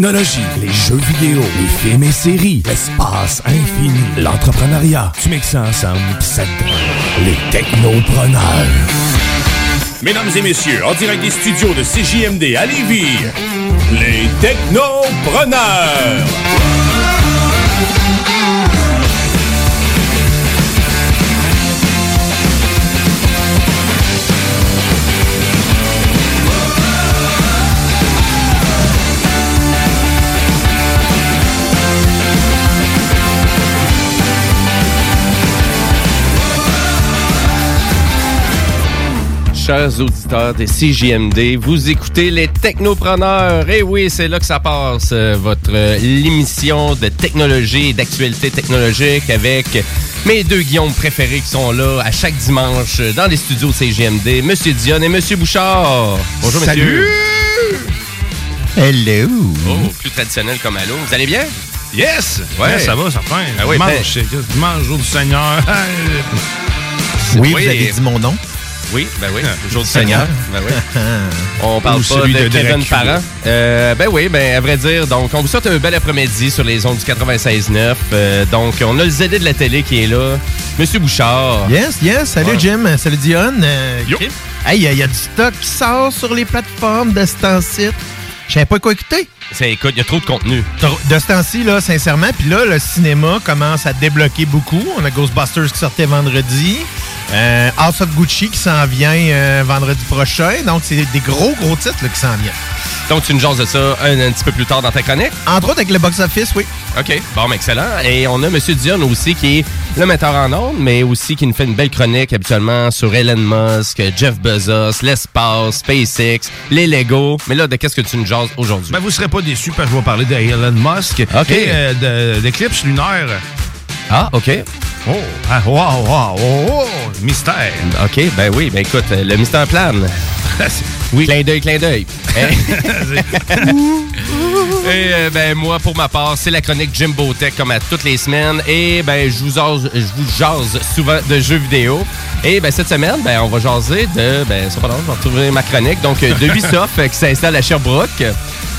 Technologie, les jeux vidéo, les films et séries, l'espace infini, l'entrepreneuriat. Tu mixes ça ensemble ça les technopreneurs. Mesdames et messieurs, en direct des studios de CJMD à Lévis, les technopreneurs. Chers auditeurs des CJMD, vous écoutez les Technopreneurs. Et oui, c'est là que ça passe, euh, votre euh, l'émission de technologie et d'actualité technologique avec mes deux Guillaume préférés qui sont là à chaque dimanche dans les studios de CJMD, Monsieur Dion et Monsieur Bouchard. Bonjour, Salut! messieurs. Hello! Oh, plus traditionnel comme allô. Vous allez bien? Yes! Ouais. Ouais, ça va, ça fait. Ah oui, dimanche, ben- dimanche, jour du Seigneur. Oui, Oui, vous avez dit mon nom. Oui, ben oui, jour du Seigneur. Ben oui. On parle Ou pas celui de, de Kevin. Parent. Euh, ben oui, ben à vrai dire, donc on vous souhaite un bel après-midi sur les ondes du 96.9. Euh, donc on a le ZD de la télé qui est là, Monsieur Bouchard. Yes, yes. Salut Ouais. Jim. Salut Dion. Euh, Yo. Hey, il y, a du stock qui sort sur les plateformes de ce temps-ci. Je savais pas quoi écouter. C'est écoute, il y a trop de contenu. De ce temps-ci, là, sincèrement. Puis là, le cinéma commence à débloquer beaucoup. On a Ghostbusters qui sortait vendredi. Euh, House of Gucci qui s'en vient euh, vendredi prochain. Donc, c'est des gros, gros titres là, qui s'en viennent. Donc tu nous jases de ça un, un petit peu plus tard dans ta chronique? Entre autres avec le box-office, oui. OK, bon, excellent. Et on a Monsieur Dion aussi qui est le metteur en ondes, mais aussi qui nous fait une belle chronique habituellement sur Elon Musk, Jeff Bezos, l'espace, SpaceX, les Lego. Mais là, de qu'est-ce que tu nous jases aujourd'hui? Ben, vous serez pas déçus parce que je vais parler d'Elon Musk OK. et euh, de- d'éclipse lunaire. ah, OK. Oh, ah, wow, wow, oh, oh, mystère. OK, ben oui, ben écoute, le mystère plane. oui. Clin d'œil, clin d'œil. Et euh, ben moi, pour ma part, c'est la chronique Jimbo Tech comme à toutes les semaines. Et ben je vous jase, je vous jase souvent de jeux vidéo. Et ben cette semaine, ben on va jaser de ben c'est pas long, je vais retrouver ma chronique. Donc de Ubisoft euh, qui s'installe à Sherbrooke.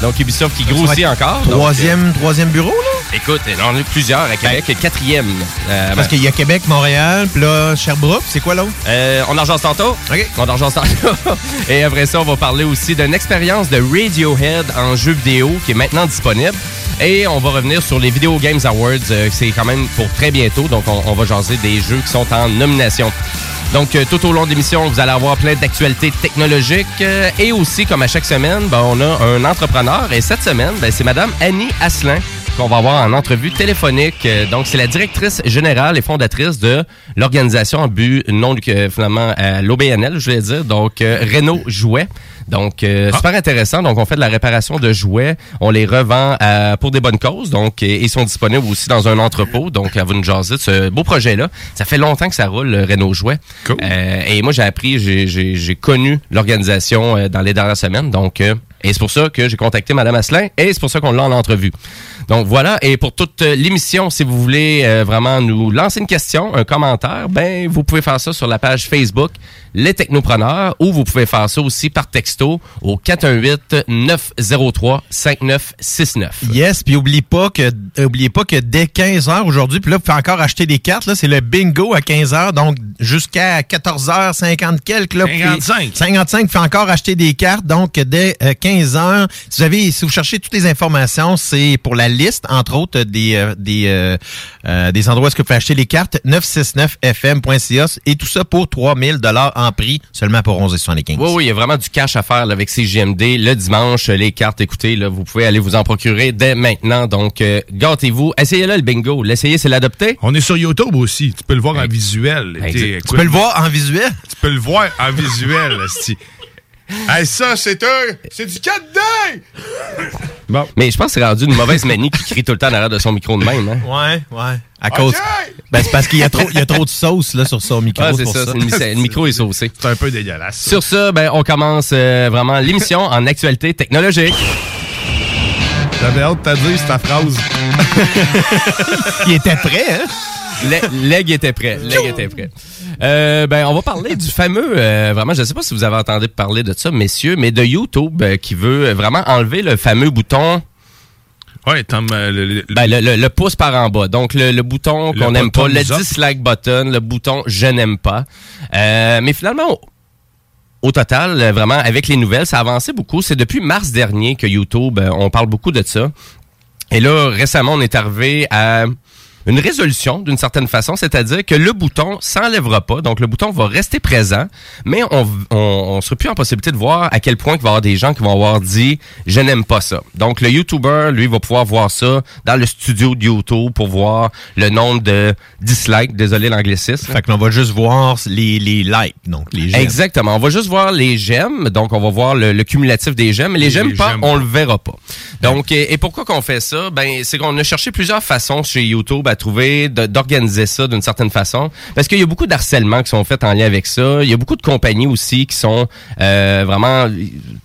Donc Ubisoft qui grossit encore. Donc, Troisième, troisième bureau, là? Écoute, on en a plusieurs à Québec, et quatrième. Euh, Parce ben, qu'il y a Québec, Montréal, puis là, Sherbrooke. C'est quoi l'autre? Euh, on en tantôt. OK. On en tantôt. Et après ça, on va parler aussi d'une expérience de Radiohead en jeu vidéo qui est maintenant disponible. Et on va revenir sur les Video Games Awards. euh, c'est quand même pour très bientôt. Donc, on, on va jaser des jeux qui sont en nomination. Donc, tout au long de l'émission, vous allez avoir plein d'actualités technologiques. et aussi, comme à chaque semaine, ben, on a un entrepreneur. Et cette semaine, ben, c'est Madame Annie Asselin qu'on va avoir en entrevue téléphonique. Euh, Donc, c'est la directrice générale et fondatrice de l'organisation en but non finalement à l'OBNL, je voulais dire. Donc, euh, Renault Jouet. Donc, euh, super intéressant. Donc, on fait de la réparation de jouets. On les revend à- pour des bonnes causes. Donc, et- ils sont disponibles aussi dans un entrepôt. Donc, à vous nous jaser de ce beau projet-là. Ça fait longtemps que ça roule, le Renault Jouet. Cool. Euh, et moi, j'ai appris, j'ai- connu l'organisation euh, dans les dernières semaines. Donc, euh, et c'est pour ça que j'ai contacté Madame Asselin et c'est pour ça qu'on l'a en entrevue. Donc voilà, et pour toute euh, l'émission, si vous voulez euh, vraiment nous lancer une question, un commentaire, ben vous pouvez faire ça sur la page Facebook Les Technopreneurs ou vous pouvez faire ça aussi par texto au 418 903 5969. Yes, puis oublie pas que oubliez pas que dès 15h aujourd'hui, puis là vous pouvez encore acheter des cartes là, c'est le bingo à 15h donc jusqu'à 14h50 quelques là. vous pouvez- 55. 55 fait encore acheter des cartes donc dès 15h. Si vous avez si vous cherchez toutes les informations, c'est pour la liste entre autres des euh, des euh, euh, des endroits où vous pouvez acheter les cartes 969fm.ca et tout ça pour 3000 dollars en prix seulement pour 11,75. Oui, oui, il y a vraiment du cash à faire là, avec CGMD. Le dimanche, les cartes, écoutez, là, vous pouvez aller vous en procurer dès maintenant. Donc, euh, gâtez-vous. Essayez-le, le bingo. L'essayer, c'est l'adopter. On est sur YouTube aussi. Tu peux le voir en visuel. Écoute, Tu peux le voir en visuel? Tu peux le voir en visuel. hey, ça, c'est un... C'est du 4D! Bon. Mais je pense que c'est rendu une mauvaise manie qui crie tout le temps en arrière de son micro de même. Hein? Ouais, ouais. À cause. Ben, c'est parce qu'il y a trop, il y a trop de sauce là sur son micro. Ah, c'est pour ça. Le, mi- le micro est saucé. C'est un peu dégueulasse. ça. Sur ce, ben, on commence euh, vraiment l'émission en actualité technologique. J'avais hâte de te dire ta phrase. Il était prêt, hein? Le- Leg était prêt. Leg était prêt. Euh, ben, on va parler du fameux, euh, vraiment, je ne sais pas si vous avez entendu parler de ça, messieurs, mais de YouTube euh, qui veut vraiment enlever le fameux bouton Ouais, Tom, euh, le, le- Ben, le, le- le pouce par en bas. Donc, le, le bouton qu'on n'aime pas, le dislike button, le bouton je n'aime pas. Euh, mais finalement, au, total, vraiment, avec les nouvelles, ça a avancé beaucoup. C'est depuis mars dernier que YouTube, euh, on parle beaucoup de ça. Et là, récemment, on est arrivé à une résolution d'une certaine façon, c'est-à-dire que le bouton s'enlèvera pas, donc le bouton va rester présent, mais on, on, on sera plus en possibilité de voir à quel point il va y avoir des gens qui vont avoir dit « je n'aime pas ça ». Donc le YouTuber, lui, va pouvoir voir ça dans le studio de YouTube pour voir le nombre de dislikes, désolé l'anglicisme. Fait que l'on va juste voir les, les likes, donc les j'aime. Exactement. On va juste voir les j'aime, donc on va voir le, le cumulatif des j'aime, mais les Les j'aime pas, on le verra pas. Donc, et, et pourquoi qu'on fait ça? Ben, c'est qu'on a cherché plusieurs façons chez YouTube à trouver d'organiser ça d'une certaine façon, parce qu'il y a beaucoup d'harcèlements qui sont faits en lien avec ça. Il y a beaucoup de compagnies aussi qui sont euh, vraiment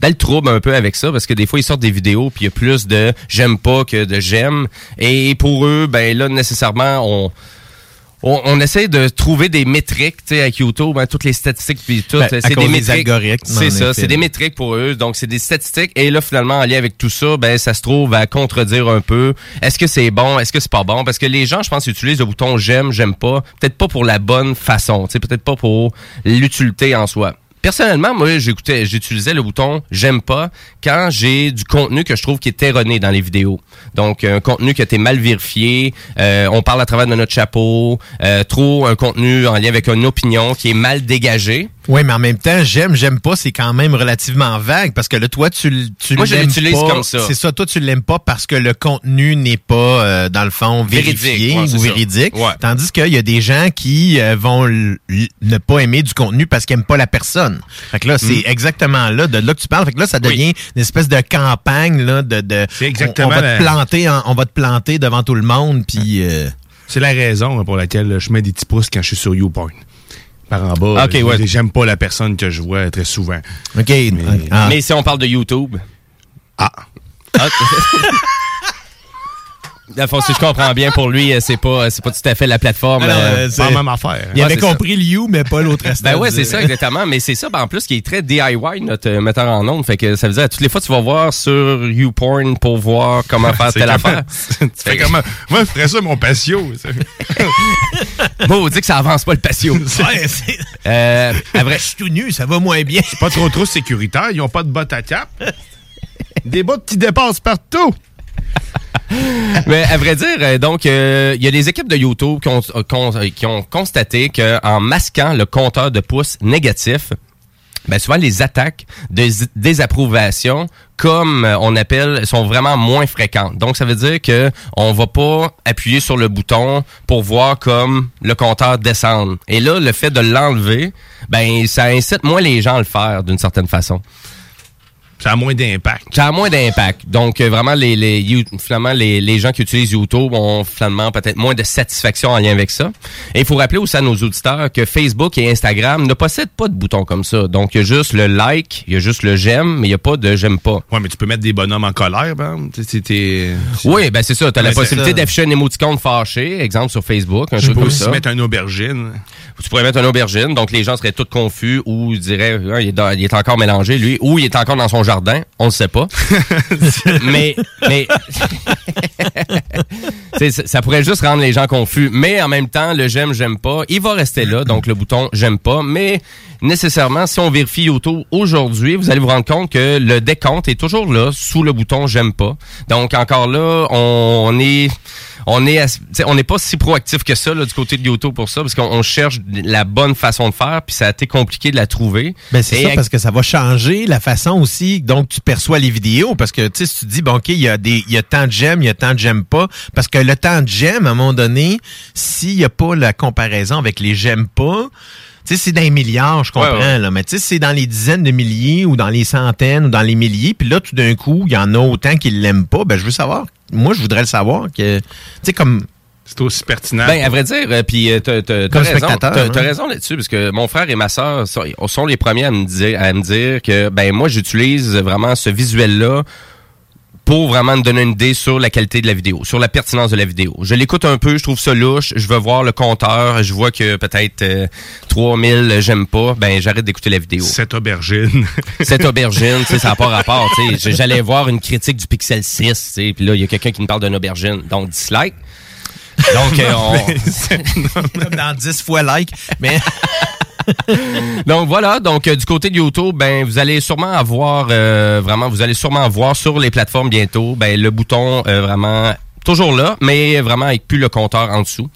dans le trouble un peu avec ça, parce que des fois ils sortent des vidéos puis il y a plus de j'aime pas que de j'aime, et pour eux, ben là nécessairement on on, on essaie de trouver des métriques, tu sais, avec YouTube, hein, toutes les statistiques puis tout. Ben, c'est des métriques. C'est ça, c'est des métriques pour eux. Donc, c'est des statistiques. Et là, finalement, en lien avec tout ça, ben, ça se trouve à contredire un peu. Est-ce que c'est bon? Est-ce que c'est pas bon? Parce que les gens, je pense, utilisent le bouton j'aime, j'aime pas. Peut-être pas pour la bonne façon. Tu sais, peut-être pas pour l'utilité en soi. Personnellement, moi, j'écoutais, j'utilisais le bouton j'aime pas quand j'ai du contenu que je trouve qui est erroné dans les vidéos. Donc, un contenu qui a été mal vérifié, euh, on parle à travers de notre chapeau, euh, trop un contenu en lien avec une opinion qui est mal dégagée. Oui, mais en même temps, j'aime, j'aime pas, c'est quand même relativement vague parce que là, toi, tu, tu Moi, je l'utilise pas. comme ça. C'est ça, toi, tu l'aimes pas parce que le contenu n'est pas, euh, dans le fond, Véridique, vérifié ouais, ou véridique. Ouais. Tandis qu'il y a des gens qui euh, vont ne pas aimer du contenu parce qu'ils aiment pas la personne. Fait que là, c'est exactement là, de là que tu parles. Fait que là, ça devient une espèce de campagne, là, de, de C'est exactement on, on va la- te planter, en- on va te planter devant tout le monde, puis euh, C'est la raison pour laquelle je mets des petits pouces quand je suis sur YouPorn. Par en bas, Ok, je- ouais. j'aime pas la personne que je vois très souvent. OK. ah. Mais si on parle de YouTube? Ah. Ah. Dans le fond, si je comprends bien, pour lui, euh, c'est pas, c'est pas tout à fait la plateforme. Euh, euh, C'est pas c'est- la même affaire. Il Ouais, avait c'est compris le You, mais pas l'autre restant. Ben ouais, c'est ça, exactement. Mais c'est ça, ben en plus, qui est très DIY, notre euh, metteur en ondes. Fait que ça veut dire, toutes les fois, tu vas voir sur YouPorn pour voir comment faire C'est telle affaire. tu fais comment? Moi, je ferais ça mon patio. Bon, on dit que ça avance pas le patio. Ouais, c'est... Euh, à vrai, Je suis tout nu, ça va moins bien. pas trop trop sécuritaire. Ils ont pas de bottes à cap. Des bottes qui dépassent partout. Mais à vrai dire, euh, donc, euh, il y a des équipes de YouTube qui ont, euh, constaté qu'en masquant le compteur de pouces négatif, ben souvent les attaques de désapprobation, comme on appelle, sont vraiment moins fréquentes. Donc ça veut dire que on va pas appuyer sur le bouton pour voir comme le compteur descendre. Et là, le fait de l'enlever, ben ça incite moins les gens à le faire d'une certaine façon. Ça a moins d'impact. Ça a moins d'impact. Donc, euh, vraiment, les, les, finalement, les, les gens qui utilisent YouTube ont finalement peut-être moins de satisfaction en lien avec ça. Et il faut rappeler aussi à nos auditeurs que Facebook et Instagram ne possèdent pas de bouton comme ça. Donc, il y a juste le like, il y a juste le j'aime, mais il n'y a pas de j'aime pas. Ouais, mais tu peux mettre des bonhommes en colère, ben. Sais, t'es- Oui, ben c'est ça. Tu as la Ouais, possibilité d'afficher un émoticône fâché, exemple sur Facebook, un Tu truc peux comme aussi ça. mettre un aubergine. Tu pourrais mettre un aubergine, donc les gens seraient tous confus ou diraient Ah, il, est dans- il est encore mélangé lui ou il est encore dans son jardin, on ne sait pas. mais mais ça ça pourrait juste rendre les gens confus, mais en même temps le j'aime j'aime pas, il va rester là donc le bouton j'aime pas, mais nécessairement si on vérifie YouTube aujourd'hui, vous allez vous rendre compte que le décompte est toujours là sous le bouton j'aime pas. Donc encore là, on, on est on est n'est pas si proactif que ça là, du côté de YouTube pour ça parce qu'on on cherche la bonne façon de faire puis ça a été compliqué de la trouver. Ben c'est ça, parce que ça va changer la façon aussi dont tu perçois les vidéos. Parce que, tu sais, si tu dis, bon, OK, il y a des, il y a tant de j'aime, il y a tant de j'aime pas. Parce que le temps de j'aime, à un moment donné, s'il n'y a pas la comparaison avec les j'aime pas, sais, c'est dans les milliards, je comprends, Ouais, ouais. là. Mais tu sais, c'est dans les dizaines de milliers ou dans les centaines ou dans les milliers. Puis là, tout d'un coup, il y en a autant qui l'aiment pas. Ben, je veux savoir. Moi, je voudrais le savoir que, tu sais, comme, C'est aussi pertinent. Ben, à vrai dire, euh, puis euh, t'as raison, hein. raison là-dessus, parce que mon frère et ma sœur sont, sont les premiers à me dire, à me dire que ben moi j'utilise vraiment ce visuel-là pour vraiment me donner une idée sur la qualité de la vidéo, sur la pertinence de la vidéo. Je l'écoute un peu, je trouve ça louche, je veux voir le compteur, je vois que peut-être euh, 3000 j'aime pas, ben j'arrête d'écouter la vidéo. Cette aubergine. Cette aubergine, tu sais, ça n'a pas rapport. tu sais. J'allais voir une critique du Pixel 6, tu sais, puis là, il y a quelqu'un qui me parle d'une aubergine. Donc, dislike. Donc, euh, on... dans 10 fois like. Mais, donc voilà, donc euh, du côté de YouTube, ben vous allez sûrement avoir euh, vraiment, vous allez sûrement voir sur les plateformes bientôt, ben le bouton euh, vraiment toujours là, mais vraiment avec plus le compteur en dessous.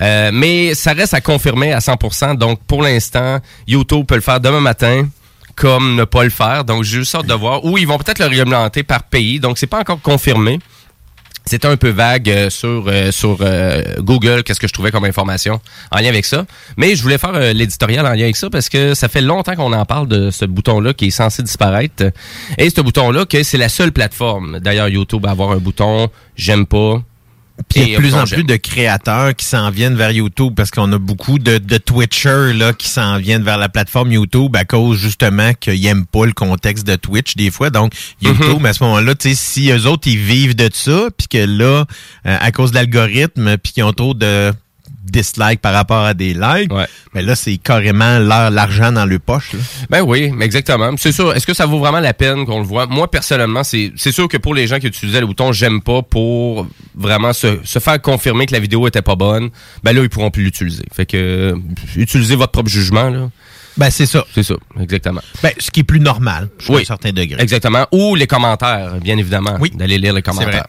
Mais ça reste à confirmer à 100%. Donc pour l'instant, YouTube peut le faire demain matin comme ne pas le faire. Donc j'ai juste hâte de voir. Ou ils vont peut-être le réglementer par pays. Donc c'est pas encore confirmé. C'était un peu vague euh, sur euh, sur euh, Google, qu'est-ce que je trouvais comme information en lien avec ça. Mais je voulais faire l'éditorial en lien avec ça parce que ça fait longtemps qu'on en parle de ce bouton-là qui est censé disparaître. Et ce bouton-là, que c'est la seule plateforme, d'ailleurs YouTube, à avoir un bouton j'aime pas. Puis il y a de plus en plus de créateurs qui s'en viennent vers YouTube parce qu'on a beaucoup de, de Twitchers là, qui s'en viennent vers la plateforme YouTube à cause justement qu'ils n'aiment pas le contexte de Twitch des fois. Donc, YouTube, Mhm. à ce moment-là, tu sais, si eux autres, ils vivent de ça, puis que là, euh, à cause de l'algorithme, puis qu'ils ont trop de dislikes par rapport à des likes, Ouais. ben là, c'est carrément leur l'argent dans le poche. Là. Ben oui, mais exactement. C'est sûr. Est-ce que ça vaut vraiment la peine qu'on le voit? Moi, personnellement, c'est c'est sûr que pour les gens qui utilisaient le bouton j'aime pas pour vraiment se, se faire confirmer que la vidéo était pas bonne, ben là, ils pourront plus l'utiliser. Fait que euh, utilisez votre propre jugement, là. Ben, c'est ça. C'est ça, exactement. Ben, ce qui est plus normal, jusqu'à Oui. un certain degré. Exactement. Ou les commentaires, bien évidemment. Oui. D'aller lire les commentaires. vrai.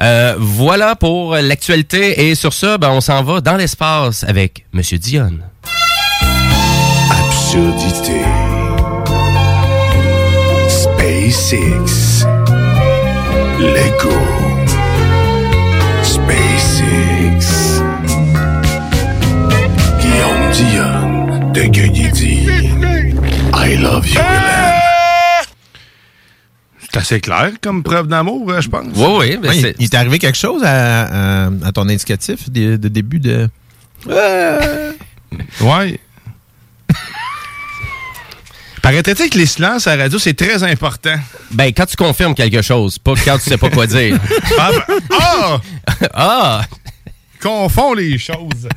Euh, voilà pour l'actualité. Et sur ça, ben, on s'en va dans l'espace avec Monsieur Dion. Absurdité. SpaceX. Lego. SpaceX. Guillaume Dion de Gueugui I love you, Hélène. C'est assez clair comme preuve d'amour, euh, je pense. Oui, oui. ben, Ouais, c'est- il, t'est arrivé quelque chose à, à- à ton indicatif de, de début de... Ouais. Paraîtrait-il que les silences à la radio, c'est très important? Ben, quand tu confirmes quelque chose, pas quand tu sais pas quoi dire. Ah! ben- ah! ah! Confond les choses.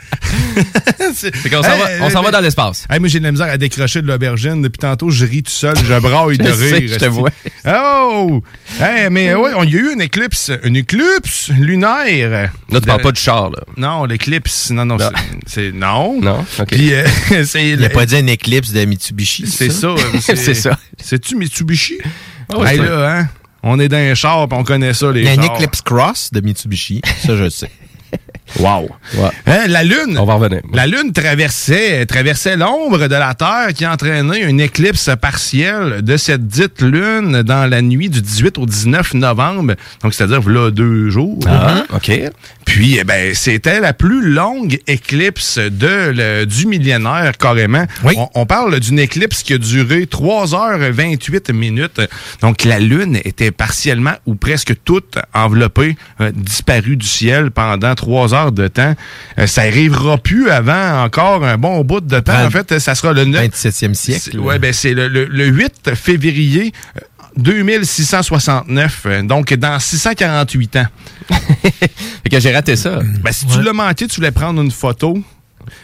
c'est C'est qu'on s'en va, on s'en va dans l'espace. Hey, moi, j'ai de la misère à décrocher de l'aubergine. Depuis tantôt, je ris tout seul, je braille de Je sais, rire. je te vois. Oh! Hey, mais ouais, il y a eu une éclipse, une éclipse lunaire. Là, tu parles pas du char, là. Non, l'éclipse, non, non, Non. c'est... Non. Non? OK. Puis, euh, c'est... Il n'a pas dit une éclipse de Mitsubishi. C'est ça? C'est ça. C'est-tu Mitsubishi? Ah hey, là, hein? On est dans un char, pis on connaît ça, les Il y a une. Eclipse Cross de Mitsubishi. Ça, je le sais. Wow. Ouais. Hein, la Lune? On va revenir. La Lune traversait, traversait l'ombre de la Terre qui entraînait une éclipse partielle de cette dite Lune dans la nuit du 18 au 19 novembre. Donc, c'est-à-dire, là, deux jours. Ah, OK. Puis, eh ben, c'était la plus longue éclipse de, le- du millénaire, carrément. Oui. On, on parle d'une éclipse qui a duré 3h28 minutes. Donc, la Lune était partiellement ou presque toute enveloppée, euh, disparue du ciel pendant trois heures de temps. Euh, ça arrivera plus avant encore un bon bout de temps. En fait, ça sera le 9... 27e siècle. C'est- Ouais, ben c'est le, le- le 8 février euh, 2669, euh, donc dans 648 ans. Fait que j'ai raté ça. Ben, si tu l'as manqué, tu voulais prendre une photo.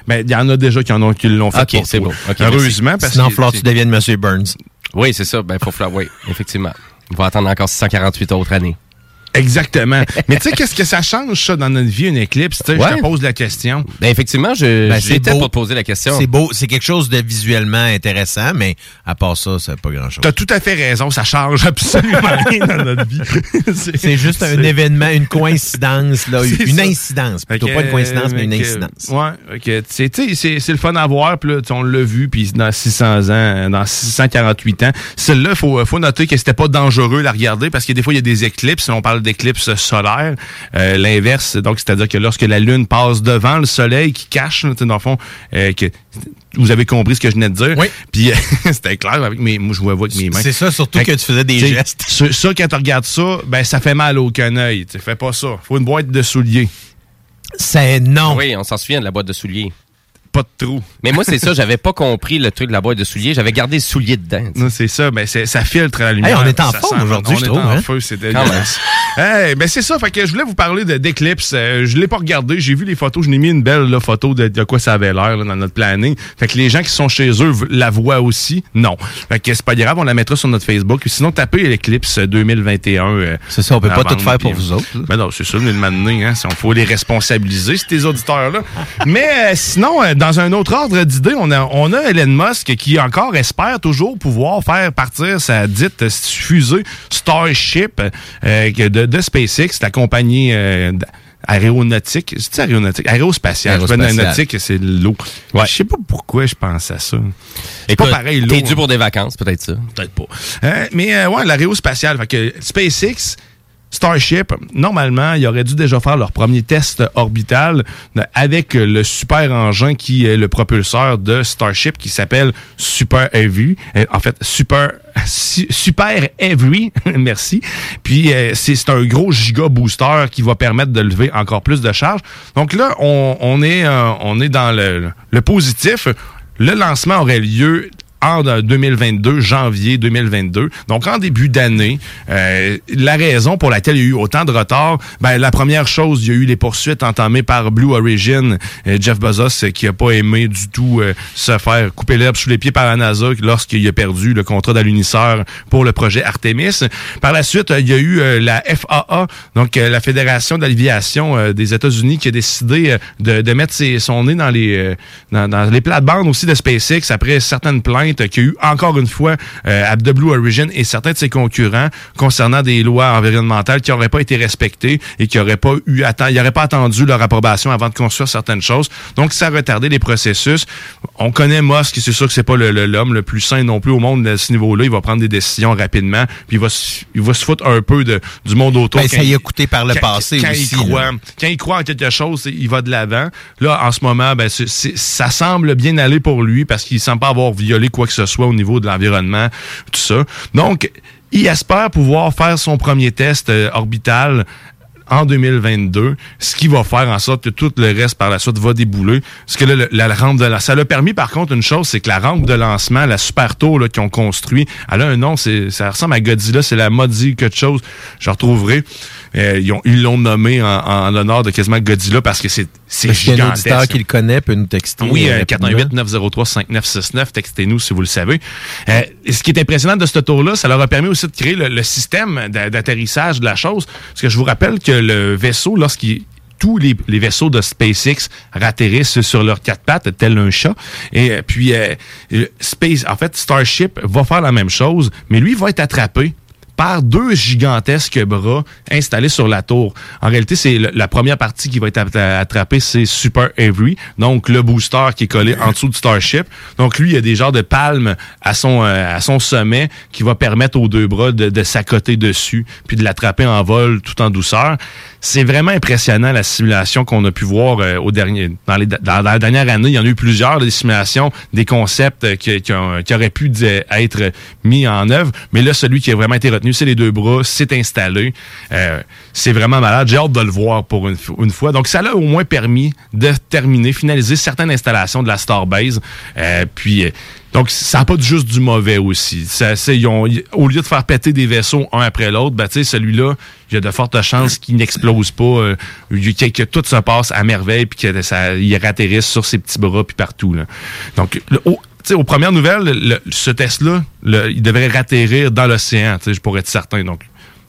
Ben, il y en a déjà qui en ont qui l'ont fait. Ok, pour c'est toi. bon. Heureusement, parce Sinon, que Flore, tu deviennes Monsieur Burns. Oui, c'est ça. Ben, faut falloir, oui, effectivement. On va attendre encore 648 autres années. Exactement. Mais tu sais, qu'est-ce que ça change, ça, dans notre vie, une éclipse? Tu sais, Ouais. Je te pose la question. Ben, effectivement, je, Ben, c'est j'étais beau. pour te poser la question. C'est beau, c'est quelque chose de visuellement intéressant, mais à part ça, c'est pas grand-chose. Tu as tout à fait raison, ça change absolument rien dans notre vie. C'est juste un c'est- événement, une coïncidence, là, C'est une ça. incidence. Plutôt Fait pas une coïncidence, mais une que- incidence. Ouais, ok. C'est c'est le fun à voir, puis on l'a vu, puis dans 600 ans, dans 648 ans. Celle-là, il faut, faut noter que c'était pas dangereux de la regarder, parce que des fois, il y a des éclipses, on parle d'éclipses solaires. Euh, L'inverse, donc, c'est-à-dire que lorsque la Lune passe devant le Soleil, qui cache, dans le fond, euh, que vous avez compris ce que je venais de dire. Oui. Puis, euh, c'était clair, avec mes, moi, je vois avec mes mains. C'est ça, surtout Fait que tu faisais des gestes. Ça, ça, quand tu regardes ça, ben, ça fait mal au aucun œil. Tu fais pas ça. Faut une boîte de souliers. C'est non. Oui, on s'en souvient de la boîte de souliers. Pas de trou. Mais moi, c'est ça, j'avais pas compris le truc de la boîte de souliers. J'avais gardé le soulier dedans. Non, c'est ça, ben c'est- ça filtre la lumière. Hey, on est en forme aujourd'hui, on je est trouve, en hein? feu, c'est dégueulasse. Hey, ben c'est ça, fait que je voulais vous parler de- d'éclipse. Euh, je l'ai pas regardé, j'ai vu les photos, je n'ai mis une belle là, photo de, de quoi ça avait l'air là, dans notre planning. Fait que les gens qui sont chez eux la voient aussi. Non. Fait que c'est pas grave, on la mettra sur notre Facebook. Sinon, tapez l'éclipse 2021. euh, C'est ça, on peut pas tout faire pour puis- vous autres. Ben non, c'est ça, mais de m'amener, hein, si on faut les responsabiliser, ces auditeurs-là. Mais euh, sinon, euh, dans un autre ordre d'idée, on a, on a Elon Musk qui encore espère toujours pouvoir faire partir sa dite fusée Starship euh, de, de SpaceX, la compagnie euh, aéronautique. C'est aéronautique? Aérospatiale. Aérospatiale. Aéronautique, c'est l'eau. Ouais. Je sais pas pourquoi je pense à ça. C'est pas pareil, l'eau. T'es dû hein. pour des vacances, peut-être ça. Peut-être pas. Euh, mais euh, ouais, l'aérospatiale. Fait que SpaceX, Starship, normalement, ils auraient dû déjà faire leur premier test orbital avec le super engin qui est le propulseur de Starship qui s'appelle Super Heavy. Euh, en fait, Super Su- Super Heavy, merci. Puis euh, c'est un gros giga booster qui va permettre de lever encore plus de charge. Donc là, on, est euh, on est dans le positif. Le lancement aurait lieu en 2022, janvier 2022. Donc, en début d'année, euh, la raison pour laquelle il y a eu autant de retard, ben, la première chose, il y a eu les poursuites entamées par Blue Origin, Jeff Bezos, euh, qui a pas aimé du tout euh, se faire couper l'herbe sous les pieds par la NASA lorsqu'il a perdu le contrat d'alunisseur pour le projet Artemis. Par la suite, il y a eu euh, la FAA, donc la Fédération de l'aviation des États-Unis, qui a décidé de, de mettre ses- son nez dans les, dans les plates-bandes aussi de SpaceX après certaines plaintes qu'il y a eu encore une fois euh, à Blue Origin et certains de ses concurrents concernant des lois environnementales qui n'auraient pas été respectées et qui n'auraient pas eu ils n'auraient pas attendu leur approbation avant de construire certaines choses. Donc, ça a retardé les processus. On connaît Musk, c'est sûr que c'est pas le- le- l'homme le, plus sain non plus au monde à ce niveau-là. Il va prendre des décisions rapidement, puis il va se, il va se foutre un peu de, du monde autour. Ben, ça y a coûté par le quand- passé quand aussi. Il croit, là. quand il croit en quelque chose, il va de l'avant. Là, en ce moment, ben, ça semble bien aller pour lui parce qu'il semble pas avoir violé quoi que ce soit au niveau de l'environnement, tout ça. Donc, il espère pouvoir faire son premier test euh, orbital en 2022, ce qui va faire en sorte que tout le reste par la suite va débouler. Parce que là, la, rampe de la- ça l'a permis par contre une chose, c'est que la rampe de lancement, la Super Tour qu'ils ont construit, elle a un nom, ça ressemble à Godzilla, c'est la Modi quelque chose, je retrouverai. Euh, ils ont- ils l'ont nommé en, en l'honneur de quasiment Godzilla parce que c'est, c'est un qui le connaît peut nous texter. Oui, euh, euh, rapidement. 418-903-5969, textez-nous si vous le savez. Euh, ce qui est impressionnant de ce tour-là, ça leur a permis aussi de créer le, le système d'a- d'atterrissage de la chose. Parce que je vous rappelle que le vaisseau, lorsqu'il tous les, les vaisseaux de SpaceX ratterrissent sur leurs quatre pattes, tel un chat. Et euh, puis, euh, Space, en fait, Starship va faire la même chose, mais lui va être attrapé par deux gigantesques bras installés sur la tour. En réalité, c'est la première partie qui va être attrapée, c'est Super Avery, donc le booster qui est collé en dessous du Starship. Donc lui, il y a des genres de palmes à son euh, à son sommet qui va permettre aux deux bras de, de s'accoter dessus puis de l'attraper en vol tout en douceur. C'est vraiment impressionnant la simulation qu'on a pu voir euh, au dernier dans, les, dans, la dernière année. Il y en a eu plusieurs des simulations, des concepts euh, qui, qui, ont- qui auraient pu di- être mis en œuvre. Mais là, celui qui a vraiment été retenu, c'est les deux bras, c'est installé. Euh, c'est vraiment malade. J'ai hâte de le voir pour une, une fois. Donc, ça l'a au moins permis de terminer, finaliser certaines installations de la Starbase. Euh, puis, euh, donc, ça n'a pas juste du mauvais aussi. Ça, ils ont- au lieu de faire péter des vaisseaux un après l'autre, ben, celui-là, il y a de fortes chances qu'il n'explose pas, euh, que, tout se passe à merveille, puis que ça, il ratterrisse sur ses petits bras, puis partout. Là. Donc, le- au, aux premières nouvelles, le- ce test-là, il devrait ratterrir dans l'océan, je pourrais être certain. Donc,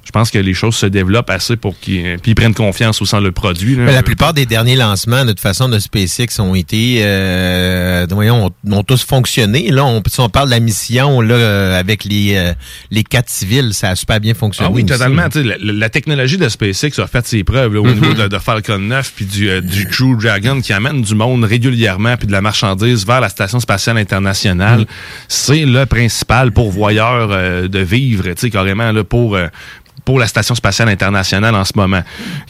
je pense que les choses se développent assez pour qu'ils puis ils prennent confiance au sein le produit. là. Mais la plupart des derniers lancements, de toute façon, de SpaceX ont été, euh, voyons, ont, ont tous fonctionné. Là, on, si on parle de la mission là euh, avec les euh, les quatre civils, ça a super bien fonctionné. Ah oui, aussi. totalement. La, la technologie de SpaceX a fait ses preuves là, au Mhm. niveau de, de Falcon 9 puis du, euh, du Crew Dragon qui amène du monde régulièrement puis de la marchandise vers la Station spatiale internationale. Mhm. C'est le principal pourvoyeur euh, de vivres, tu sais, carrément là, pour... pour la Station spatiale internationale en ce moment.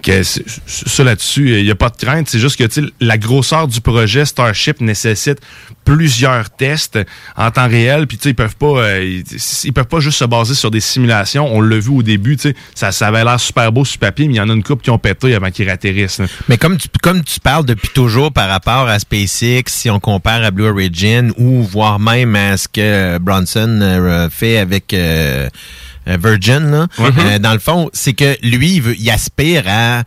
Que ça là-dessus, il n'y a pas de crainte. C'est juste que la grosseur du projet Starship nécessite plusieurs tests en temps réel. Puis ils peuvent pas, euh, ils, peuvent pas juste se baser sur des simulations. On l'a vu au début, ça, ça avait l'air super beau sur papier, mais il y en a une couple qui ont pété avant qu'ils atterrissent. là. Mais comme tu, comme tu parles depuis toujours par rapport à SpaceX, si on compare à Blue Origin ou voire même à ce que Bronson euh, fait avec euh, Virgin, là, euh, dans le fond, c'est que lui, il, veut, il aspire à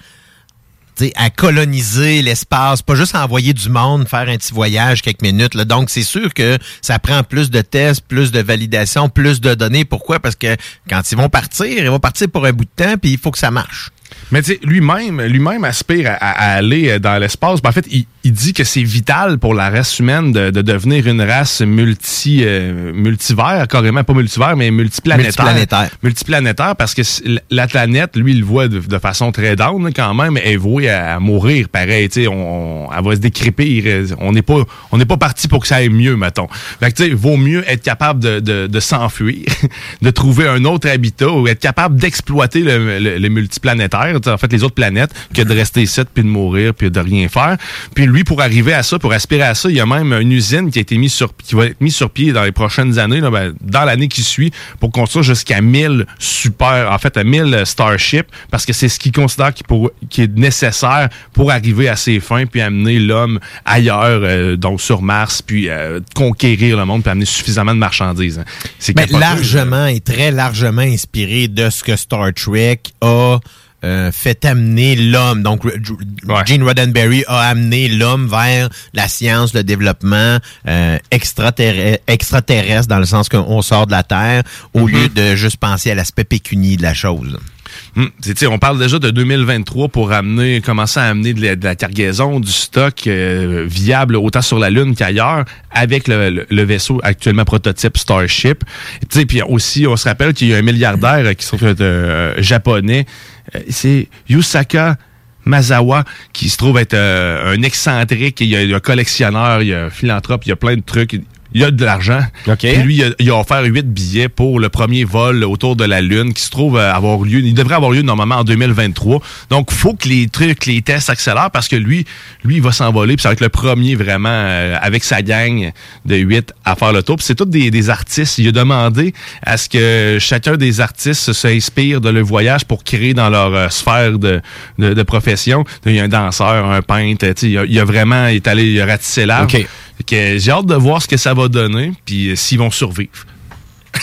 tu sais, à coloniser l'espace, pas juste à envoyer du monde, faire un petit voyage quelques minutes. Là. Donc, c'est sûr que ça prend plus de tests, plus de validation, plus de données. Pourquoi? Parce que quand ils vont partir, ils vont partir pour un bout de temps, puis il faut que ça marche. Mais tu sais, lui-même, lui-même aspire à, à aller euh, dans l'espace. Ben, en fait, il, il dit que c'est vital pour la race humaine de, de devenir une race multi, euh, multivers, carrément pas multivers, mais multiplanétaire. Multiplanétaire. Multiplanétaire, parce que la planète, lui, il le voit de, de façon très down là, quand même, est vouée à, à mourir. Pareil, tu sais, on, on- elle va se décrépir. On n'est pas, on n'est pas parti pour que ça aille mieux, mettons. Fait que tu sais, vaut mieux être capable de, de, de s'enfuir, de trouver un autre habitat ou être capable d'exploiter le, le, le multiplanétaire, en fait, les autres planètes, que de rester ici puis de mourir puis de rien faire. Puis lui, pour arriver à ça, pour aspirer à ça, il y a même une usine qui a été mise sur, qui va être mise sur pied dans les prochaines années, là, ben, dans l'année qui suit, pour construire jusqu'à 1000 super, en fait, à 1000 Starship, parce que c'est ce qu'il considère qui, pour, qui est nécessaire pour arriver à ses fins puis amener l'homme ailleurs, euh, donc sur Mars, puis euh, conquérir le monde puis amener suffisamment de marchandises. hein. C'est largement et très largement inspiré de ce que Star Trek a euh, fait amener l'homme. Donc, Gene Roddenberry a amené l'homme vers la science, le développement euh, extraterre- extraterrestre, dans le sens qu'on sort de la Terre, au lieu de juste penser à l'aspect pécunier de la chose. Sais, on parle déjà de 2023 pour amener, commencer à amener de la, cargaison, du stock euh, viable autant sur la Lune qu'ailleurs avec le, vaisseau actuellement prototype Starship. Puis aussi, on se rappelle qu'il y a un milliardaire euh, qui se trouve être euh, japonais. Euh, c'est Yusaka Mazawa, qui se trouve être euh, un excentrique, il y a un collectionneur, il y a un philanthrope, il y a plein de trucs. Il y a de l'argent. Puis lui, il a, il a offert huit billets pour le premier vol autour de la Lune qui se trouve avoir lieu. Il devrait avoir lieu normalement en 2023. Donc, faut que les trucs, les tests s'accélèrent parce que lui, lui, il va s'envoler. Puis ça va être le premier vraiment euh, avec sa gang de huit à faire le tour. Puis c'est tous des, des artistes. Il a demandé à ce que chacun des artistes s'inspire de leur voyage pour créer dans leur euh, sphère de, de, de profession. Il y a un danseur, un peintre. Il a, il a vraiment, il est allé il a ratissé. OK. Que J'ai hâte de voir ce que ça va donner, puis euh, s'ils vont survivre.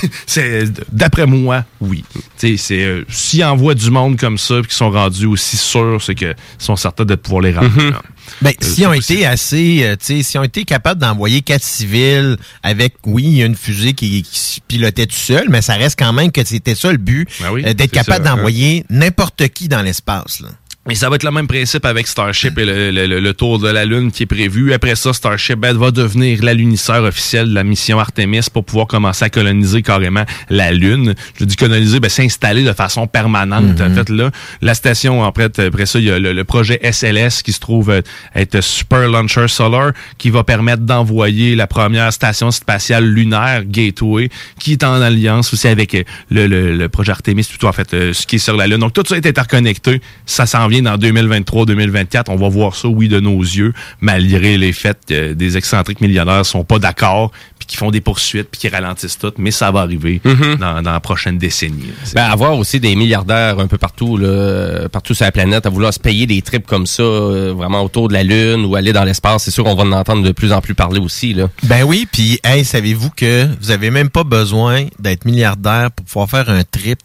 c'est d'après moi, oui. C'est euh, s'ils envoient du monde comme ça, puis qu'ils sont rendus aussi sûrs, c'est que sont certains de pouvoir les ramener. là. Ben, Euh, s'ils ont c'est été assez, euh, tu sais, s'ils ont été capables d'envoyer quatre civils avec, oui, il y a une fusée qui, qui se pilotait tout seul, mais ça reste quand même que c'était ça le but, Ben oui, d'être capable hein. d'envoyer n'importe qui dans l'espace. Et ça va être le même principe avec Starship et le, le- le- le tour de la Lune qui est prévu. Après ça, Starship ben, va devenir l'alunisseur officiel de la mission Artemis pour pouvoir commencer à coloniser carrément la Lune. Je dis coloniser, ben, s'installer de façon permanente. En fait, là, la station, fait, après ça, il y a le, le projet SLS qui se trouve euh, être Super Launcher Solar qui va permettre d'envoyer la première station spatiale lunaire Gateway qui est en alliance aussi avec euh, le, le- le projet Artemis, plutôt en fait, euh, ce qui est sur la Lune. Donc, tout ça est interconnecté. Ça s'en vient dans 2023-2024. On va voir ça, oui, de nos yeux, malgré les faits que des excentriques millionnaires sont pas d'accord, puis qui font des poursuites, puis qui ralentissent tout. Mais ça va arriver dans, dans la prochaine décennie. Ben, avoir aussi des milliardaires un peu partout, là, partout sur la planète, à vouloir se payer des trips comme ça, euh, vraiment autour de la Lune ou aller dans l'espace, c'est sûr qu'on va en entendre de plus en plus parler aussi. Là. Ben oui, puis hey, savez-vous que vous avez même pas besoin d'être milliardaire pour pouvoir faire un trip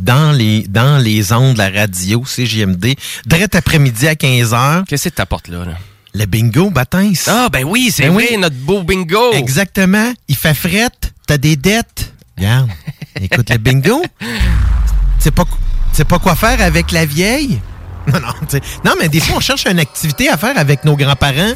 dans les dans les ondes de la radio CJMD, direct après-midi à 15h, Qu'est-ce que t'apportes là? là? le bingo Batins. Ah, ben oui, c'est Ben vrai, oui. notre beau bingo! Exactement, il fait frette, t'as des dettes. Regarde, écoute le bingo. C'est pas c'est pas quoi faire avec la vieille. Non non, non mais des fois on cherche une activité à faire avec nos grands-parents.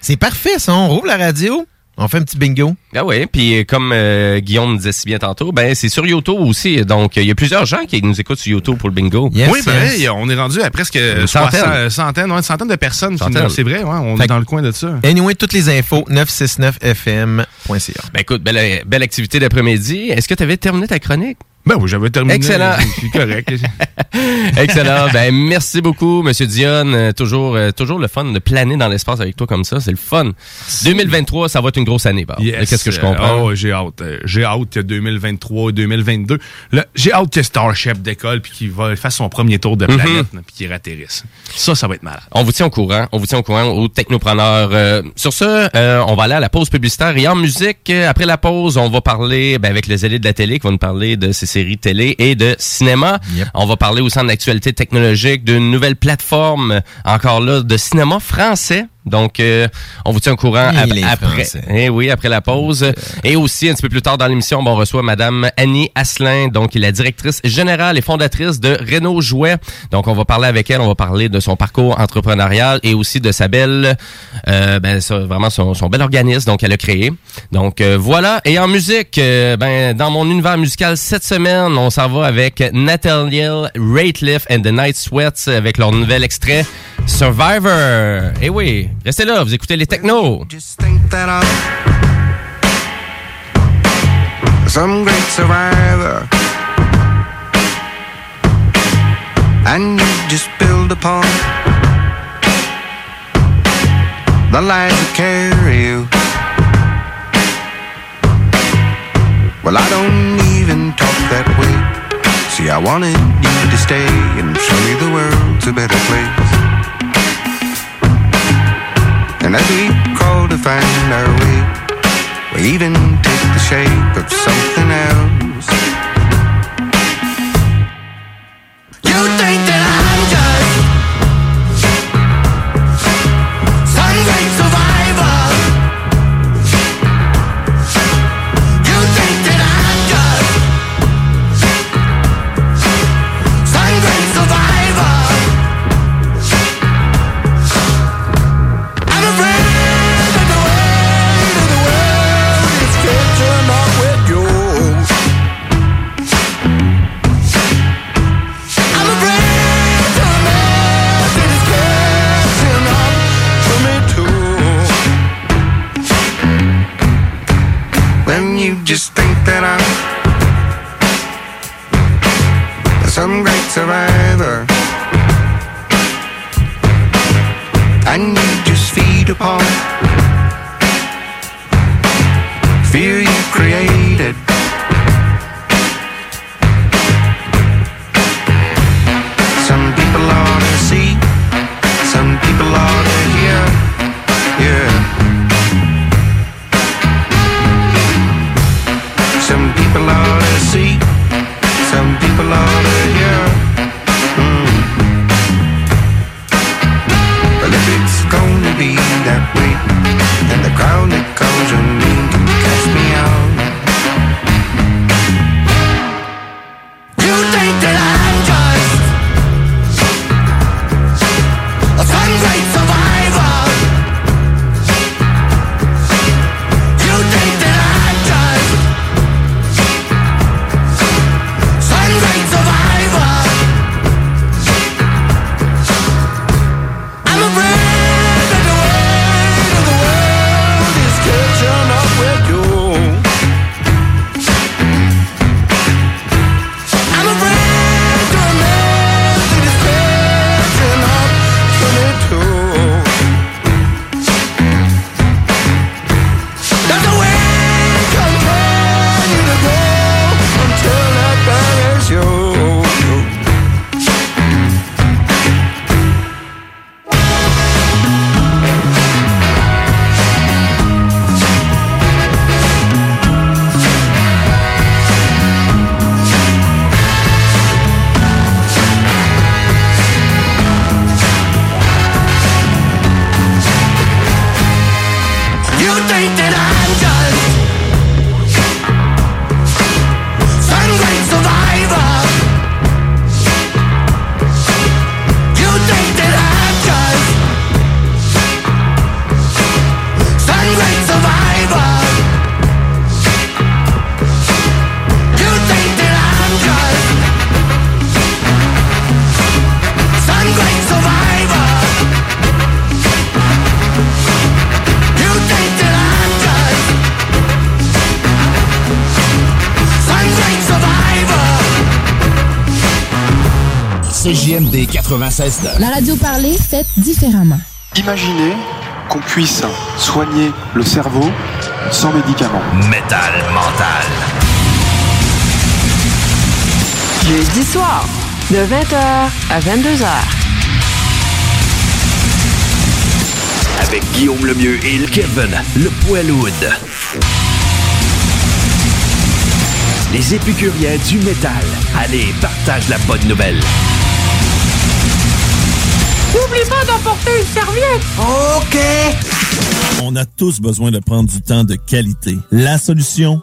C'est parfait ça, on roule la radio, on fait un petit bingo. Ah oui, puis euh, comme euh, Guillaume disait si bien tantôt, ben c'est sur YouTube aussi. Donc, il y a plusieurs gens qui nous écoutent sur YouTube pour le bingo. Yes, oui, ben, yes. hey, on est rendu à presque Une 60, centaine. euh, centaine, ouais, une centaine de personnes. C'est vrai, ouais, on Fait est dans le coin de ça. Anyway, toutes les infos 969fm.ca. Ben écoute, belle, belle activité d'après-midi. Est-ce que tu avais terminé ta chronique? Ben oui, j'avais terminé. Excellent. C'est correct. Excellent. ben merci beaucoup, Monsieur Dion. Euh, toujours, euh, toujours le fun de planer dans l'espace avec toi comme ça. C'est le fun. 2023, ça va être une grosse année. Yes. Qu'est-ce que je Euh, comprends? oh, j'ai hâte. Euh, J'ai hâte que 2023 2022. Là, J'ai hâte que Starship décolle puis qu'il va faire son premier tour de Mhm. planète là, puis qu'il atterrisse. Ça, ça va être malade. On vous tient au courant. On vous tient au courant aux technopreneurs. Euh, sur ce, euh, on va aller à la pause publicitaire. Et en musique, euh, après la pause, on va parler ben, avec les élèves de la télé qui vont nous parler de ces séries télé et de cinéma. Yep. On va parler aussi en actualité technologique d'une nouvelle plateforme, encore là, de cinéma français. Donc, euh, on vous tient au courant ap- après. Eh oui, après la pause. Et aussi, un petit peu plus tard dans l'émission, ben, on reçoit Madame Annie Asselin, donc la directrice générale et fondatrice de Renault Jouet. Donc, on va parler avec elle, on va parler de son parcours entrepreneurial et aussi de sa belle, euh, ben, ça, vraiment son, son bel organisme, donc elle a créé. Donc, euh, voilà. Et en musique, euh, ben, dans mon univers musical cette semaine, on s'en va avec Nathaniel Rateliff and the Night Sweats avec leur nouvel extrait Survivor. Eh oui, restez là, vous écoutez les technos. Just think that I'm some great survivor. And you just build upon the lies that carry you. Well, I don't even talk that way. See, I wanted you to stay and show me the world's a better place. And as we crawl to find our way, we even take the shape of something else. CJMD 96 La radio parlée, faite différemment. Imaginez qu'on puisse soigner le cerveau sans médicaments. Métal mental. Jeudi soir, de 20h à 22h. Avec Guillaume Lemieux et le Kevin, le Poilwood. Les épicuriens du métal. Allez, partage la bonne nouvelle. N'oublie pas d'emporter une serviette. OK. On a tous besoin de prendre du temps de qualité. La solution,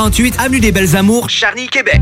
48 Avenue des Belles Amours, Charny, Québec.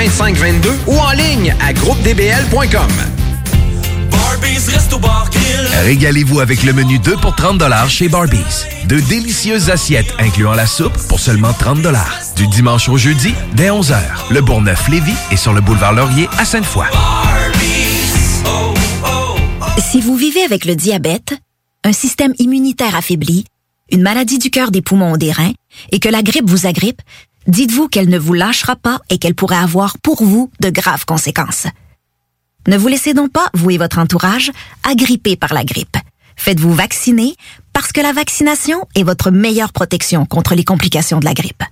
2522 ou en ligne à groupedbl.com. Régalez-vous avec le menu 2 pour 30 chez Barbies. De délicieuses assiettes incluant la soupe pour seulement 30 Du dimanche au jeudi, dès 11h. Le Bourgneuf-Lévis est sur le boulevard Laurier à Sainte-Foy. Si vous vivez avec le diabète, un système immunitaire affaibli, une maladie du cœur, des poumons ou des reins, et que la grippe vous agrippe, dites-vous qu'elle ne vous lâchera pas et qu'elle pourrait avoir pour vous de graves conséquences. Ne vous laissez donc pas, vous et votre entourage, agripper par la grippe. Faites-vous vacciner parce que la vaccination est votre meilleure protection contre les complications de la grippe.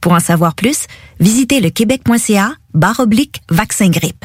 Pour en savoir plus, visitez le québec.ca barre oblique vaccin grippe.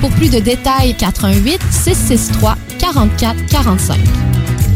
pour plus de détails, 88 663 44 45.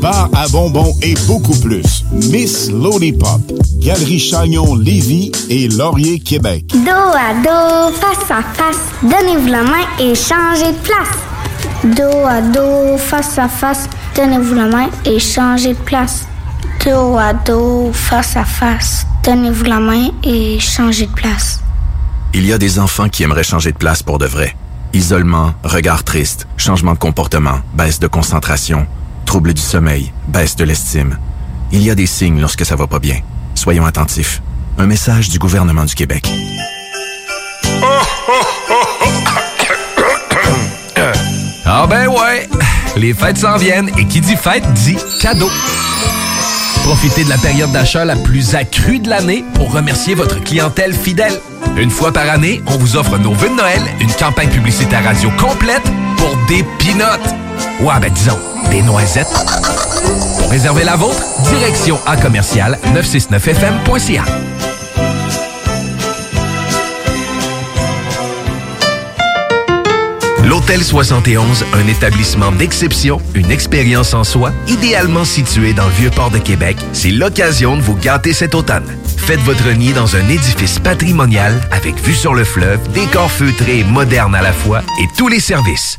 bar à bonbons et beaucoup plus. Miss Lollipop, Galerie Chagnon Lévis et Laurier Québec. Dos à dos, face à face, donnez-vous la main et changez de place. Dos à dos, face à face, donnez-vous la main et changez de place. Dos à dos, face à face, donnez-vous la main et changez de place. Il y a des enfants qui aimeraient changer de place pour de vrai. Isolement, regard triste, changement de comportement, baisse de concentration, trouble du sommeil, baisse de l'estime. Il y a des signes lorsque ça va pas bien. Soyons attentifs. Un message du gouvernement du Québec. Ah ben ouais, les fêtes s'en viennent et qui dit fête dit cadeau. Profitez de la période d'achat la plus accrue de l'année pour remercier votre clientèle fidèle. Une fois par année, on vous offre nos vœux de Noël, une campagne publicitaire radio complète pour des pinottes. Ouais, ben disons, des noisettes. Pour réserver la vôtre, direction à commercial 969fm.ca. L'Hôtel 71, un établissement d'exception, une expérience en soi, idéalement situé dans le vieux port de Québec, c'est l'occasion de vous gâter cet automne. Faites votre nid dans un édifice patrimonial avec vue sur le fleuve, décor feutré et moderne à la fois et tous les services,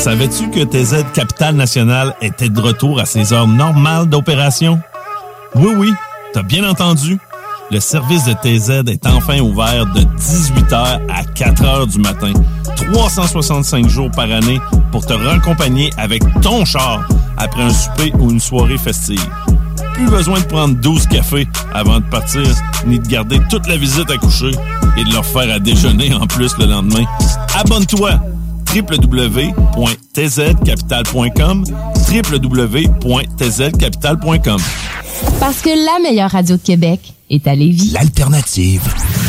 Savais-tu que TZ Capital National était de retour à ses heures normales d'opération? Oui, oui, t'as bien entendu. Le service de TZ est enfin ouvert de 18h à 4h du matin, 365 jours par année pour te raccompagner avec ton char après un souper ou une soirée festive. Plus besoin de prendre 12 cafés avant de partir, ni de garder toute la visite à coucher et de leur faire à déjeuner en plus le lendemain. Abonne-toi www.tzcapital.com www.tzcapital.com Parce que la meilleure radio de Québec est à Lévis. L'alternative.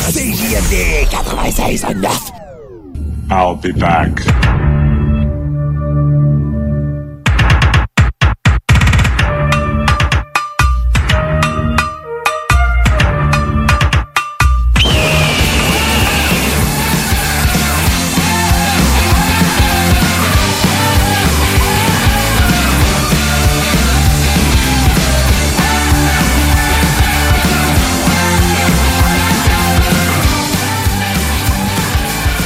CJMD 96.9. I'll be back.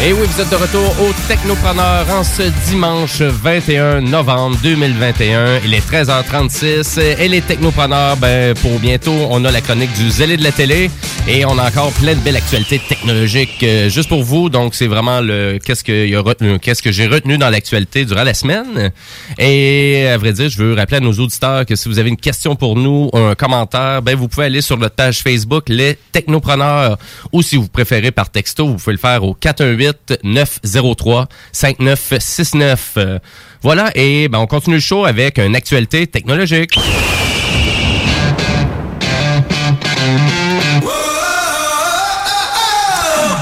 Et oui, vous êtes de retour au Technopreneur en ce dimanche 21 novembre 2021. Il est 13h36 et les Technopreneurs, ben, pour bientôt, on a la chronique du zélé de la télé et on a encore plein de belles actualités technologiques euh, juste pour vous. Donc, c'est vraiment le qu'est-ce que, retenu- qu'est-ce que j'ai retenu dans l'actualité durant la semaine. Et à vrai dire, je veux rappeler à nos auditeurs que si vous avez une question pour nous, un commentaire, ben, vous pouvez aller sur notre page Facebook, les Technopreneurs, ou si vous préférez par texto, vous pouvez le faire au 418-903-5969. Euh, Voilà, et ben, on continue le show avec une actualité technologique.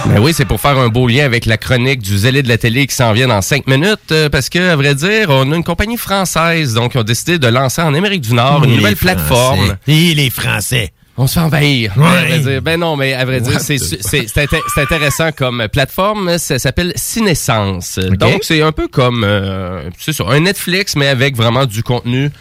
Ben oui, c'est pour faire un beau lien avec la chronique du zélé de la télé qui s'en vient dans cinq minutes, euh, parce que, à vrai dire, on a une compagnie française, donc ils ont décidé de lancer en Amérique du Nord une Les nouvelle Français. plateforme. Et les Français. On se fait envahir. Ouais. à vrai dire. Ben non, mais à vrai dire, c'est intéressant comme plateforme. Ça s'appelle Cinescence. Donc, c'est un peu comme euh, c'est un Netflix, mais avec vraiment du contenu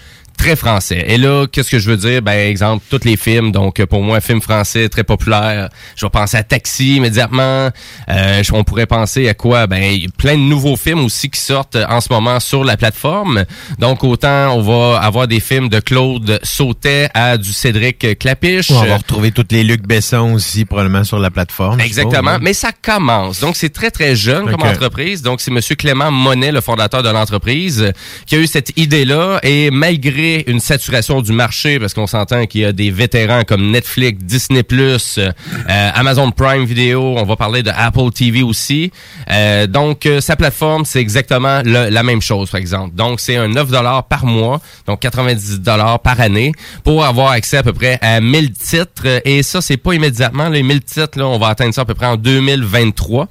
très français. Et là, qu'est-ce que je veux dire? Ben, exemple, tous les films. Donc, pour moi, un film français très populaire. Je vais penser à Taxi immédiatement. Euh, on pourrait penser à quoi? Ben, il y a plein de nouveaux films aussi qui sortent en ce moment sur la plateforme. Donc, autant on va avoir des films de Claude Sautet à du Cédric Clapiche. On va retrouver toutes les Luc Besson aussi, probablement sur la plateforme. Exactement, hein? mais ça commence. Donc, c'est très, très jeune comme entreprise. Donc, c'est Monsieur Clément Monet, le fondateur de l'entreprise, euh, qui a eu cette idée-là. Et malgré une saturation du marché, parce qu'on s'entend qu'il y a des vétérans comme Netflix, Disney+, euh, Amazon Prime Video, on va parler de Apple TV aussi. Euh, donc, euh, sa plateforme, c'est exactement la même chose, par exemple. Donc, c'est un 9 par mois, donc 90 par année, pour avoir accès à peu près à 1000 titres. Et ça, c'est pas immédiatement. Les 1000 titres, on va atteindre ça à peu près en 2023,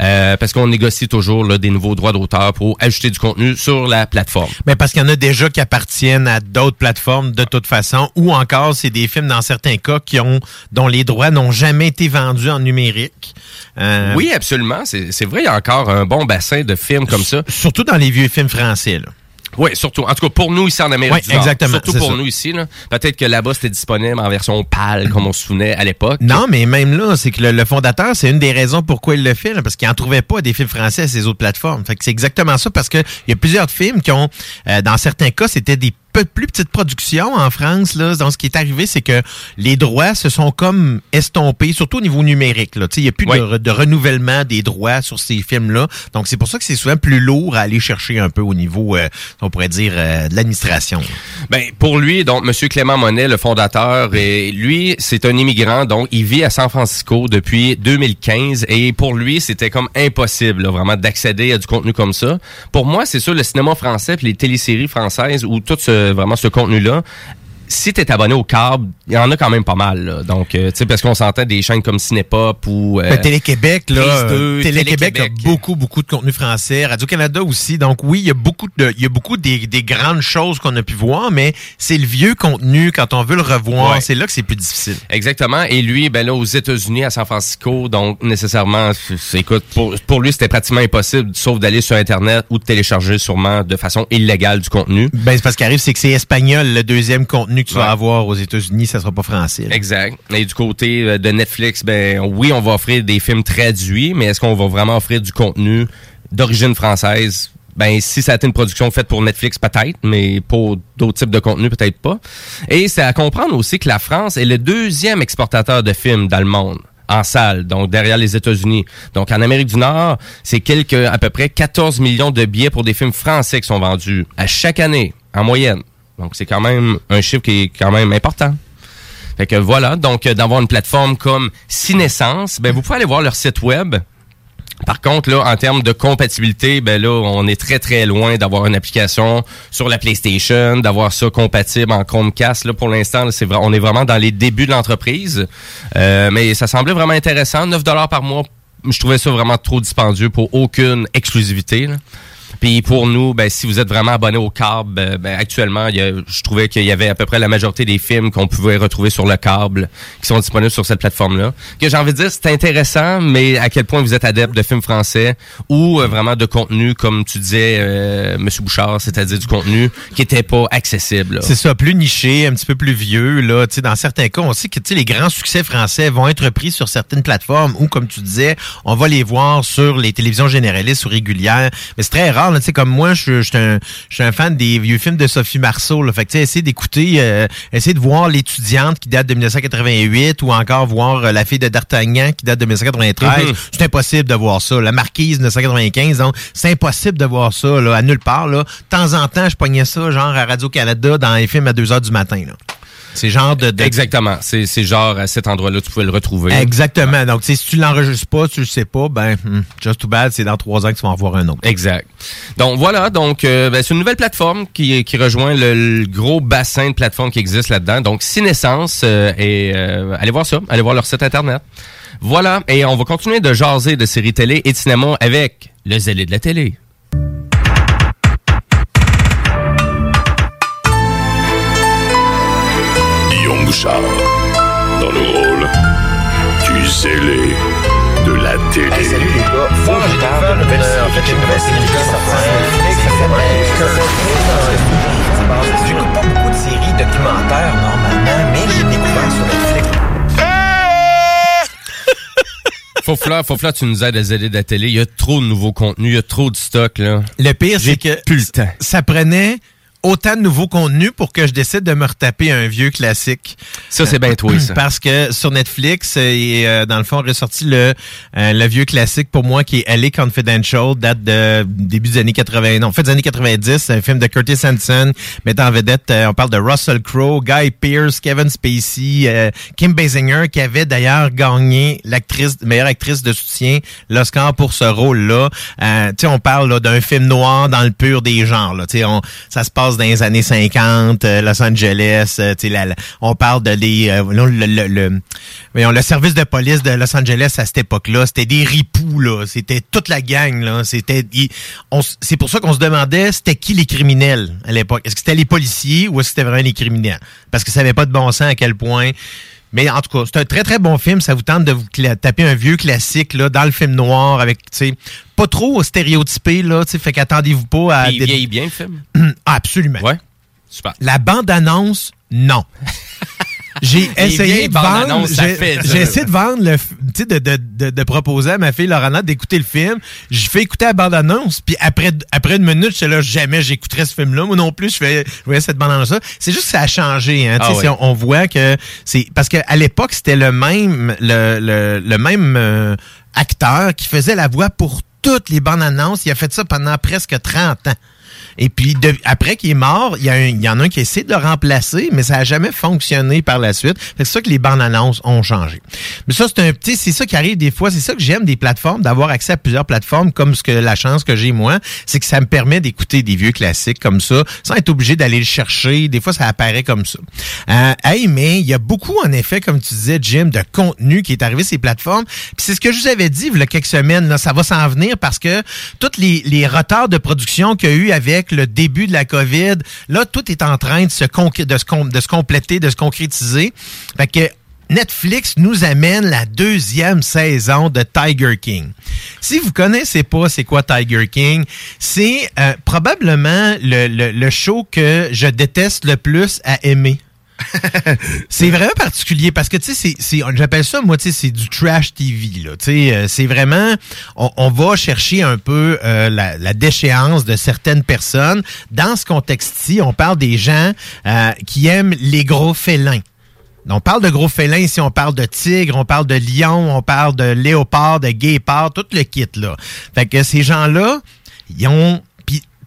euh, parce qu'on négocie toujours des nouveaux droits d'auteur pour ajouter du contenu sur la plateforme. Mais parce qu'il y en a déjà qui appartiennent d'autres plateformes de toute façon, ou encore c'est des films dans certains cas qui ont dont les droits n'ont jamais été vendus en numérique. Euh, Oui, absolument. C'est vrai, il y a encore un bon bassin de films comme ça. Surtout dans les vieux films français. Là. Oui, surtout. En tout cas, pour nous ici en Amérique Ouais, du Nord. exactement, Surtout pour ça. nous ici. Peut-être que là-bas, c'était disponible en version pâle, comme on se souvenait à l'époque. Non, mais même là, c'est que le, le fondateur, c'est une des raisons pourquoi il le fait, là, parce qu'il n'en trouvait pas des films français à ces autres plateformes. Fait que c'est exactement ça, parce que il y a plusieurs films qui ont, euh, dans certains cas, c'était des peu plus petite production en France. Là. Donc, ce qui est arrivé, c'est que les droits se sont comme estompés, surtout au niveau numérique. Là. Tu sais, Il n'y a plus de, re- de renouvellement des droits sur ces films-là. Donc, c'est pour ça que c'est souvent plus lourd à aller chercher un peu au niveau, euh, on pourrait dire, euh, de l'administration. Ben, pour lui, donc, M. Clément Monet, le fondateur, et lui, c'est un immigrant, donc il vit à San Francisco depuis 2015, et pour lui, c'était comme impossible, là, vraiment, d'accéder à du contenu comme ça. Pour moi, c'est sûr, le cinéma français, puis les téléséries françaises, ou tout ce, vraiment ce contenu-là, si t'es abonné au câble, il y en a quand même pas mal. Là. Donc, euh, tu sais, parce qu'on s'entend des chaînes comme Cinépop ou... euh, Ben, Télé-Québec, là, euh, 2, Télé-Québec a beaucoup, beaucoup de contenu français. Radio-Canada aussi. Donc oui, il y a beaucoup de, il y a beaucoup des, des grandes choses qu'on a pu voir, mais c'est le vieux contenu quand on veut le revoir. Ouais. C'est là que c'est plus difficile. Exactement. Et lui, ben là, aux États-Unis, à San Francisco, donc nécessairement, écoute, pour, pour lui, c'était pratiquement impossible, sauf d'aller sur Internet ou de télécharger sûrement de façon illégale du contenu. Ben, c'est parce qu'arrive, c'est que c'est espagnol, le deuxième contenu que tu Ouais. vas avoir aux États-Unis, ça sera pas français. là. Exact. Et du côté euh, de Netflix, ben oui, on va offrir des films traduits, mais est-ce qu'on va vraiment offrir du contenu d'origine française? Ben, si ça a été une production faite pour Netflix, peut-être, mais pour d'autres types de contenu, peut-être pas. Et c'est à comprendre aussi que la France est le deuxième exportateur de films dans le monde en salle, donc derrière les États-Unis. Donc en Amérique du Nord, c'est quelques à peu près 14 millions de billets pour des films français qui sont vendus à chaque année, en moyenne. Donc c'est quand même un chiffre qui est quand même important. Fait que voilà, donc euh, d'avoir une plateforme comme Cinescence, ben vous pouvez aller voir leur site web. Par contre, là, en termes de compatibilité, ben là, on est très très loin d'avoir une application sur la PlayStation, d'avoir ça compatible en Chromecast. Là, pour l'instant, on est vraiment dans les débuts de l'entreprise, Euh, mais ça semblait vraiment intéressant. 9 dollars par mois, je trouvais ça vraiment trop dispendieux pour aucune exclusivité. Puis pour nous, ben, si vous êtes vraiment abonné au câble, ben, ben, actuellement, y a- je trouvais qu'il y avait à peu près la majorité des films qu'on pouvait retrouver sur le câble qui sont disponibles sur cette plateforme-là. Que j'ai envie de dire, c'est intéressant, mais à quel point vous êtes adepte de films français ou euh, vraiment de contenu, comme tu disais, euh, Monsieur Bouchard, c'est-à-dire du contenu qui était pas accessible. C'est ça, plus niché, un petit peu plus vieux. Là, dans certains cas, on sait que les grands succès français vont être pris sur certaines plateformes ou, comme tu disais, on va les voir sur les télévisions généralistes ou régulières. Mais c'est très rare. Tu sais, comme moi, je suis un, fan des vieux films de Sophie Marceau. Là. Fait que, tu sais, essayer d'écouter, euh, essayer de voir L'étudiante qui date de 1988 ou encore voir euh, La fille de D'Artagnan qui date de 1993. Mhm. C'est impossible de voir ça. La Marquise 1995, donc c'est impossible de voir ça là, à nulle part. Là. De temps en temps, je pognais ça genre à Radio-Canada dans les films à 2 heures du matin. Là. C'est genre de... de- Exactement. C'est c'est genre à cet endroit-là, tu pouvais le retrouver. Exactement. Donc, si tu l'enregistres pas, tu le sais pas, ben, hmm, just too bad, c'est dans trois ans que tu vas en voir un autre. Exact. Donc voilà, donc euh, ben, c'est une nouvelle plateforme qui, qui rejoint le, le gros bassin de plateformes qui existe là-dedans. Donc Cinescence euh, et euh, allez voir ça, allez voir leur site internet. Voilà, et on va continuer de jaser de séries télé et de cinéma avec le zélé de la télé. Bouchard, dans le rôle du zélé de la télé. salut les gars, formidable. Euh, en fait, j'ai une. J'écoute pas beaucoup de séries documentaires normalement, mais j'ai découvert sur Netflix. Faut faut falloir que tu nous aides à zéler de la télé. Il y a trop de nouveaux contenus, il y a trop de stock là. Le pire, c'est que plus le temps. ça prenait autant de nouveaux contenus pour que je décide de me retaper un vieux classique. Ça, c'est bien toi, ça. Parce que sur Netflix, euh, et, euh, dans le fond, on ressorti le, euh, le vieux classique pour moi qui est LA Confidential, date de début des années 80, non, en fait des années 90, c'est un film de Curtis Hanson, mettant en vedette, euh, on parle de Russell Crowe, Guy Pearce, Kevin Spacey, euh, Kim Basinger, qui avait d'ailleurs gagné l'actrice, meilleure actrice de soutien, l'Oscar pour ce rôle-là. Euh, tu sais, on parle là, d'un film noir dans le pur des genres. Là. Tu sais, on, ça se passe dans les années 50, euh, Los Angeles. euh, on parle de les, euh, le, le, le, service de police de Los Angeles à cette époque-là. C'était des ripoux, là. C'était toute la gang, là. C'était, c'est pour ça qu'on se demandait c'était qui les criminels à l'époque? Est-ce que c'était les policiers ou est-ce que c'était vraiment les criminels? Parce que ça n'avait pas de bon sens à quel point. Mais en tout cas, c'est un très très bon film. Ça vous tente de vous taper un vieux classique là, dans le film noir avec, tu sais, pas trop stéréotypé là. Tu sais, fait qu'attendez-vous pas à. Il vieillit bien le film. Ah, absolument. Ouais. Super. La bande-annonce, non. J'ai essayé de vendre. J'ai essayé de vendre le, tu sais, de, de, de, de proposer à ma fille Laurana d'écouter le film. Je fais écouter la bande-annonce, puis après, après une minute, je là, jamais j'écouterais ce film-là. Moi non plus, je fais, je voyais cette bande-annonce-là. C'est juste que ça a changé, hein. Tu sais, Ah si oui. on, on voit que c'est, parce qu'à l'époque, c'était le même, le, le, le même euh, acteur qui faisait la voix pour toutes les bandes annonces. Il a fait ça pendant presque 30 ans. Et puis, de- après qu'il est mort, il y, y en a un qui essaie de le remplacer, mais ça n'a jamais fonctionné par la suite. C'est ça que les bandes annonces ont changé. Mais ça, c'est un petit, c'est ça qui arrive des fois. C'est ça que j'aime des plateformes, d'avoir accès à plusieurs plateformes, comme ce que la chance que j'ai moi, c'est que ça me permet d'écouter des vieux classiques comme ça, sans être obligé d'aller le chercher. Des fois, ça apparaît comme ça. Euh, hey, mais il y a beaucoup, en effet, comme tu disais, Jim, de contenu qui est arrivé sur ces plateformes. Puis c'est ce que je vous avais dit il y a quelques semaines. Là, ça va s'en venir parce que tous les, les retards de production qu'il y a eu avec le début de la COVID, là, tout est en train de se, compléter, de se concrétiser. Fait que Netflix nous amène la deuxième saison de Tiger King. Si vous connaissez pas c'est quoi Tiger King, c'est euh, probablement le, le- le show que je déteste le plus à aimer. C'est vraiment particulier parce que tu sais j'appelle ça moi tu sais c'est du trash TV là. Euh, c'est vraiment on, va chercher un peu euh, la, déchéance de certaines personnes. Dans ce contexte-ci on parle des gens euh, qui aiment les gros félins. On parle de gros félins ici, on parle de tigre, on parle de lion, on parle de léopard, de guépard, tout le kit là. Fait que ces gens-là, ils ont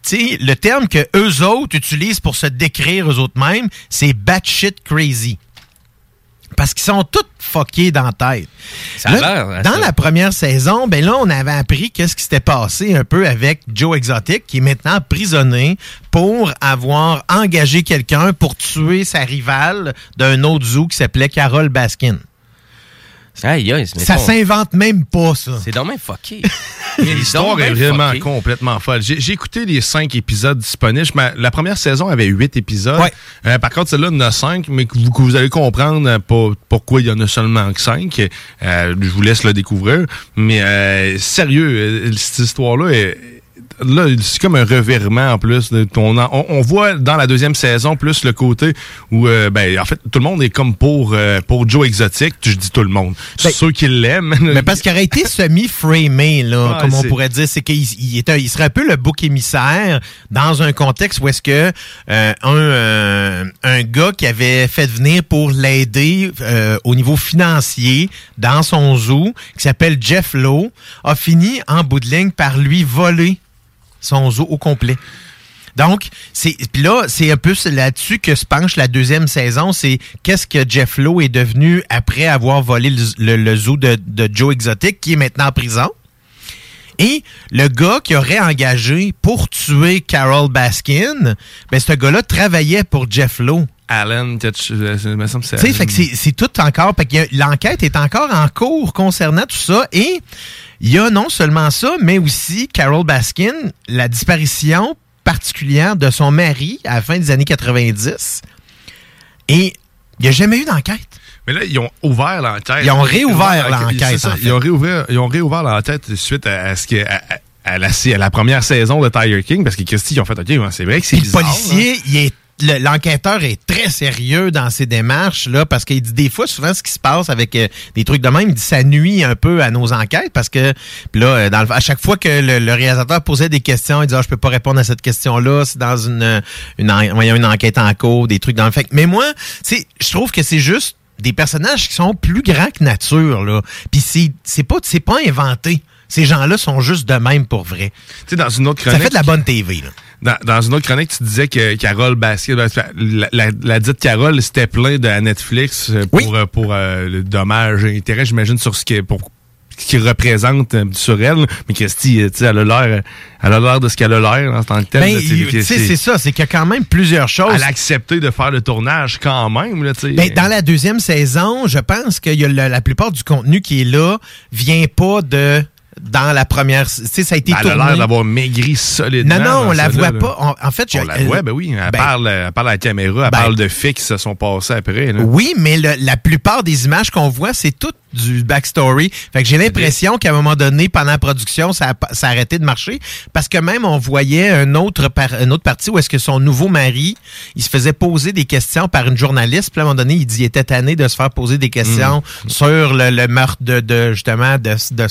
sais le terme que eux autres utilisent pour se décrire eux autres mêmes, c'est batshit crazy. Parce qu'ils sont tous fuckés dans la tête. Ça a Là, l'air, hein, dans ça. la première saison, ben là, on avait appris qu'est-ce qui s'était passé un peu avec Joe Exotic, qui est maintenant emprisonné pour avoir engagé quelqu'un pour tuer sa rivale d'un autre zoo qui s'appelait Carol Baskin. Aïe, aïe, mais Ça s'invente même pas, ça. C'est dommage fucké. L'histoire est vraiment complètement folle. J'ai écouté les cinq épisodes disponibles. La première saison avait huit épisodes. Euh, par contre, celle-là, il y en a cinq, mais que vous, que vous allez comprendre euh, pourquoi il y en a seulement que cinq. Euh, je vous laisse le découvrir. Mais euh, sérieux, cette histoire-là est là, c'est comme un revirement en plus. de ton- on, on voit dans la deuxième saison plus le côté où, euh, ben, en fait, tout le monde est comme pour, euh, pour Joe Exotic. Je dis tout le monde. Ceux qui l'aiment. Ben, Mais parce qu'il aurait été semi-framé, là, comme on pourrait dire, c'est qu'il il il serait un peu le bouc émissaire dans un contexte où est-ce que euh, un, euh, un gars qui avait fait venir pour l'aider euh, au niveau financier dans son zoo, qui s'appelle Jeff Lowe, a fini en bout de ligne par lui voler son zoo au complet. Donc, c'est puis là, c'est un peu là-dessus que se penche la deuxième saison. C'est qu'est-ce que Jeff Lowe est devenu après avoir volé le, le- le zoo de, de Joe Exotic, qui est maintenant en prison. Et le gars qui aurait engagé pour tuer Carol Baskin, ben ce gars-là travaillait pour Jeff Lowe. Que c'est tout encore. L'enquête est encore en cours concernant tout ça. Et il y a non seulement ça, mais aussi Carol Baskin, la disparition particulière de son mari à la fin des années 90. Et il n'y a jamais eu d'enquête. Mais là, ils ont ouvert l'enquête. Ils ont réouvert l'enquête, en fait. Ils, ont réouvert, ils ont réouvert l'enquête suite à, à ce que. À, la, à la première saison de Tiger King, parce que Christy, ils ont fait OK, c'est vrai que c'est Puis le bizarre. policier, il est le- l'enquêteur est très sérieux dans ses démarches là parce qu'il dit des fois souvent ce qui se passe avec euh, des trucs de même il dit ça nuit un peu à nos enquêtes parce que là euh, dans le- à chaque fois que le, le réalisateur posait des questions il disait ah, je peux pas répondre à cette question là c'est dans une une, en- une enquête en cours des trucs dans le fait mais moi je trouve que c'est juste des personnages qui sont plus grands que nature là puis c'est c'est pas c'est pas inventé ces gens-là sont juste de même pour vrai. Tu sais, dans une autre Ça chronique. fait de la bonne TV, là. Dans, dans une autre chronique, tu disais que Carole Baskin, ben, la, la, la dite Carole, c'était plein de Netflix euh, pour, euh, pour euh, le dommage et intérêt, j'imagine, sur ce qui pour qu'il représente sur elle. Mais Christy, tu sais, elle a l'air, elle a l'air de ce qu'elle a l'air en tant que telle. Ben, c'est ça, c'est qu'il y a quand même plusieurs choses. Elle a accepté de faire le tournage quand même, là. Ben, dans la deuxième saison, je pense que y a le- la plupart du contenu qui est là vient pas de dans la première. Tu sais, ça a été Ben, Elle a l'air d'avoir maigri solidement. Non, non, on la voit là. pas. En- en fait, On je- la voit, ben oui. Elle, Ben- parle, elle parle à la caméra, elle Ben- parle de faits qui se sont passés après. là. Oui, mais le- la plupart des images qu'on voit, c'est tout du backstory. Fait que j'ai l'impression qu'à un moment donné, pendant la production, ça a, pas- ça a arrêté de marcher. Parce que même, on voyait un autre par- une autre partie où est-ce que son nouveau mari, il se faisait poser des questions par une journaliste. Puis à un moment donné, il dit qu'il était tanné de se faire poser des questions Mm. sur le, le meurtre de, de, justement, de, de,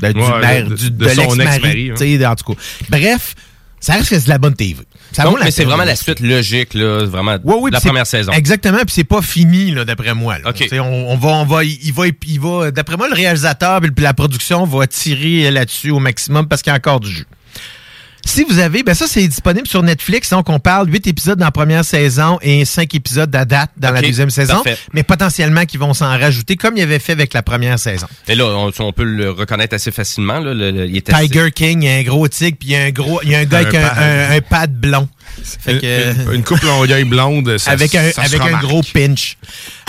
de- du Ouais, maire, de- du- de de son ex-mari, hein. En tout cas. Bref, ça reste que c'est de la bonne TV. Ça Donc, mais c'est vraiment la suite logique, là, vraiment, Oui, la première saison. Exactement, puis c'est pas fini, là, d'après moi. là. On, on va, on va, il va, il va, d'après moi, le réalisateur puis la production va tirer là-dessus au maximum parce qu'il y a encore du jus. Si vous avez, ben ça, c'est disponible sur Netflix. Donc, on parle 8 épisodes dans la première saison et 5 épisodes à date dans la deuxième saison. parfait. Mais potentiellement qu'ils vont s'en rajouter comme il avait fait avec la première saison. Et là, on, on peut le reconnaître assez facilement. Là, le- le- il est assez- Tiger King, il y a un gros tigre, puis il y a un gros, il y a un gars Un avec un- un pad blond. Fait que- Une, une coupe longueuil blonde, ça, avec un, ça se avec un gros pinch.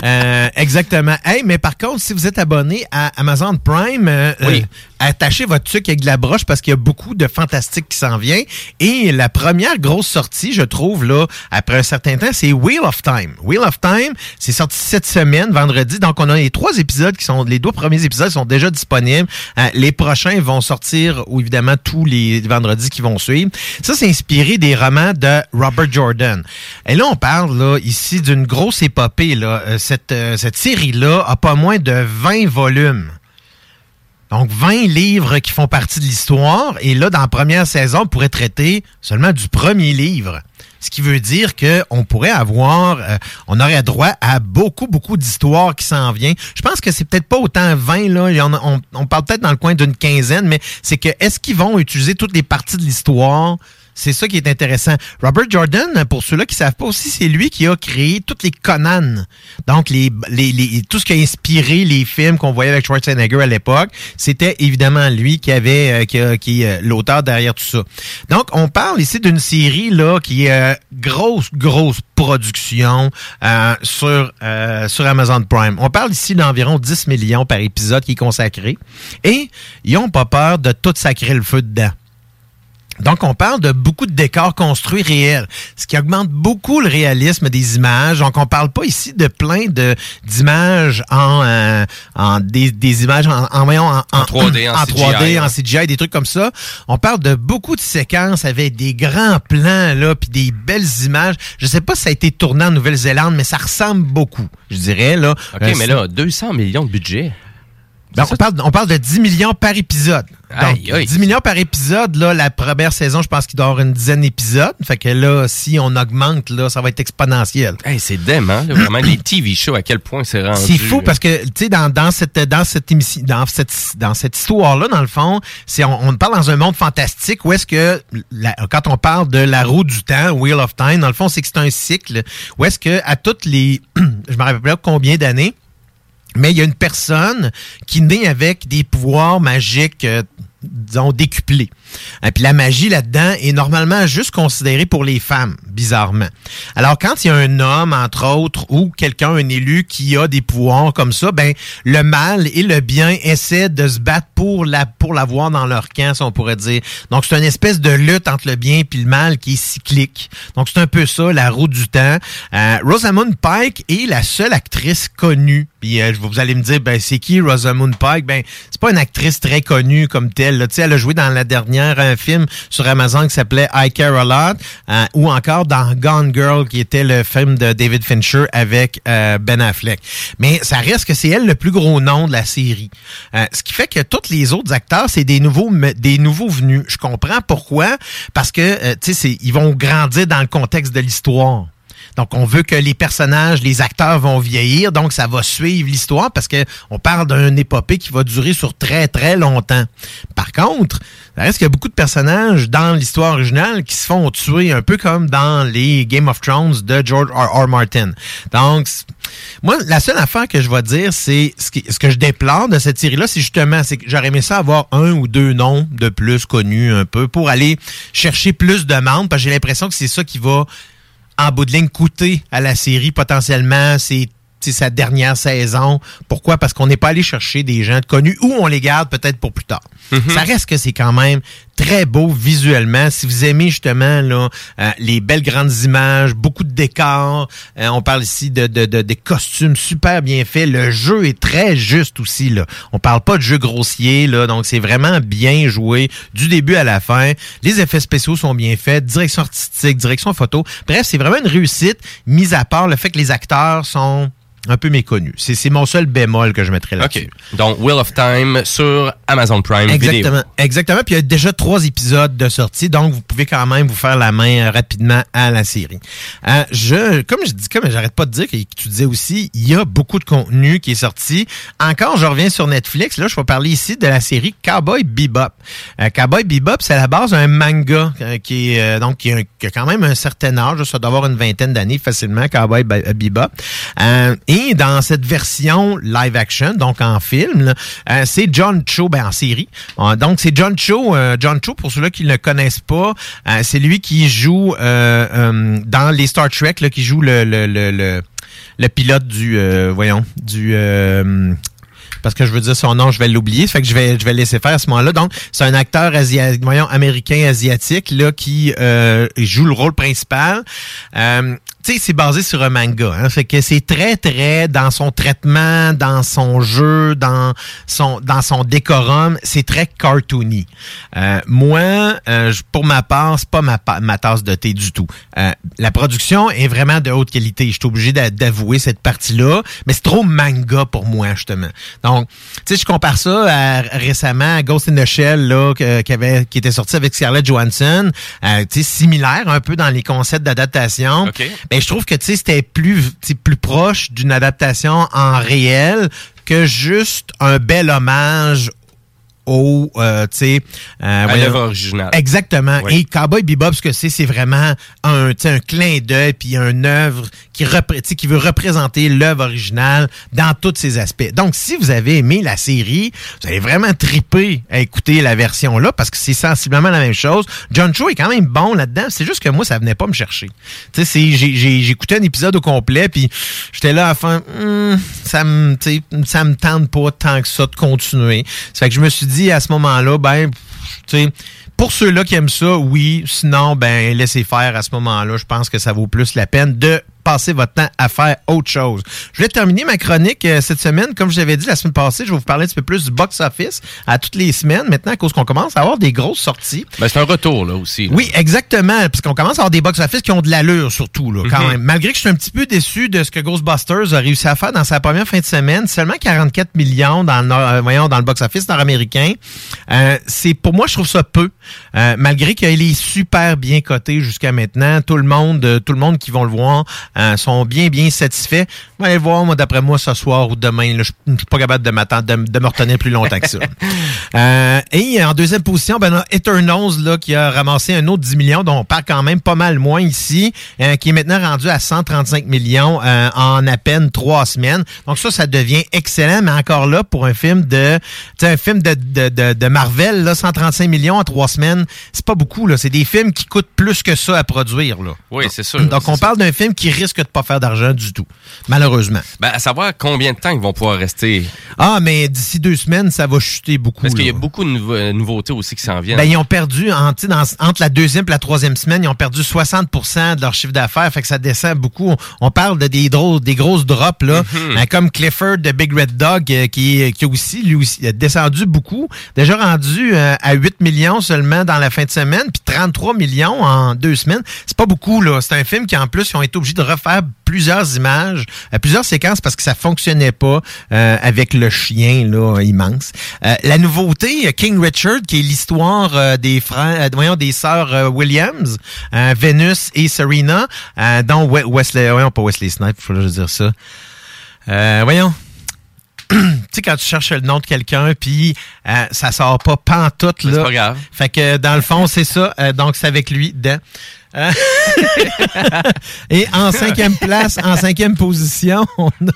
Euh, exactement. Hey, mais par contre, si vous êtes abonné à Amazon Prime, euh, Oui. euh, attachez votre truc avec de la broche parce qu'il y a beaucoup de fantastique qui s'en vient. Et la première grosse sortie, je trouve, là, après un certain temps, c'est Wheel of Time. Wheel of Time, c'est sorti cette semaine, vendredi. Donc, on a les trois épisodes qui sont, les deux premiers épisodes sont déjà disponibles. Les prochains vont sortir, ou évidemment, tous les vendredis qui vont suivre. Ça, c'est inspiré des romans de Robert Jordan. Et là, on parle, ici d'une grosse épopée. Euh, cette, euh, cette série-là a pas moins de 20 volumes. Donc, 20 livres qui font partie de l'histoire. Et là, dans la première saison, on pourrait traiter seulement du premier livre. Ce qui veut dire qu'on pourrait avoir, euh, on aurait droit à beaucoup, beaucoup d'histoires qui s'en viennent. Je pense que c'est peut-être pas autant 20, là. On parle peut-être dans le coin d'une quinzaine, mais c'est que est-ce qu'ils vont utiliser toutes les parties de l'histoire? C'est ça qui est intéressant. Robert Jordan, pour ceux-là qui savent pas aussi, c'est lui qui a créé toutes les Conan. Donc, les, les, tout ce qui a inspiré les films qu'on voyait avec Schwarzenegger à l'époque, c'était évidemment lui qui avait, euh, qui, qui est euh, l'auteur derrière tout ça. Donc, on parle ici d'une série là qui est euh, grosse, grosse production sur, sur Amazon Prime. On parle ici d'environ 10 millions par épisode qui est consacré. Et ils ont pas peur de tout sacrer le feu dedans. Donc, on parle de beaucoup de décors construits réels, ce qui augmente beaucoup le réalisme des images. Donc, on parle pas ici de plein de d'images en, euh, en des, des images en, en, en, En 3D, en 3D, CGI, en hein. CGI, des trucs comme ça. On parle de beaucoup de séquences avec des grands plans là, puis des belles images. Je sais pas si ça a été tourné en Nouvelle-Zélande, mais ça ressemble beaucoup, je dirais là. OK, Euh, mais là, 200 millions de budget. Ben, on, parle, on parle de 10 millions par épisode. Donc, Aïe, aïe. 10 millions par épisode, là, la première saison, je pense qu'il doit y avoir une dizaine d'épisodes. Fait que là, si on augmente, là, ça va être exponentiel. Hey, c'est dément, là, vraiment, les TV shows, à quel point c'est rendu. C'est fou parce que, tu sais, dans, dans cette, dans cette émission, dans cette, dans cette histoire-là, dans le fond, c'est, on, on parle dans un monde fantastique où est-ce que, la- quand on parle de la roue du temps, Wheel of Time, dans le fond, c'est que c'est un cycle où est-ce que, à toutes les, je me rappelle pas combien d'années, mais il y a une personne qui naît avec des pouvoirs magiques, euh, disons, décuplés. Et puis la magie là-dedans est normalement juste considérée pour les femmes, bizarrement. Alors quand il y a un homme, entre autres, ou quelqu'un, un élu qui a des pouvoirs comme ça, ben le mal et le bien essaient de se battre pour la pour l'avoir dans leur camp, si on pourrait dire. Donc c'est une espèce de lutte entre le bien et le mal qui est cyclique. Donc c'est un peu ça, la roue du temps. Euh, Rosamund Pike est la seule actrice connue. Puis euh, vous allez me dire, ben c'est qui Rosamund Pike? Ben c'est pas une actrice très connue comme telle. là. Elle a joué dans la dernière un film sur Amazon qui s'appelait I Care a Lot, euh, ou encore dans Gone Girl, qui était le film de David Fincher avec euh, Ben Affleck. Mais ça reste que c'est elle le plus gros nom de la série. Euh, ce qui fait que tous les autres acteurs, c'est des nouveaux des nouveaux venus. Je comprends pourquoi, parce que euh, tu sais, ils vont grandir dans le contexte de l'histoire. Donc, on veut que les personnages, les acteurs vont vieillir, donc ça va suivre l'histoire parce que on parle d'une épopée qui va durer sur très, très longtemps. Par contre, ça reste qu'il y a beaucoup de personnages dans l'histoire originale qui se font tuer un peu comme dans les Game of Thrones de George R. R. Martin. Donc, moi, la seule affaire que je vais dire, c'est ce, que je déplore de cette série-là, c'est justement, c'est que j'aurais aimé ça avoir un ou deux noms de plus connus un peu pour aller chercher plus de monde, parce que j'ai l'impression que c'est ça qui va en bout de ligne coûter à la série potentiellement c'est sa dernière saison. Pourquoi? Parce qu'on n'est pas allé chercher des gens connus ou on les garde peut-être pour plus tard. Ça reste que c'est quand même très beau visuellement. Si vous aimez justement là, euh, les belles grandes images, beaucoup de décors, euh, on parle ici de, de, de- des costumes super bien faits. Le jeu est très juste aussi. Là. On parle pas de jeu grossier, là, donc c'est vraiment bien joué du début à la fin. Les effets spéciaux sont bien faits, direction artistique, direction photo. Bref, c'est vraiment une réussite, mis à part le fait que les acteurs sont un peu méconnus. C'est c'est mon seul bémol que je mettrais là-dessus. OK. Donc, Wheel of Time sur Amazon Prime. Exactement. Exactement. Puis il y a déjà trois épisodes de sortie, donc vous pouvez quand même vous faire la main euh, rapidement à la série. Euh, je, comme je dis, comme j'arrête pas de dire que tu disais aussi, il y a beaucoup de contenu qui est sorti. Encore, je reviens sur Netflix. Là, je vais parler ici de la série Cowboy Bebop. Euh, Cowboy Bebop, c'est à la base un manga euh, qui est euh, donc qui a, un- qui a quand même un certain âge. Ça doit avoir une vingtaine d'années facilement. Cowboy Be- Bebop. Euh, et dans cette version live action, donc en film, euh, c'est John Cho, ben en série. Euh, donc c'est John Cho. euh, John Cho, pour ceux-là qui ne le connaissent pas, c'est lui qui joue dans les Star Trek, là, qui joue le pilote du voyons du parce que je veux dire son nom, je vais l'oublier. Fait que je vais, je vais laisser faire à ce moment-là. Donc, c'est un acteur asiatique, voyons, américain asiatique là qui joue le rôle principal. Tu sais, c'est basé sur un manga. Hein, fait que c'est très, très dans son traitement, dans son jeu, dans son, dans son décorum, c'est très cartoony. Euh, moi, euh, pour ma part, c'est pas ma, ma tasse de thé du tout. Euh, la production est vraiment de haute qualité. Je suis obligé d'a- d'avouer cette partie-là, mais c'est trop manga pour moi justement. Donc, tu sais, je compare ça à, récemment à Ghost in the Shell là, qui avait, qui était sorti avec Scarlett Johansson. Euh, tu sais, similaire un peu dans les concepts d'adaptation. Ben, je trouve que tu sais, c'était plus, plus proche d'une adaptation en réel que juste un bel hommage au, euh, tu sais... euh, À l'œuvre originale. Exactement. Oui. Et Cowboy Bebop, ce que c'est, c'est vraiment un, un clin d'œil puis une œuvre qui, qui veut représenter l'œuvre originale dans tous ses aspects. Donc, si vous avez aimé la série, vous allez vraiment triper à écouter la version là parce que c'est sensiblement la même chose. John Cho est quand même bon là-dedans. C'est juste que moi, ça venait pas me chercher. Tu sais, c'est- j'ai- j'ai j'ai écouté un épisode au complet puis j'étais là à la fin, Hmm, ça me, ça tente pas tant que ça de continuer. Ça fait que je me suis dit à ce moment-là, ben, tu sais, pour ceux-là qui aiment ça, oui. Sinon, ben, laissez faire à ce moment-là. Je pense que ça vaut plus la peine de passer votre temps à faire autre chose. Je voulais terminer ma chronique euh, cette semaine. Comme je l'avais dit la semaine passée, je vais vous parler un petit peu plus du box-office à toutes les semaines. Maintenant, à cause qu'on commence à avoir des grosses sorties. Ben, c'est un retour, là, aussi. là. Oui, exactement. Parce qu'on commence à avoir des box-office qui ont de l'allure, surtout, là, quand Mhm. même. Malgré que je suis un petit peu déçu de ce que Ghostbusters a réussi à faire dans sa première fin de semaine, seulement 44 millions dans le, euh, voyons, dans le box-office nord-américain. Euh, c'est pour moi, je trouve ça peu. Euh, malgré qu'il est super bien coté jusqu'à maintenant, tout le monde, euh, tout le monde qui vont le voir euh, sont bien, bien satisfaits. On va aller le voir, moi, d'après moi, ce soir ou demain. là. Je suis pas capable de m'attendre, de, de me retenir plus longtemps que ça. Euh, et en deuxième position, ben, on a Eternals là, qui a ramassé un autre 10 millions, dont on parle quand même pas mal moins ici, euh, qui est maintenant rendu à 135 millions euh, en à peine trois semaines. Donc ça, ça devient excellent, mais encore là, pour un film de tu sais, un film de, de, de, de Marvel, là, 135 millions en trois semaines, c'est pas beaucoup. là. C'est des films qui coûtent plus que ça à produire. Là. Oui, c'est sûr. Donc on parle d'un film qui risque de pas faire d'argent du tout, malheureusement. Ben, à savoir combien de temps ils vont pouvoir rester. Ah, mais d'ici deux semaines, ça va chuter beaucoup. Parce qu'il y a beaucoup de euh, nouveautés aussi qui s'en viennent. Ben, ils ont perdu, en, dans- entre la deuxième et la troisième semaine, ils ont perdu 60% de leur chiffre d'affaires. Fait que ça descend beaucoup. On, parle de des, drôles, des grosses drops, là. Mhm. Hein, comme Clifford de Big Red Dog, euh, qui, qui aussi, lui aussi, a descendu beaucoup. Déjà rendu euh, à 8 millions seulement dans la fin de semaine, puis 33 millions en deux semaines. C'est pas beaucoup, là. C'est un film qui, en plus, ils ont été obligés de refaire plusieurs images, euh, plusieurs séquences parce que ça fonctionnait pas euh, avec le chien là immense. Euh, la nouveauté, King Richard, qui est l'histoire euh, des frères, voyons des sœurs Williams, euh, Venus et Serena, dont We- Wesley, voyons pas Wesley Snipes, faut juste dire ça. Voyons. tu sais, quand tu cherches le nom de quelqu'un, puis euh, ça sort pas pantoute, là. c'est pas grave. Fait que, dans le fond, c'est ça. Euh, donc, c'est avec lui, dedans. Euh, Et en cinquième place, en cinquième position, on a...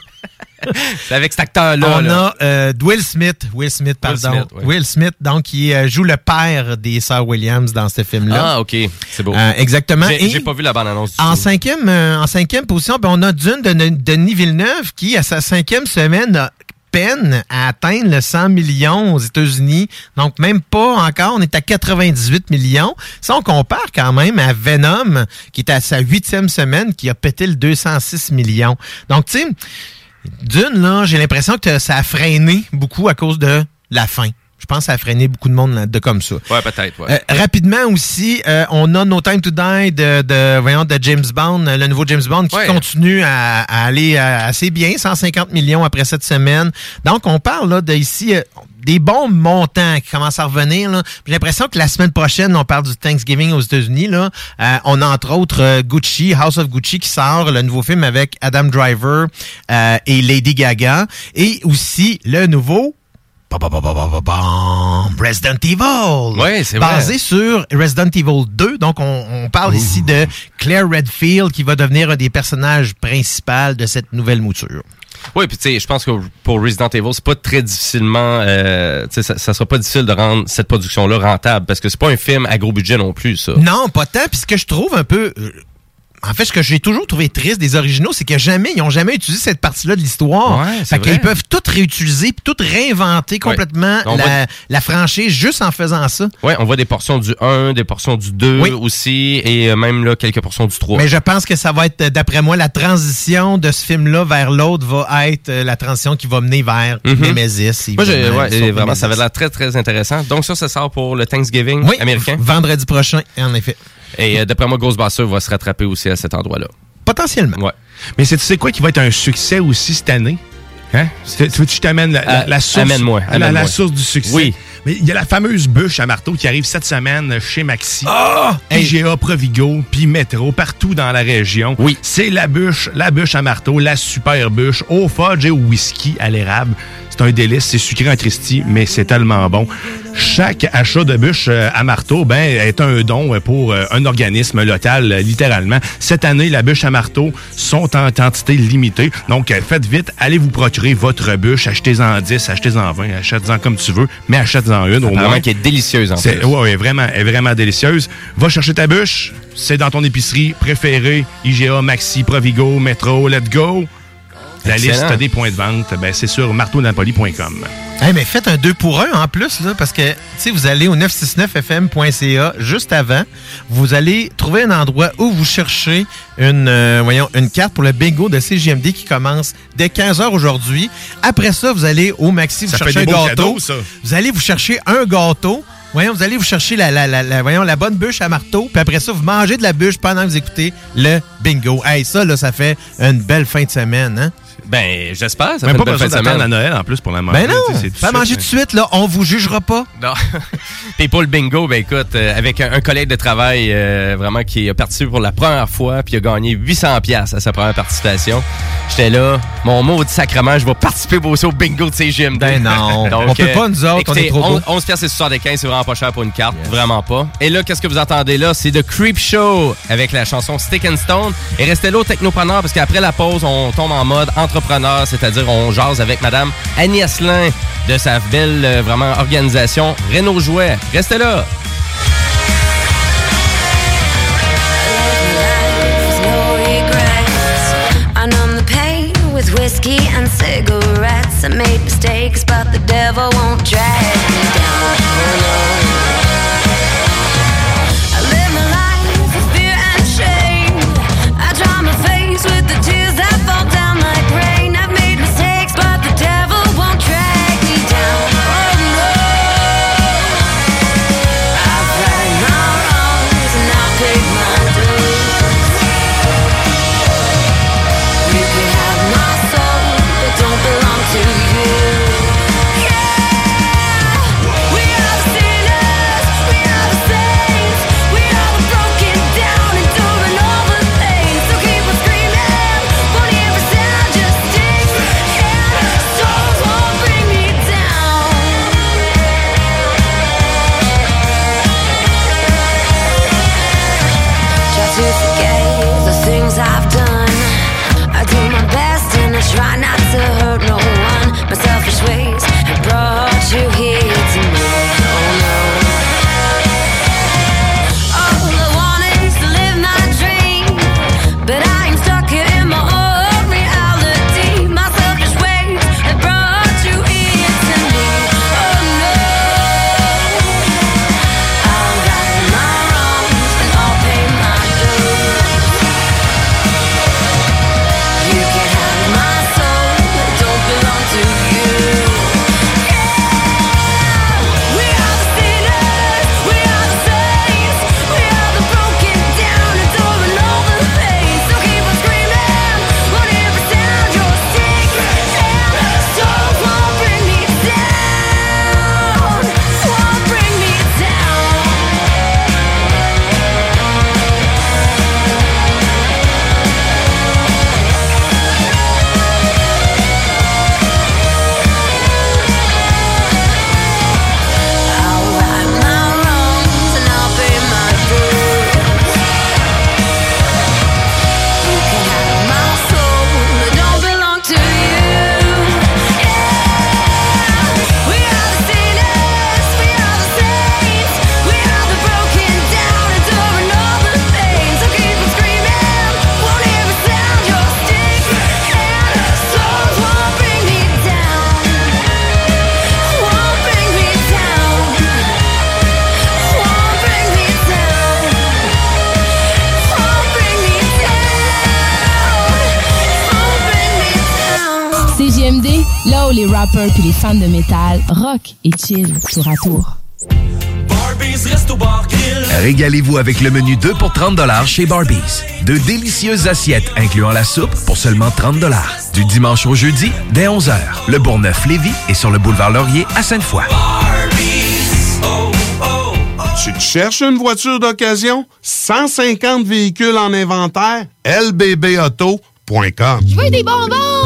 C'est avec cet acteur-là. On là. a euh, Will Smith, Will Smith, pardon. Smith, ouais. Will Smith, donc, qui euh, joue le père des sœurs Williams dans ce film-là. Ah, OK. C'est beau. Euh, exactement. J'ai pas vu la bande-annonce du En tout. cinquième, euh, en cinquième position, ben, on a Dune de Ne- Denis Villeneuve qui, à sa cinquième semaine, a peine à atteindre le 100 millions aux États-Unis. Donc, même pas encore. On est à 98 millions. Si on compare quand même à Venom, qui est à sa huitième semaine, qui a pété le 206 millions. Donc, tu sais, Dune, là, j'ai l'impression que ça a freiné beaucoup à cause de la fin. Je pense que ça a freiné beaucoup de monde là-dedans comme ça. Ouais, peut-être, ouais. Euh, rapidement aussi, euh, on a No Time to Die de, de, voyons, de James Bond, euh, le nouveau James Bond qui continue à, à aller assez bien, 150 millions après cette semaine. Donc, on parle là de ici euh, des bons montants qui commencent à revenir. là. J'ai l'impression que la semaine prochaine, on parle du Thanksgiving aux États-Unis. Là. Euh, on a entre autres euh, Gucci, House of Gucci qui sort, le nouveau film avec Adam Driver euh, et Lady Gaga. Et aussi le nouveau Resident Evil. Ouais, c'est vrai. Basé sur Resident Evil 2. Donc, on, on parle ici de Claire Redfield qui va devenir un des personnages principaux de cette nouvelle mouture. Oui, puis tu sais, je pense que pour Resident Evil, c'est pas très difficilement, euh, tu sais, ça, ça sera pas difficile de rendre cette production-là rentable parce que c'est pas un film à gros budget non plus, ça. Non, pas tant. Puis ce que je trouve un peu. En fait, ce que j'ai toujours trouvé triste des originaux, c'est que jamais, ils ont jamais utilisé cette partie-là de l'histoire. Ouais, fait qu'ils peuvent tout réutiliser, puis tout réinventer complètement la, va- la franchise juste en faisant ça. Ouais, on voit des portions du 1, des portions du 2 Oui. aussi, et euh, même là, quelques portions du 3. Mais je pense que ça va être, d'après moi, la transition de ce film-là vers l'autre va être euh, la transition qui va mener vers Mhm. Nemesis. Moi, ouais, vraiment, ça avait l'air très, très intéressant. Donc, ça, ça sort pour le Thanksgiving Oui, américain. vendredi prochain, en effet. Et euh, d'après moi, Ghostbusters va se rattraper aussi à cet endroit-là. Potentiellement. Ouais. Mais c'est- tu sais quoi qui va être un succès aussi cette année? Hein? Tu veux que je t'amène la, la- Euh, la source, amène-moi, la- la, amène-moi. source du succès? Oui. Mais il y a la fameuse bûche à marteau qui arrive cette semaine chez Maxi. Ah! IGA, Provigo, puis Métro, partout dans la région. Oui. C'est la bûche, la bûche à marteau, la super bûche, au fudge et au whisky à l'érable. C'est un délice, c'est sucré en Christie, mais c'est tellement bon. Chaque achat de bûche euh, à marteau ben, est un don pour euh, un organisme local, euh, littéralement. Cette année, la bûche à marteau sont en quantité limitée. Donc, euh, faites vite, allez vous procurer votre bûche. Achetez-en 10, achetez-en 20, achetez-en comme tu veux, mais achetez-en une au moins. qu'elle est délicieuse en plus. Ouais, ouais, vraiment, elle est vraiment délicieuse. Va chercher ta bûche. C'est dans ton épicerie préférée. IGA, Maxi, Provigo, Metro, Let's Go. La Excellent. liste des points de vente, ben, c'est sur marteaunapoli.com. Hey, mais faites un 2 pour 1 en plus, là, parce que vous allez au 969fm.ca juste avant, vous allez trouver un endroit où vous cherchez une, euh, voyons, une carte pour le bingo de CGMD qui commence dès 15h aujourd'hui. Après ça, vous allez au Maxi, vous Ça cherchez un gâteau. cadeaux, ça. Vous allez vous chercher un gâteau. Voyons, vous allez vous chercher la, la, la, la- voyons, la bonne bûche à marteau. Puis après ça, vous mangez de la bûche pendant que vous écoutez le bingo. Hey, ça, là, ça fait une belle fin de semaine, hein? Ben, j'espère. Ça Même fait pas besoin d'attendre à Noël en plus pour la manger. Ben non, tu sais, pas manger tout de suite, là, on vous jugera pas. Non. Puis pour le bingo, ben écoute, euh, avec un, un collègue de travail euh, vraiment qui a participé pour la première fois, puis a gagné 800 pièces à sa première participation. J'étais là, mon mot de sacrement, je vais participer aussi au bingo de CGMD. Ben non, Donc, on peut euh, pas, nous autres, on écoutez, est trop beaux. 11 pièces et 75, c'est vraiment pas cher pour une carte, vraiment pas. Et là, qu'est-ce que vous entendez là? C'est The Creep Show avec la chanson Stick and Stone. Et restez là au Technopreneur parce qu'après la pause, on tombe en mode c'est-à-dire on jase avec Madame Annie Asselin de sa belle, euh, vraiment, organisation Renault Jouet. Restez là! Fans de métal rock et chill tour à tour. Régalez-vous avec le menu 2 pour 30 chez Barbies. De délicieuses assiettes incluant la soupe pour seulement 30 Du dimanche au jeudi, dès 11h. Le Bourgneuf-Lévis est sur le boulevard Laurier à Sainte-Foy. Tu te cherches une voiture d'occasion? 150 véhicules en inventaire? lbbauto.com Je veux des bonbons!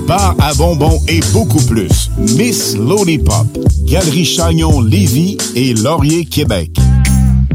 bar à bonbons et beaucoup plus. Miss Lollipop, Galerie Chagnon Lévis et Laurier Québec.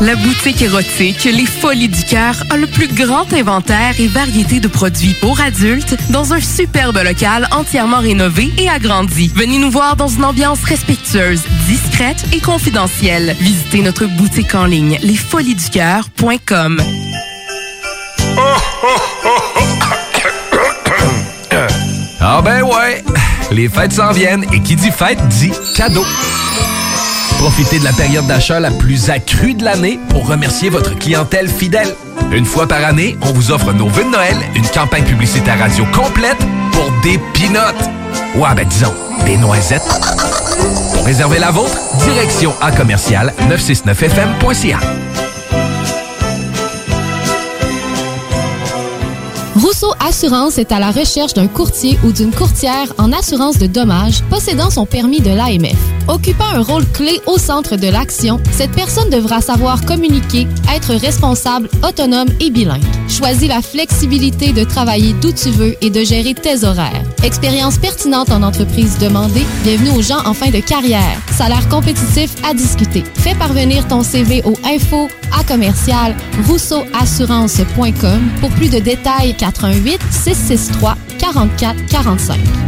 La boutique érotique Les Folies du Cœur a le plus grand inventaire et variété de produits pour adultes dans un superbe local entièrement rénové et agrandi. Venez nous voir dans une ambiance respectueuse, discrète et confidentielle. Visitez notre boutique en ligne lesfoliesducoeur.com. Ah ben ouais, les fêtes s'en viennent et qui dit fête dit cadeau. Profitez de la période d'achat la plus accrue de l'année pour remercier votre clientèle fidèle. Une fois par année, on vous offre nos vœux de Noël, une campagne publicitaire radio complète pour des pinottes. Ouais, ben disons, des noisettes. Pour réserver la vôtre, direction à commercial 969fm.ca. Rousseau Assurance est à la recherche d'un courtier ou d'une courtière en assurance de dommages possédant son permis de l'AMF. Occupant un rôle clé au centre de l'action, cette personne devra savoir communiquer, être responsable, autonome et bilingue. Choisis la flexibilité de travailler d'où tu veux et de gérer tes horaires. Expérience pertinente en entreprise demandée, bienvenue aux gens en fin de carrière. Salaire compétitif à discuter. Fais parvenir ton CV au info à commercial rousseauassurance.com pour plus de détails 88 663 44 45.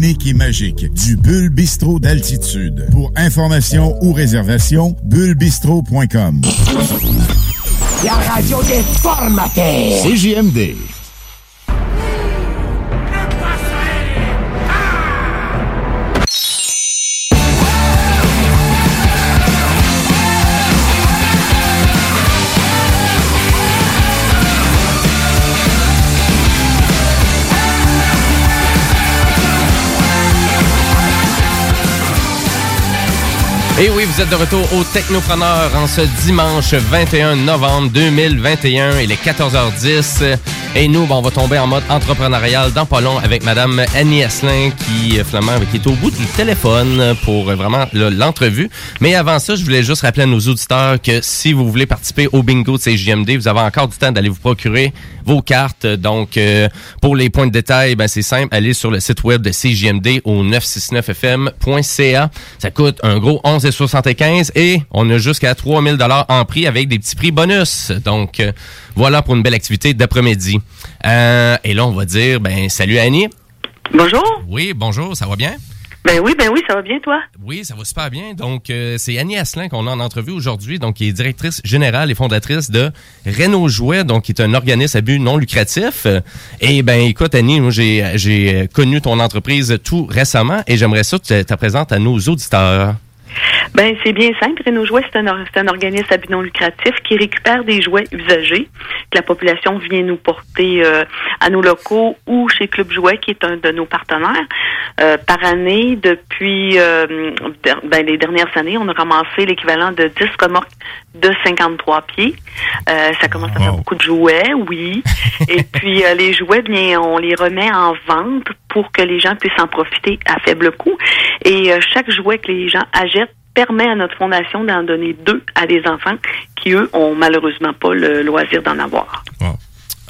et magique du Bulle Bistrot d'altitude. Pour information ou réservation, bullebistro.com. La radio des formateurs. CJMD. Et oui, vous êtes de retour au Technopreneur en ce dimanche 21 novembre 2021. Il est 14h10. Et nous, ben, on va tomber en mode entrepreneurial dans pas long avec Madame Annie Asselin qui, euh, finalement, qui est au bout du téléphone pour euh, vraiment l'entrevue. Mais avant ça, je voulais juste rappeler à nos auditeurs que si vous voulez participer au bingo de CJMD, vous avez encore du temps d'aller vous procurer vos cartes. Donc, euh, pour les points de détail, ben, c'est simple, allez sur le site web de CJMD au 969fm.ca. Ça coûte un gros 11,75 et on a jusqu'à 3000 dollars en prix avec des petits prix bonus. Donc, euh, voilà pour une belle activité d'après-midi. Euh, et là, on va dire, ben, salut Annie. Bonjour. Oui, bonjour, ça va bien? Ben oui, ben oui, ça va bien, toi? Oui, ça va super bien. Donc, euh, c'est Annie Asselin qu'on a en entrevue aujourd'hui, donc qui est directrice générale et fondatrice de Renault Jouet, donc qui est un organisme à but non lucratif. Et ben, écoute, Annie, moi, j'ai, j'ai connu ton entreprise tout récemment et j'aimerais ça que tu te présentes à nos auditeurs. Ben, c'est bien simple. Renault Jouets, c'est un, un organisme à but non lucratif qui récupère des jouets usagés que la population vient nous porter euh, à nos locaux ou chez Club Jouet, qui est un de nos partenaires. Euh, par année, depuis euh, ben, les dernières années, on a ramassé l'équivalent de 10 remorques de 53 pieds. Euh, ça commence à faire beaucoup de jouets, oui. Et puis, euh, les jouets, bien, on les remet en vente pour que les gens puissent en profiter à faible coût. Et euh, chaque jouet que les gens achètent permet à notre fondation d'en donner deux à des enfants qui, eux, ont malheureusement pas le loisir d'en avoir.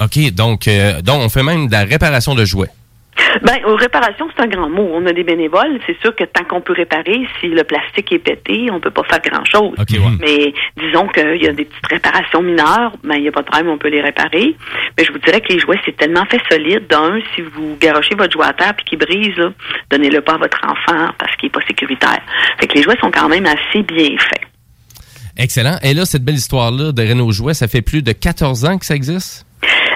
OK, donc, euh, donc on fait même de la réparation de jouets. Ben, aux réparations, c'est un grand mot. On a des bénévoles. C'est sûr que tant qu'on peut réparer, si le plastique est pété, on peut pas faire grand-chose. Mais disons qu'il y a des petites réparations mineures, ben, il n'y a pas de problème, on peut les réparer. Mais je vous dirais que les jouets, c'est tellement fait solide. D'un, si vous garochez votre jouet à terre puis qu'il brise, donnez-le pas à votre enfant parce qu'il est pas sécuritaire. Fait que les jouets sont quand même assez bien faits. Excellent. Et là, cette belle histoire-là de Renault Jouet, ça fait plus de 14 ans que ça existe?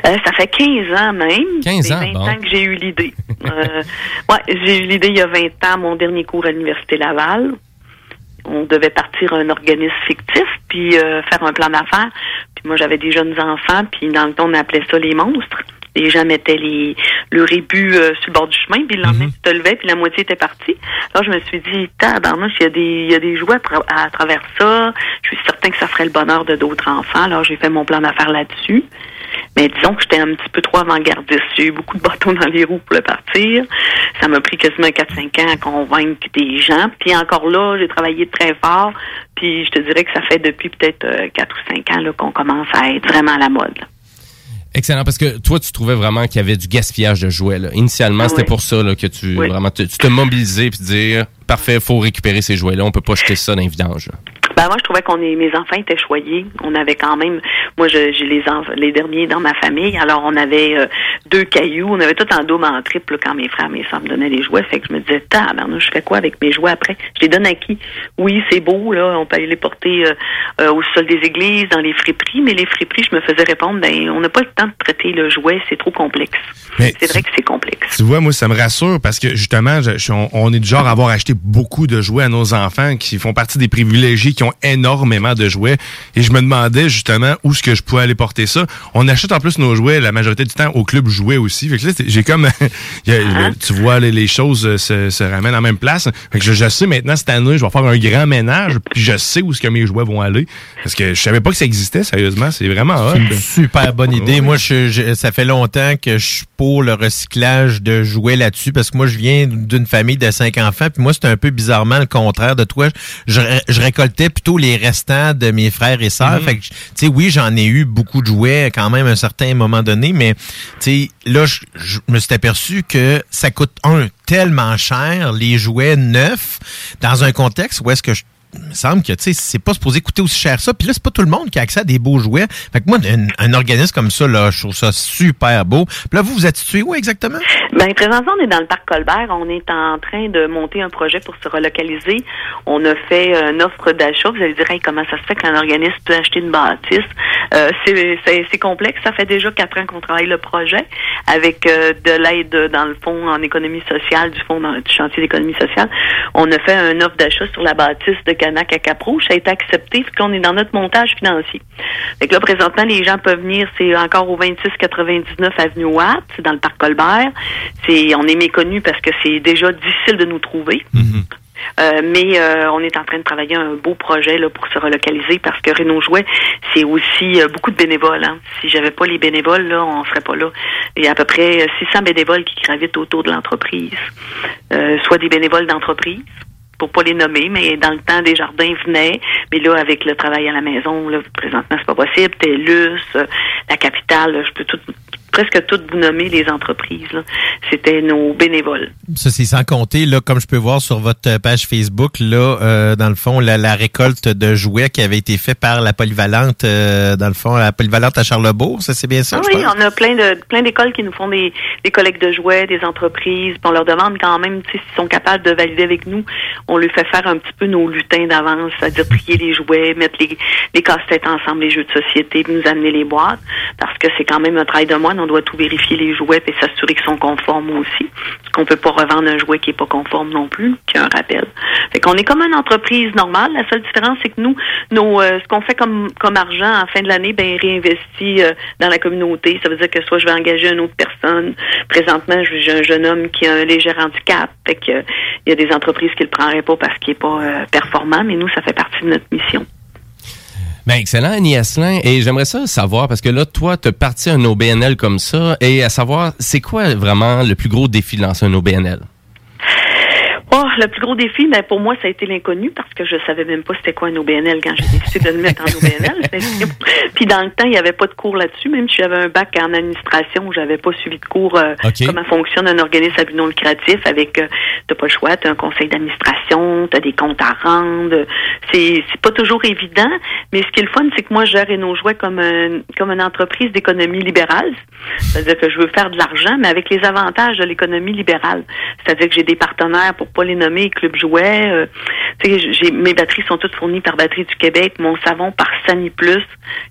Euh, ça fait 15 ans même. 15 C'est ans, 20 bon. ans que j'ai eu l'idée. Euh, ouais, j'ai eu l'idée il y a 20 ans, mon dernier cours à l'Université Laval. On devait partir un organisme fictif, puis euh, faire un plan d'affaires. Puis moi, j'avais des jeunes enfants, puis dans le temps, on appelait ça les monstres. Les gens mettaient les, le rébut euh, sur le bord du chemin, puis le lendemain, tu te levais, puis la moitié était partie. Alors, je me suis dit, tabarnouche, il y a des, il y a des jouets à, à travers ça. Je suis certain que ça ferait le bonheur de d'autres enfants. Alors, j'ai fait mon plan d'affaires là-dessus. Mais disons que j'étais un petit peu trop avant-gardiste. J'ai eu beaucoup de bâtons dans les roues pour le partir. Ça m'a pris quasiment 4-5 ans à convaincre des gens. Puis encore là, j'ai travaillé très fort. Puis je te dirais que ça fait depuis peut-être euh, 4 ou 5 ans qu'on commence à être vraiment à la mode. là. Excellent, parce que toi, tu trouvais vraiment qu'il y avait du gaspillage de jouets. Là. Initialement, Ah c'était oui. pour ça là, que tu Oui. vraiment te, tu te mobilisais puis dire parfait, faut récupérer ces jouets-là, on peut pas jeter ça dans les vidanges. là. Ben moi, je trouvais qu'on est, mes enfants étaient choyés. On avait quand même, moi, j'ai les les derniers dans ma famille. Alors, on avait euh, deux cailloux. On avait tout en double, en triple quand mes frères, mes soeurs me donnaient les jouets. Fait que je me disais, tabarnouche, je fais quoi avec mes jouets après? Je les donne à qui? Oui, c'est beau là. On peut aller les porter euh, euh, au sol des églises, dans les friperies. Mais les friperies, je me faisais répondre, ben, on n'a pas le temps de traiter le jouet. C'est trop complexe. C'est vrai que c'est complexe. Tu vois, moi, ça me rassure parce que justement, je- je- on, on est du genre à avoir acheté beaucoup de jouets à nos enfants qui font partie des privilégiés qui ont énormément de jouets. Et je me demandais justement où est-ce que je pouvais aller porter ça. On achète en plus nos jouets la majorité du temps au club jouet aussi. Fait que là, c'est- j'ai comme, il y a- le- tu vois, les, les choses euh, se, se ramènent en même place. Fait que je, je sais maintenant cette année, je vais faire un grand ménage puis je sais où est-ce que mes jouets vont aller parce que je savais pas que ça existait. Sérieusement, c'est vraiment hot. C'est une super bonne idée. Moi, je, je- ça fait longtemps que je suis pour le recyclage de jouets là-dessus parce que moi, je viens d'une famille de cinq enfants. Puis moi, c'est un peu bizarrement le contraire de toi. Je, je récoltais plutôt les restants de mes frères et sœurs. Mhm. Fait que, tu sais, oui, j'en ai eu beaucoup de jouets quand même à un certain moment donné, mais tu sais, là, je, je me suis aperçu que ça coûte un tellement cher les jouets neufs dans un contexte où est-ce que je il me semble que tu c'est pas supposé coûter aussi cher ça puis là c'est pas tout le monde qui a accès à des beaux jouets fait que moi un, un organisme comme ça là je trouve ça super beau puis là vous vous êtes situé où exactement? Ben, présentement, on est dans le parc Colbert. On est en train de monter un projet pour se relocaliser. On a fait euh, une offre d'achat. Vous allez dire, comment ça se fait qu'un organisme peut acheter une bâtisse? Euh, c'est- complexe. Ça fait déjà quatre ans qu'on travaille le projet avec euh, de l'aide dans le fonds en économie sociale, du fonds du chantier d'économie sociale. On a fait une offre d'achat sur la bâtisse de Canac à Capro. Ça a été accepté. Puis qu'on est dans notre montage financier. Fait que là, présentement, les gens peuvent venir, c'est encore au 2699 Avenue Watt, c'est dans le parc Colbert. C'est, on est méconnu parce que c'est déjà difficile de nous trouver. Euh, mais euh, on est en train de travailler un beau projet là, pour se relocaliser parce que Renault Jouet, c'est aussi euh, beaucoup de bénévoles. Hein. Si j'avais pas les bénévoles, là, on serait pas là. Il y a à peu près euh, 600 bénévoles qui gravitent autour de l'entreprise. Soit des bénévoles d'entreprise, pour pas les nommer, mais dans le temps, des jardins venaient. Mais là, avec le travail à la maison, là, présentement, c'est pas possible. TELUS, euh, la capitale, là, je peux tout, presque toutes vous nommer les entreprises. C'était nos bénévoles. Ça, c'est sans compter, là, comme je peux voir sur votre page Facebook, là, euh, dans le fond, la, la récolte de jouets qui avait été faite par la polyvalente, euh, dans le fond, la polyvalente à Charlebourg, ça, c'est bien ça? Ah je oui, pense? on a plein de plein d'écoles qui nous font des, des collectes de jouets, des entreprises. Puis on leur demande quand même s'ils sont capables de valider avec nous. On lui fait faire un petit peu nos lutins d'avance, c'est-à-dire trier les jouets, mettre les, les casse-têtes ensemble, les jeux de société, puis nous amener les boîtes. Parce que c'est quand même un travail de moine. On doit tout vérifier les jouets et s'assurer qu'ils sont conformes aussi. Parce qu'on peut pas revendre un jouet qui est pas conforme non plus, qui a un rappel. Fait qu'on est comme une entreprise normale. La seule différence, c'est que nous, nos, euh, ce qu'on fait comme, comme argent en fin de l'année, ben, réinvestit euh, dans la communauté. Ça veut dire que soit je vais engager une autre personne. Présentement, j'ai un jeune homme qui a un léger handicap. Fait que, euh, y a des entreprises qui le prendraient pas parce qu'il est pas euh, performant, mais nous, ça fait partie de notre mission. Ben, excellent, Annie Asselin. Et j'aimerais ça savoir, parce que là, toi, tu parti un OBNL comme ça, et à savoir, c'est quoi vraiment le plus gros défi de lancer un OBNL? Oh, le plus gros défi, ben, pour moi, ça a été l'inconnu parce que je savais même pas c'était quoi un OBNL quand j'ai décidé de le mettre en OBNL. Puis dans le temps, il n'y avait pas de cours là-dessus. Même si j'avais un bac en administration, j'avais pas suivi de cours euh, comment fonctionne un organisme à but non lucratif avec euh, t'as pas le choix, t'as un conseil d'administration, t'as des comptes à rendre. C'est c'est pas toujours évident, mais ce qui est le fun, c'est que moi, je gère nos jouets comme un, comme une entreprise d'économie libérale. C'est-à-dire que je veux faire de l'argent, mais avec les avantages de l'économie libérale. C'est-à-dire que j'ai des partenaires pour pas les nommer Club Jouet. euh, j'ai mes batteries sont toutes fournies par Batterie du Québec, mon savon par Sani Plus.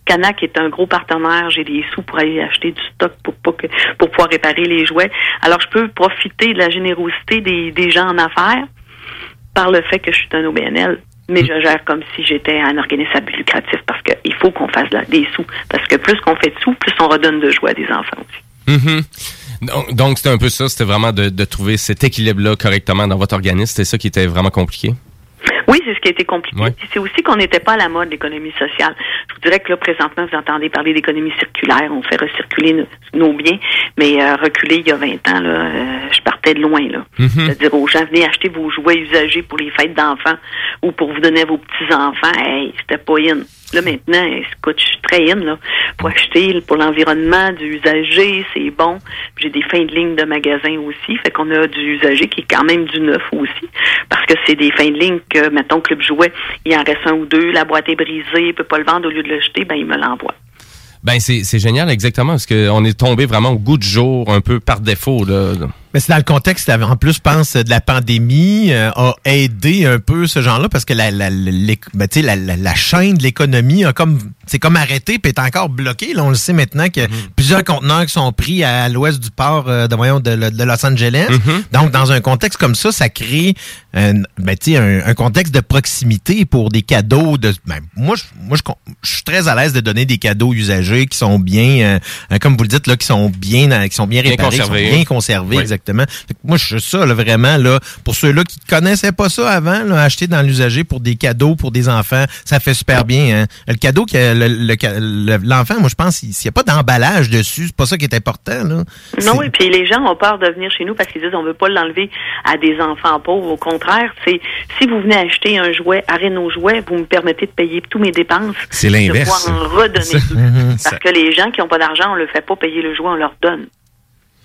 Canac est un gros partenaire, j'ai des sous pour aller acheter du stock pour que pour pouvoir réparer les jouets. Alors je peux profiter de la générosité des, des gens en affaires par le fait que je suis un OBNL. Mais je gère comme si j'étais un organisme lucratif parce qu'il faut qu'on fasse des sous. Parce que plus qu'on fait de sous, plus on redonne de joie à des enfants aussi. Mhm. Donc, donc, c'était un peu ça, c'était vraiment de, de trouver cet équilibre-là correctement dans votre organisme. C'était ça qui était vraiment compliqué? Oui, c'est ce qui a été compliqué. Ouais. C'est aussi qu'on n'était pas à la mode, l'économie sociale. Je vous dirais que là, présentement, vous entendez parler d'économie circulaire. On fait recirculer nos, nos biens. Mais euh, reculer il y a 20 ans, là, euh, je partais de loin. là. Mhm. C'est-à-dire aux gens, venez acheter vos jouets usagés pour les fêtes d'enfants ou pour vous donner à vos petits-enfants. Hey, c'était pas in. Là, maintenant, écoute, je suis très in, là. Pour acheter pour l'environnement, du usager, c'est bon. J'ai des fins de ligne de magasins aussi. Fait qu'on a du usager qui est quand même du neuf aussi. Parce que c'est des fins de ligne que, mettons, Club Jouet, il en reste un ou deux, la boîte est brisée, il peut pas le vendre au lieu de le jeter, ben, il me l'envoie. Ben, c'est c'est génial, exactement, parce qu'on est tombé vraiment au goût du jour, un peu par défaut. Là. Mais c'est dans le contexte, en plus, je pense, de la pandémie euh, a aidé un peu ce genre-là parce que la, la, l'éc- ben, la, la, la chaîne de l'économie a comme c'est comme arrêté puis est encore bloquée. Là, on le sait maintenant que plusieurs conteneurs qui sont pris à l'ouest du port euh, de, voyons, de, de Los Angeles. Donc, dans un contexte comme ça, ça crée un, ben, tu sais, un, un contexte de proximité pour des cadeaux. De, ben, moi, je, moi, je, suis très à l'aise de donner des cadeaux usagés qui sont bien, euh, comme vous le dites, là, qui sont bien, euh, qui sont bien Bien réparés, qui sont conservés. bien conservés, Oui. exactement. Fait que moi, je suis ça, là, vraiment, là, pour ceux-là qui connaissaient pas ça avant, là, acheter dans l'usager pour des cadeaux pour des enfants, ça fait super bien. Hein? Le cadeau que le- le l'enfant, moi, je pense, s'il n'y a pas d'emballage dessus, c'est pas ça qui est important. Là. Non, oui, puis les gens ont peur de venir chez nous parce qu'ils disent on veut pas l'enlever à des enfants pauvres. Au contraire, c'est si vous venez acheter un jouet à Renault Jouet, vous me permettez de payer tous mes dépenses. C'est l'inverse. De pouvoir en redonner. Parce que les gens qui n'ont pas d'argent, on le fait pas payer le jouet, on leur donne.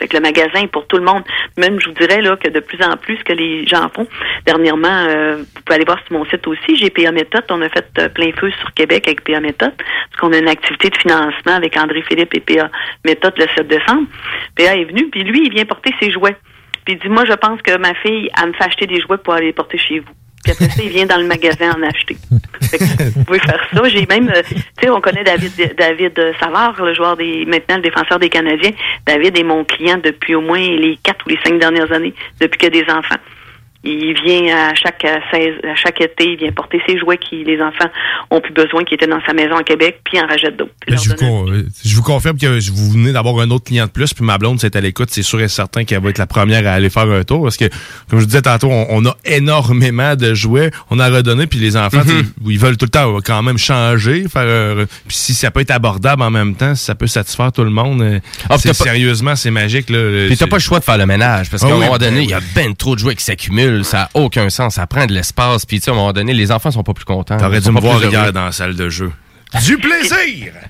Fait que le magasin pour tout le monde. Même, je vous dirais là que de plus en plus que les gens font. Dernièrement, euh, vous pouvez aller voir sur mon site aussi, j'ai PA Méthode. On a fait euh, plein feu sur Québec avec PA Méthode. Parce qu'on a une activité de financement avec André Philippe et PA Méthode le 7 décembre. PA est venu, puis lui, il vient porter ses jouets. Puis il dit, moi, je pense que ma fille, elle me fait acheter des jouets pour aller les porter chez vous. Puis après ça, il vient dans le magasin en acheter. Que vous pouvez faire ça. J'ai même, euh, tu sais, on connaît David David Savard, le joueur des, maintenant le défenseur des Canadiens. David est mon client depuis au moins les quatre ou les cinq dernières années, depuis a des enfants. Il vient à chaque euh, 16 à chaque été, il vient porter ses jouets qui les enfants ont plus besoin, qui étaient dans sa maison à Québec, puis il en rachète d'autres. Ben, je, vous con- euh, je vous confirme que vous venez d'avoir un autre client de plus, puis ma blonde, c'est à l'écoute, c'est sûr et certain qu'elle va être la première à aller faire un tour, parce que, comme je disais tantôt, on, on a énormément de jouets, on a redonné, puis les enfants, Mhm. ils veulent tout le temps euh, quand même changer, faire, euh, puis si ça peut être abordable en même temps, si ça peut satisfaire tout le monde, Ah, sérieusement, c'est magique. Là, Puis t'as pas le choix de faire le ménage parce Ah qu'à un moment ben donné, oui. il y a ben trop de jouets qui s'accumulent, ça a aucun sens, ça prend de l'espace, puis tu sais, à un moment donné, les enfants sont pas plus contents. T'aurais dû me voir hier dans la salle de jeu. Du plaisir!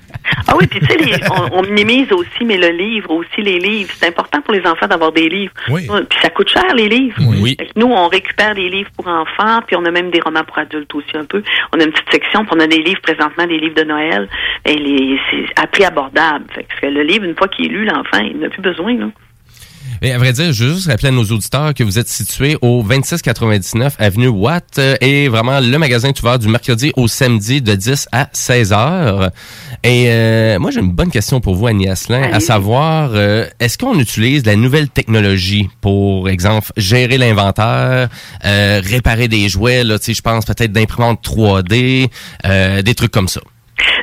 Ah oui, puis tu sais, on, on minimise aussi, mais le livre, aussi les livres. C'est important pour les enfants d'avoir des livres. Oui. Puis ça coûte cher, les livres. Oui. Nous, on récupère des livres pour enfants, puis on a même des romans pour adultes aussi un peu. On a une petite section, puis on a des livres présentement, des livres de Noël. Et c'est à prix abordable. Fait que le livre, une fois qu'il est lu, l'enfant, il n'a plus besoin. Là. Et à vrai dire, je veux juste rappeler à nos auditeurs que vous êtes situé au 2699 avenue Watt euh, et vraiment le magasin est ouvert du mercredi au samedi de 10 à 16 heures. Et euh, moi j'ai une bonne question pour vous Annie Asselin, à savoir euh, est-ce qu'on utilise la nouvelle technologie pour exemple gérer l'inventaire, euh, réparer des jouets là, je pense peut-être d'imprimantes 3D, euh, des trucs comme ça?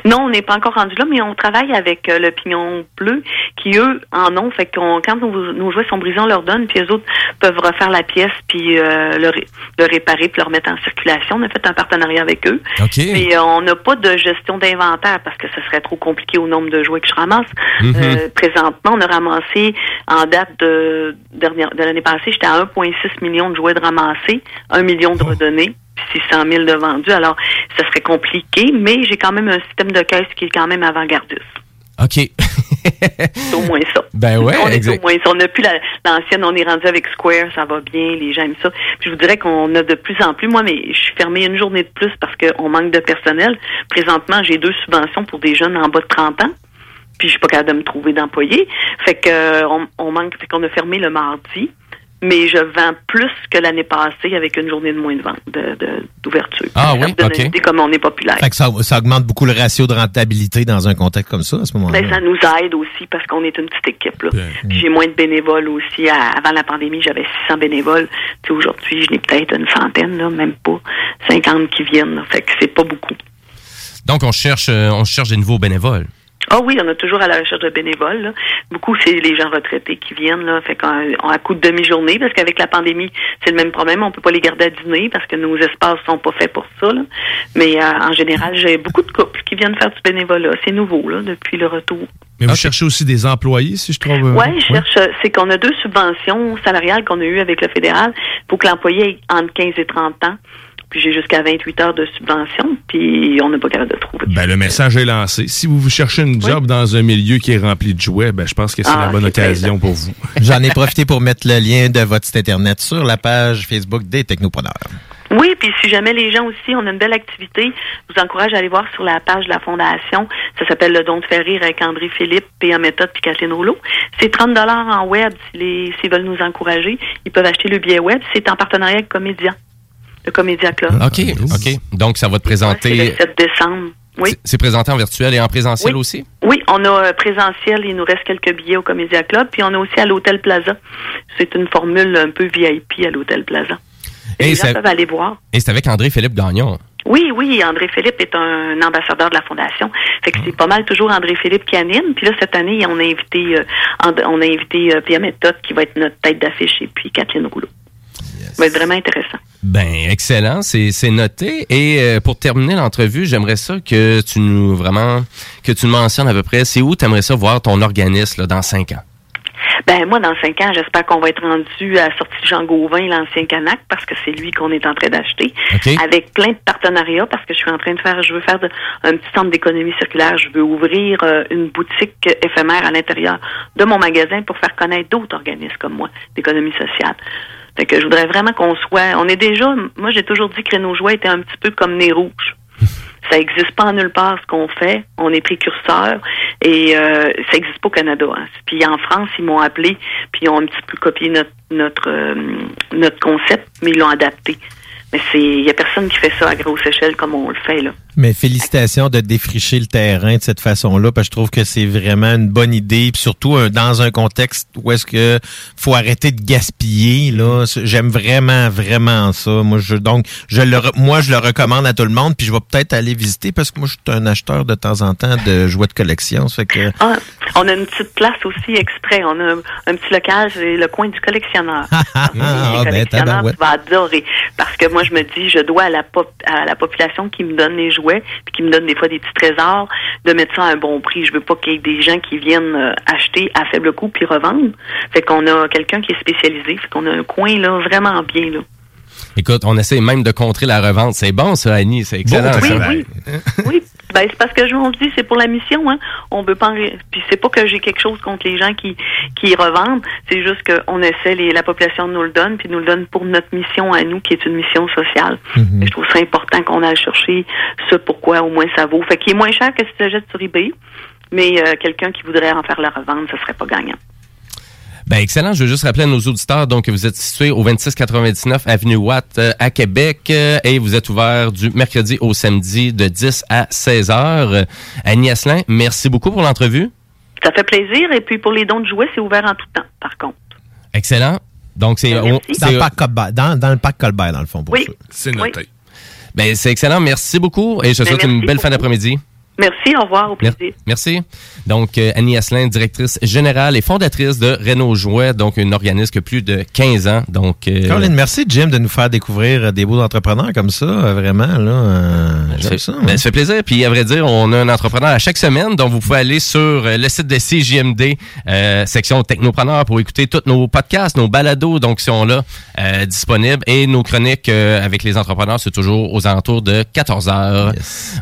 Non, on n'est pas encore rendu là, mais on travaille avec euh, le Pignon Bleu, qui eux en ont. Fait qu'on, quand nos, nos jouets sont brisés, on leur donne, puis les autres peuvent refaire la pièce, puis euh, le, ré- le réparer, puis le remettre en circulation. On a fait un partenariat avec eux. OK. Et euh, on n'a pas de gestion d'inventaire parce que ce serait trop compliqué au nombre de jouets que je ramasse. Mhm. Euh, présentement, on a ramassé en date de, dernière, de l'année passée, j'étais à 1,6 million de jouets de ramassés, 1 million de redonnés. Puis 600 000 de vendus. Alors, ça serait compliqué, mais j'ai quand même un système de caisse qui est quand même avant-gardiste. OK. C'est au moins ça. Ben ouais, on est exact. au moins ça. On n'a plus la- l'ancienne, on est rendu avec Square, ça va bien, les gens aiment ça. Puis je vous dirais qu'on a de plus en plus, moi, mais je suis fermée une journée de plus parce qu'on manque de personnel. Présentement, j'ai deux subventions pour des jeunes en bas de 30 ans. Puis je suis pas capable de me trouver d'employés. Fait que euh, on, on manque, fait qu'on a fermé le mardi. Mais je vends plus que l'année passée avec une journée de moins de vente, de- de- d'ouverture. Ah ça oui, donne ok. une idée comment on est populaire. Fait que ça, ça augmente beaucoup le ratio de rentabilité dans un contexte comme ça, à ce moment-là. Ben, ça nous aide aussi parce qu'on est une petite équipe. Là. Puis J'ai moins de bénévoles aussi. À- avant la pandémie, j'avais 600 bénévoles. Aujourd'hui, je n'ai peut-être une centaine, là, même pas 50 qui viennent. là. Fait que c'est pas beaucoup. Donc on cherche euh, on cherche des nouveaux bénévoles. Ah oui, on est toujours à la recherche de bénévoles. là. Beaucoup, c'est les gens retraités qui viennent. Là. Fait qu'on on a coup de demi-journée parce qu'avec la pandémie, c'est le même problème. On peut pas les garder à dîner parce que nos espaces sont pas faits pour ça. là. Mais euh, en général, j'ai beaucoup de couples qui viennent faire du bénévolat. C'est nouveau là, depuis le retour. Mais vous cherchez aussi des employés, si je trouve. euh, Oui, je cherche. euh, C'est qu'on a deux subventions salariales qu'on a eues avec le fédéral pour que l'employé ait entre 15 et 30 ans. Puis j'ai jusqu'à 28 heures de subvention, puis on n'a pas capable de trouver. Ben, le message est lancé. Si vous vous cherchez une job dans un milieu qui est rempli de jouets, ben, je pense que c'est Ah, la bonne c'est occasion pour vous. J'en ai profité pour mettre le lien de votre site Internet sur la page Facebook des Technopreneurs. Oui, puis si jamais les gens aussi, on a une belle activité, je vous encourage à aller voir sur la page de la Fondation. Ça s'appelle Le Don de faire rire avec André Philippe, P.A. Méthode puis Kathleen Rouleau. C'est 30 dollars en web si s'ils veulent nous encourager. Ils peuvent acheter le billet web. C'est en partenariat avec Comédia, le Comédia Club. OK, OK. Donc ça va te C'est le présenter 7 décembre. Oui. c'est présenté en virtuel et en présentiel Oui. aussi? Oui, on a euh, présentiel, il nous reste quelques billets au Comédia Club, puis on a aussi à l'Hôtel Plaza. C'est une formule un peu VIP à l'Hôtel Plaza. Et les gens peuvent aller voir. Et c'est avec André-Philippe Gagnon. Oui, oui, André Philippe est un ambassadeur de la Fondation. Fait que c'est pas mal toujours André Philippe qui anime. Puis là, cette année, on a invité euh, on a invité euh, Pierre Méthode qui va être notre tête d'affiche et puis Kathleen Rouleau. Ça va être vraiment intéressant. Ben excellent, c'est c'est noté. Et euh, pour terminer l'entrevue, j'aimerais ça que tu nous vraiment que tu nous mentionnes à peu près. C'est où tu aimerais ça voir ton organisme là, dans cinq ans? Ben moi, dans cinq ans, j'espère qu'on va être rendu à la sortie de Jean Gauvin, l'ancien Canac, parce que c'est lui qu'on est en train d'acheter. Avec plein de partenariats, parce que je suis en train de faire, je veux faire de- un petit centre d'économie circulaire. Je veux ouvrir euh, une boutique éphémère à l'intérieur de mon magasin pour faire connaître d'autres organismes comme moi d'économie sociale. Fait que je voudrais vraiment qu'on soit. On est déjà. Moi, j'ai toujours dit que Renault Joie était un petit peu comme Nez Rouge. Ça n'existe pas nulle part ce qu'on fait. On est précurseurs et euh, ça n'existe pas au Canada. hein. Puis en France, ils m'ont appelé puis ils ont un petit peu copié notre notre euh, notre concept, mais ils l'ont adapté. Mais c'est, il y a personne qui fait ça à grosse échelle comme on le fait là. Mais félicitations de défricher le terrain de cette façon-là, parce que je trouve que c'est vraiment une bonne idée, puis surtout euh, dans un contexte où est-ce que faut arrêter de gaspiller. Là, j'aime vraiment, vraiment ça. Moi, je donc je le, moi, je le recommande à tout le monde, puis je vais peut-être aller visiter parce que moi, je suis un acheteur de temps en temps de jouets de collection. Ça fait que Ah, on a une petite place aussi exprès. On a un, un petit local, c'est le coin du collectionneur. ah, Les ben, collectionneurs, tabarouette. tu vas adorer. Parce que moi, je me dis, je dois à la, pop- à la population qui me donne les jouets, puis qui me donne des fois des petits trésors, de mettre ça à un bon prix. Je veux pas qu'il y ait des gens qui viennent euh, acheter à faible coût puis revendre. Fait qu'on a quelqu'un qui est spécialisé. Fait qu'on a un coin, là, vraiment bien, là. Écoute, on essaie même de contrer la revente. C'est bon, ça, Annie. C'est excellent. oui, ça. oui. Oui, ben c'est parce que je se dit c'est pour la mission, hein. On veut pas en- puis c'est pas que j'ai quelque chose contre les gens qui qui revendent, c'est juste qu'on essaie les, la population nous le donne puis nous le donne pour notre mission à nous qui est une mission sociale. Mhm. Et Je trouve ça important qu'on aille chercher ce pourquoi au moins ça vaut. Fait qu'il est moins cher que si tu le jettes sur eBay, mais euh, quelqu'un qui voudrait en faire la revente, ce serait pas gagnant. Ben excellent. Je veux juste rappeler à nos auditeurs donc que vous êtes situé au 2699 avenue Watt euh, à Québec euh, et vous êtes ouvert du mercredi au samedi de 10 à 16 heures. Euh, Annie Asselin, merci beaucoup pour l'entrevue. Ça fait plaisir et puis pour les dons de jouets, c'est ouvert en tout temps par contre. Excellent. Donc c'est dans, c'est- le parc Colbert, dans, dans le parc Colbert, dans le fond, pour Oui. ça. C'est noté. ben c'est excellent. Merci beaucoup et je te Ben, souhaite une belle fin d'après-midi. Merci, au revoir, au plaisir. Merci. Donc, euh, Annie Asselin, directrice générale et fondatrice de Renault Jouet, donc un organisme qui a plus de 15 ans. Donc, euh, Caroline, merci Jim de nous faire découvrir euh, des beaux entrepreneurs comme ça, vraiment là. euh, Ça fait, ça. ben, ça fait plaisir. Puis à vrai dire, on a un entrepreneur à chaque semaine, donc vous pouvez aller sur le site de CJMD, euh, section technopreneur, pour écouter tous nos podcasts, nos balados, donc sont là euh, disponibles. Et nos chroniques euh, avec les entrepreneurs, c'est toujours aux alentours de 14 heures.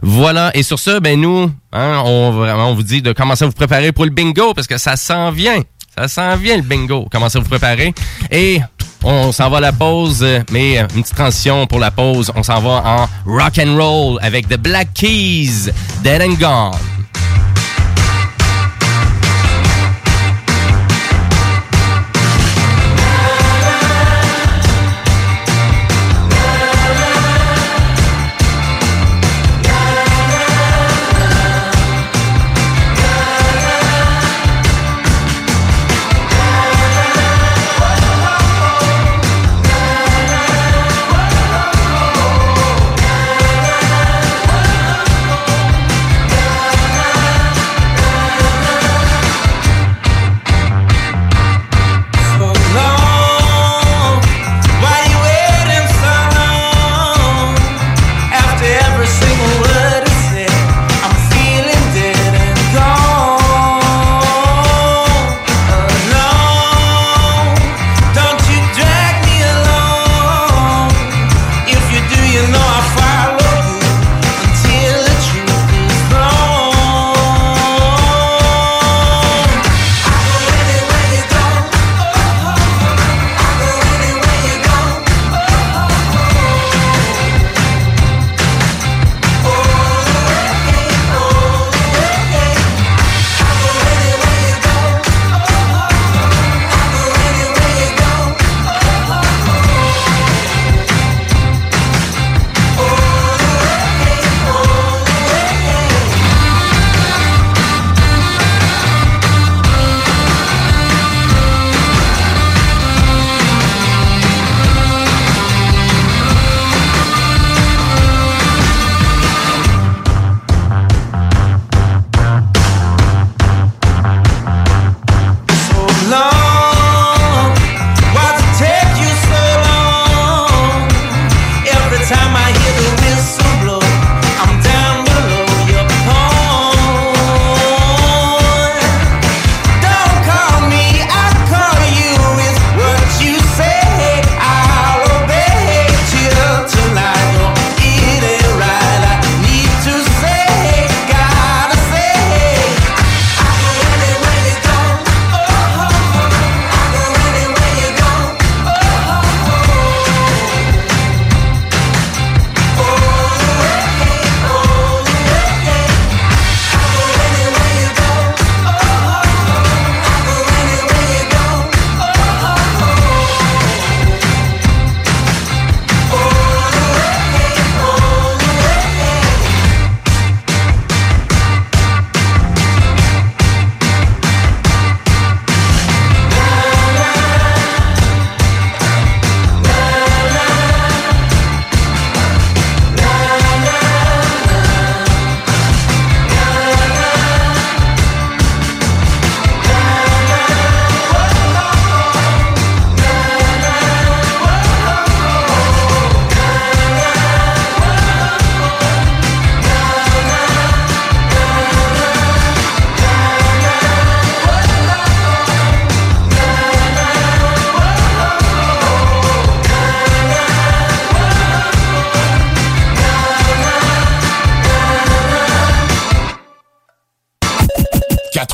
Voilà. Et sur ce, ben nous, hein, on vous dit de commencer à vous préparer pour le bingo parce que ça s'en vient. Ça s'en vient le bingo. Commencez à vous préparer. Et on s'en va à la pause, mais une petite transition pour la pause. On s'en va en rock and roll avec The Black Keys, Dead and Gone.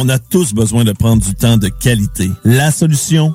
On a tous besoin de prendre du temps de qualité. La solution,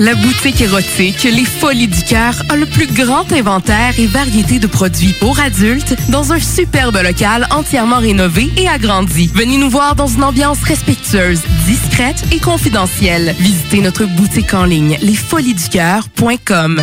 La boutique érotique Les Folies du Cœur a le plus grand inventaire et variété de produits pour adultes dans un superbe local entièrement rénové et agrandi. Venez nous voir dans une ambiance respectueuse, discrète et confidentielle. Visitez notre boutique en ligne lesfoliesducoeur.com.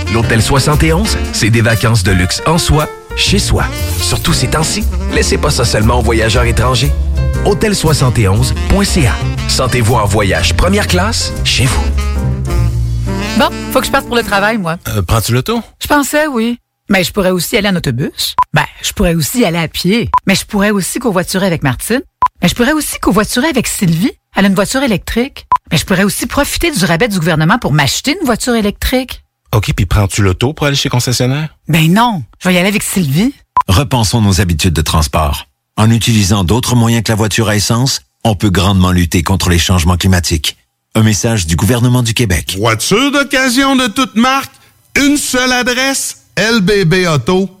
L'Hôtel 71, c'est des vacances de luxe en soi, chez soi. Surtout ces temps-ci, laissez pas ça seulement aux voyageurs étrangers. Hôtel71.ca. Sentez-vous en voyage première classe chez vous. Bon, faut que je parte pour le travail, moi. Euh, Prends-tu l'auto? Je pensais, oui. Mais je pourrais aussi aller en autobus. Ben, je pourrais aussi aller à pied. Mais je pourrais aussi covoiturer avec Martine. Mais je pourrais aussi covoiturer avec Sylvie. Elle a une voiture électrique. Mais je pourrais aussi profiter du rabais du gouvernement pour m'acheter une voiture électrique. OK, puis prends-tu l'auto pour aller chez concessionnaire? Ben non, je vais y aller avec Sylvie. Repensons nos habitudes de transport. En utilisant d'autres moyens que la voiture à essence, on peut grandement lutter contre les changements climatiques. Un message du gouvernement du Québec. Voiture d'occasion de toute marque, une seule adresse, lbbauto.com.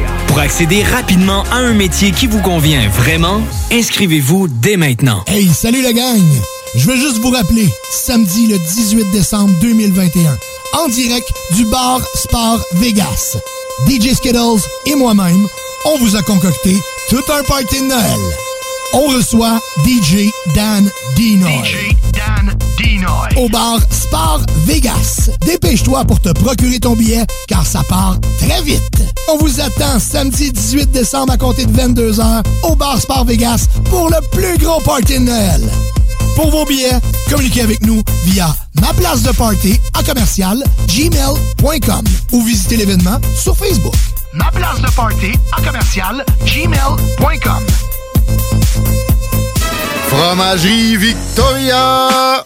Pour accéder rapidement à un métier qui vous convient vraiment, inscrivez-vous dès maintenant. Hey, salut la gang! Je veux juste vous rappeler, samedi le 18 décembre 2021, en direct du bar Sport Vegas. DJ Skittles et moi-même, on vous a concocté tout un party de Noël. On reçoit DJ Dan Dinoy. DJ Dan Dinoy. Au bar Sport Vegas. Dépêche-toi pour te procurer ton billet, car ça part très vite. On vous attend samedi 18 décembre à compter de 22h au bar Sport Vegas pour le plus gros party de Noël. Pour vos billets, communiquez avec nous via ma place de party à commercial gmail.com ou visitez l'événement sur Facebook. Ma place de party à commercial gmail.com. Fromagerie Victoria!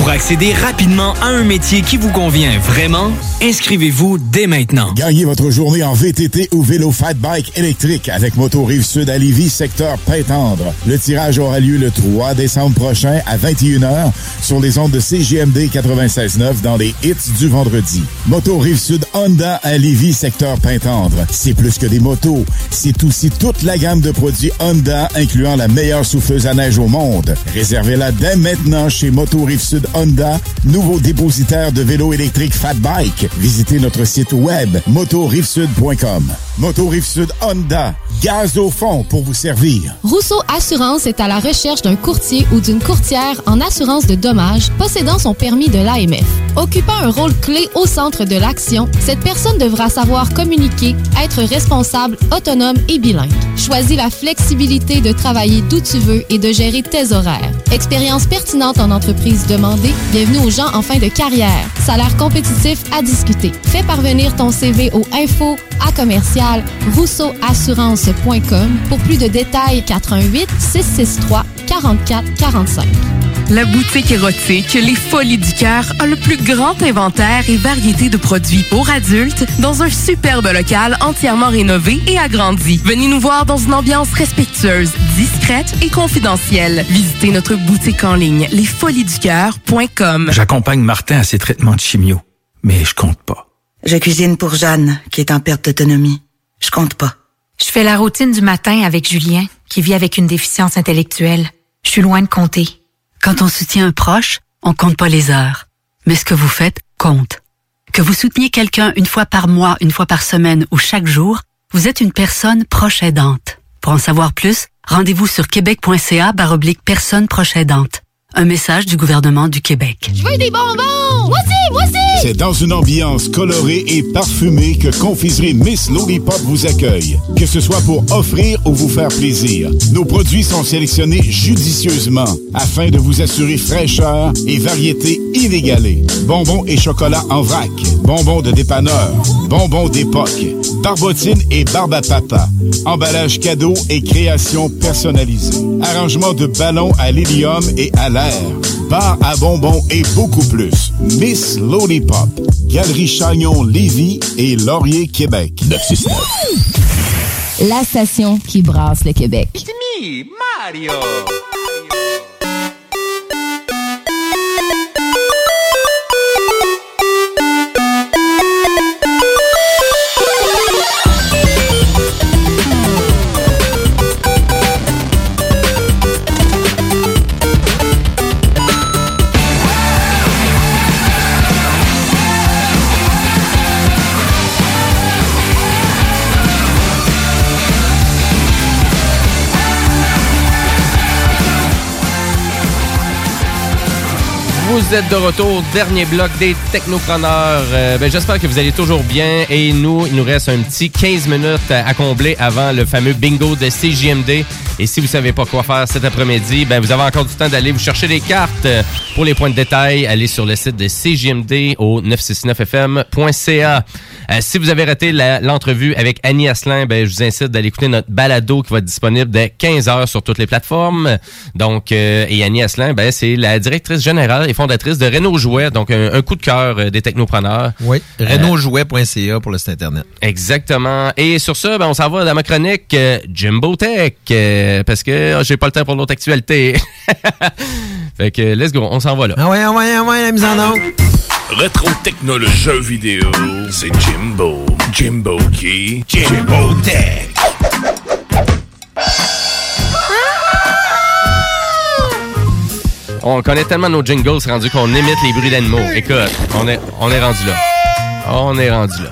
Pour accéder rapidement à un métier qui vous convient vraiment, inscrivez-vous dès maintenant. Gagnez votre journée en VTT ou vélo fat bike électrique avec Moto Rive Sud à Lévis, secteur Pintendre. Le tirage aura lieu le 3 décembre prochain à 21h sur les ondes de CGMD 96.9 dans les hits du vendredi. Moto Rive Sud Honda à Lévis, secteur Pintendre. C'est plus que des motos, c'est aussi toute la gamme de produits Honda incluant la meilleure souffleuse à neige au monde. Réservez-la dès maintenant chez Moto Rive Sud Honda, nouveau dépositaire de vélos électriques Fat Bike. Visitez notre site web motorivesud.com. Moto Rive Sud Honda, gaz au fond pour vous servir. Rousseau Assurance est à la recherche d'un courtier ou d'une courtière en assurance de dommages possédant son permis de l'AMF. Occupant un rôle clé au centre de l'action, cette personne devra savoir communiquer, être responsable, autonome et bilingue. Choisis la flexibilité de travailler d'où tu veux et de gérer tes horaires. Expérience pertinente en entreprise Bienvenue aux gens en fin de carrière. Salaire compétitif à discuter. Fais parvenir ton CV au info à commercial rousseauassurance.com pour plus de détails 88 663 44 45. La boutique érotique Les Folies du Cœur a le plus grand inventaire et variété de produits pour adultes dans un superbe local entièrement rénové et agrandi. Venez nous voir dans une ambiance respectueuse, discrète et confidentielle. Visitez notre boutique en ligne lesfoliesducoeur.com. J'accompagne Martin à ses traitements de chimio, mais je compte pas. Je cuisine pour Jeanne, qui est en perte d'autonomie. Je compte pas. Je fais la routine du matin avec Julien, qui vit avec une déficience intellectuelle. Je suis loin de compter. Quand on soutient un proche, on compte pas les heures. Mais ce que vous faites compte. Que vous souteniez quelqu'un une fois par mois, une fois par semaine ou chaque jour, vous êtes une personne proche aidante. Pour en savoir plus, rendez-vous sur québec.ca baroblique personne proche aidante. Un message du gouvernement du Québec. Je veux des bonbons! Moi aussi, moi aussi! C'est dans une ambiance colorée et parfumée que Confiserie Miss Lollipop vous accueille. Que ce soit pour offrir ou vous faire plaisir, nos produits sont sélectionnés judicieusement afin de vous assurer fraîcheur et variété inégalée. Bonbons et chocolat en vrac, bonbons de dépanneur, bonbons d'époque, barbotine et barbe à papa, emballage cadeau et création personnalisée, arrangement de ballons à l'hélium et à l'air, bar à bonbons et beaucoup plus. Miss Lollipop, Galerie Chagnon Lévis et Laurier Québec. 969. La station qui brasse le Québec. me, Mario. Vous êtes de retour, dernier bloc des technopreneurs. Euh, ben, J'espère que vous allez toujours bien. Et nous, il nous reste un petit 15 minutes à combler avant le fameux bingo de CJMD. Et si vous savez pas quoi faire cet après-midi, ben, vous avez encore du temps d'aller vous chercher des cartes. Pour les points de détail, allez sur le site de CJMD au 969fm.ca. Euh, si vous avez raté l'entrevue avec Annie Asselin, ben, je vous incite d'aller écouter notre balado qui va être disponible dès 15h sur toutes les plateformes. Donc, euh, et Annie Asselin, c'est la directrice générale et fondatrice de Renault Jouet, donc un, un coup de cœur euh, des technopreneurs. Oui, Euh, renaultjouet.ca pour le site Internet. Exactement. Et sur ça, ben, on s'en va dans ma chronique euh, Jimbo Tech, euh, parce que oh, j'ai pas le temps pour l'autre actualité. fait que, let's go, on s'en va là. Ah ouais, ah ouais, ah ouais, la mise en ordre. Rétro technologie jeux vidéo, c'est Jimbo. Jimbo Key, Jimbo Tech. On connaît tellement nos jingles rendu qu'on imite les bruits d'animaux. Écoute, on est, on est rendu là. On est rendu là.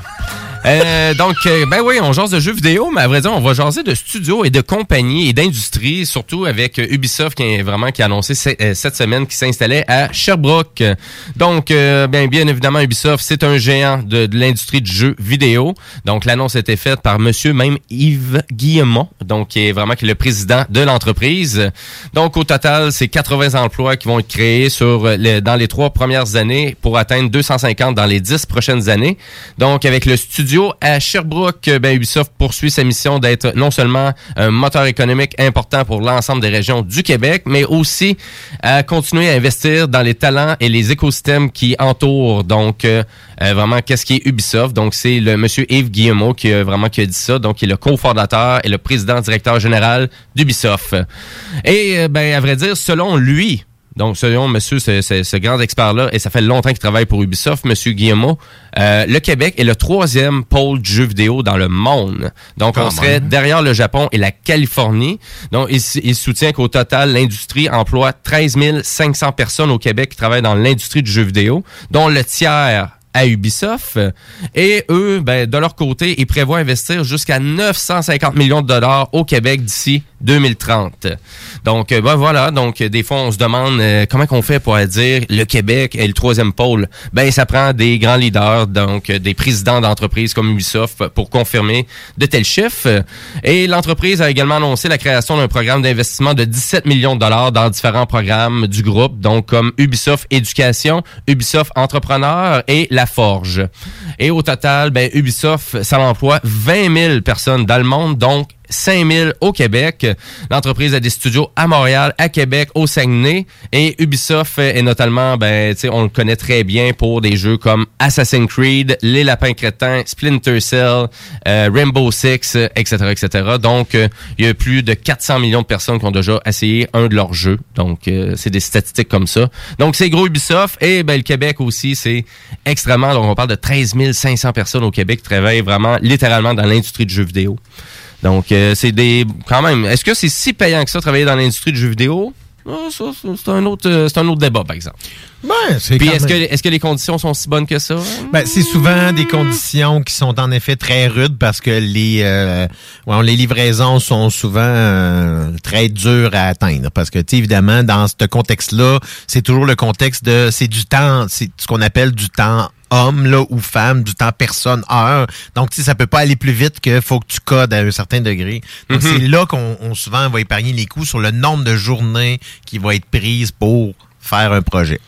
Euh, donc, euh, ben oui, on jase de jeux vidéo, mais à vrai dire, on va jaser de studios et de compagnies et d'industries, surtout avec Ubisoft qui est vraiment qui a annoncé euh, cette semaine qui s'installait à Sherbrooke. Donc, euh, bien, évidemment, Ubisoft, c'est un géant de, l'industrie du jeu vidéo. Donc, l'annonce a été faite par Monsieur même Yves Guillemont, donc qui est vraiment qui est le président de l'entreprise. Donc, au total, c'est 80 emplois qui vont être créés sur dans les trois premières années pour atteindre 250 dans les 10 prochaines années. Donc, avec le studio à Sherbrooke, ben, Ubisoft poursuit sa mission d'être non seulement un moteur économique important pour l'ensemble des régions du Québec, mais aussi à continuer à investir dans les talents et les écosystèmes qui entourent. Donc, euh, euh, vraiment, qu'est-ce qui est Ubisoft? Donc, c'est le monsieur Yves Guillemot qui a vraiment qui a dit ça. Donc, il est le cofondateur et le président directeur général d'Ubisoft. Et, euh, ben, à vrai dire, selon lui, donc, selon monsieur, ce, ce- ce grand expert-là, et ça fait longtemps qu'il travaille pour Ubisoft, monsieur Guillemot, euh, le Québec est le troisième pôle du jeu vidéo dans le monde. Donc, Quand on serait même. derrière le Japon et la Californie. Donc, il, il soutient qu'au total, l'industrie emploie 13 500 personnes au Québec qui travaillent dans l'industrie du jeu vidéo, dont le tiers à Ubisoft. Et eux, ben, de leur côté, ils prévoient investir jusqu'à 950 millions de dollars au Québec d'ici 2030. Donc, euh, ben voilà. Donc, euh, des fois, on se demande euh, comment qu'on fait pour dire le Québec est le troisième pôle. Ben, ça prend des grands leaders, donc des présidents d'entreprises comme Ubisoft pour confirmer de tels chiffres. Et l'entreprise a également annoncé la création d'un programme d'investissement de 17 millions de dollars dans différents programmes du groupe, donc comme Ubisoft Éducation, Ubisoft Entrepreneur et La Forge. Et au total, ben, Ubisoft, ça emploie 20 000 personnes dans le monde, donc 5000 au Québec. L'entreprise a des studios à Montréal, à Québec, au Saguenay. Et Ubisoft est notamment, ben, on le connaît très bien pour des jeux comme Assassin's Creed, Les Lapins Crétins, Splinter Cell, euh, Rainbow Six, etc., etc. Donc, euh, il y a plus de 400 millions de personnes qui ont déjà essayé un de leurs jeux. Donc, euh, c'est des statistiques comme ça. Donc, c'est gros Ubisoft. Et ben, le Québec aussi, c'est extrêmement... Donc, on parle de 13 500 personnes au Québec qui travaillent vraiment littéralement dans l'industrie du jeu vidéo. Donc, euh, c'est des. Quand même. Est-ce que c'est si payant que ça, travailler dans l'industrie du jeu vidéo? Ah, ça, c'est un autre euh, c'est un autre débat par exemple. Ben, c'est Puis est-ce que est-ce que les conditions sont si bonnes que ça? Ben, c'est souvent des conditions qui sont en effet très rudes parce que les euh, ouais, les livraisons sont souvent euh, très dures à atteindre. Parce que, évidemment, dans ce contexte-là, c'est toujours le contexte de c'est du temps, c'est ce qu'on appelle du temps homme là ou femme du temps personne heure. Donc sais ça peut pas aller plus vite que faut que tu codes à un certain degré. Donc Mhm. c'est là qu'on on souvent va épargner les coûts sur le nombre de journées qui vont être prises pour faire un projet.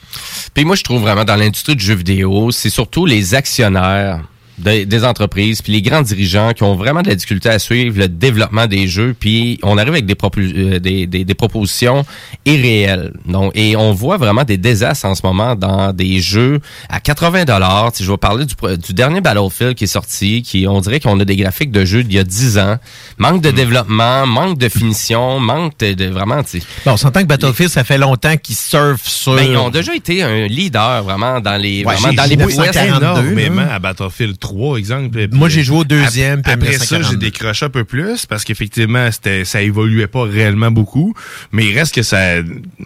Puis moi, je trouve vraiment dans l'industrie du jeu vidéo, c'est surtout les actionnaires de- des entreprises, puis les grands dirigeants qui ont vraiment de la difficulté à suivre le développement des jeux, puis on arrive avec des, euh, des, des, des propositions irréelles. Donc, et on voit vraiment des désastres en ce moment dans des jeux à 80 dollars. Si je vais parler du, pro- du dernier Battlefield qui est sorti, qui on dirait qu'on a des graphiques de jeux d'il y a 10 ans, manque de développement, manque de finition, manque de, de vraiment. tu sais, bon on s'entend que Battlefield ça fait longtemps qu'ils surfent sur ben, ils ont déjà été un leader vraiment dans les Ouais, vraiment dans les j'ai bouts 1942, énormément là. à Battlefield 3, exemple. Moi, j'ai joué au deuxième, Après ça, j'ai 1942. décroché un peu plus parce qu'effectivement, c'était, ça évoluait pas réellement beaucoup. Mais il reste que ça,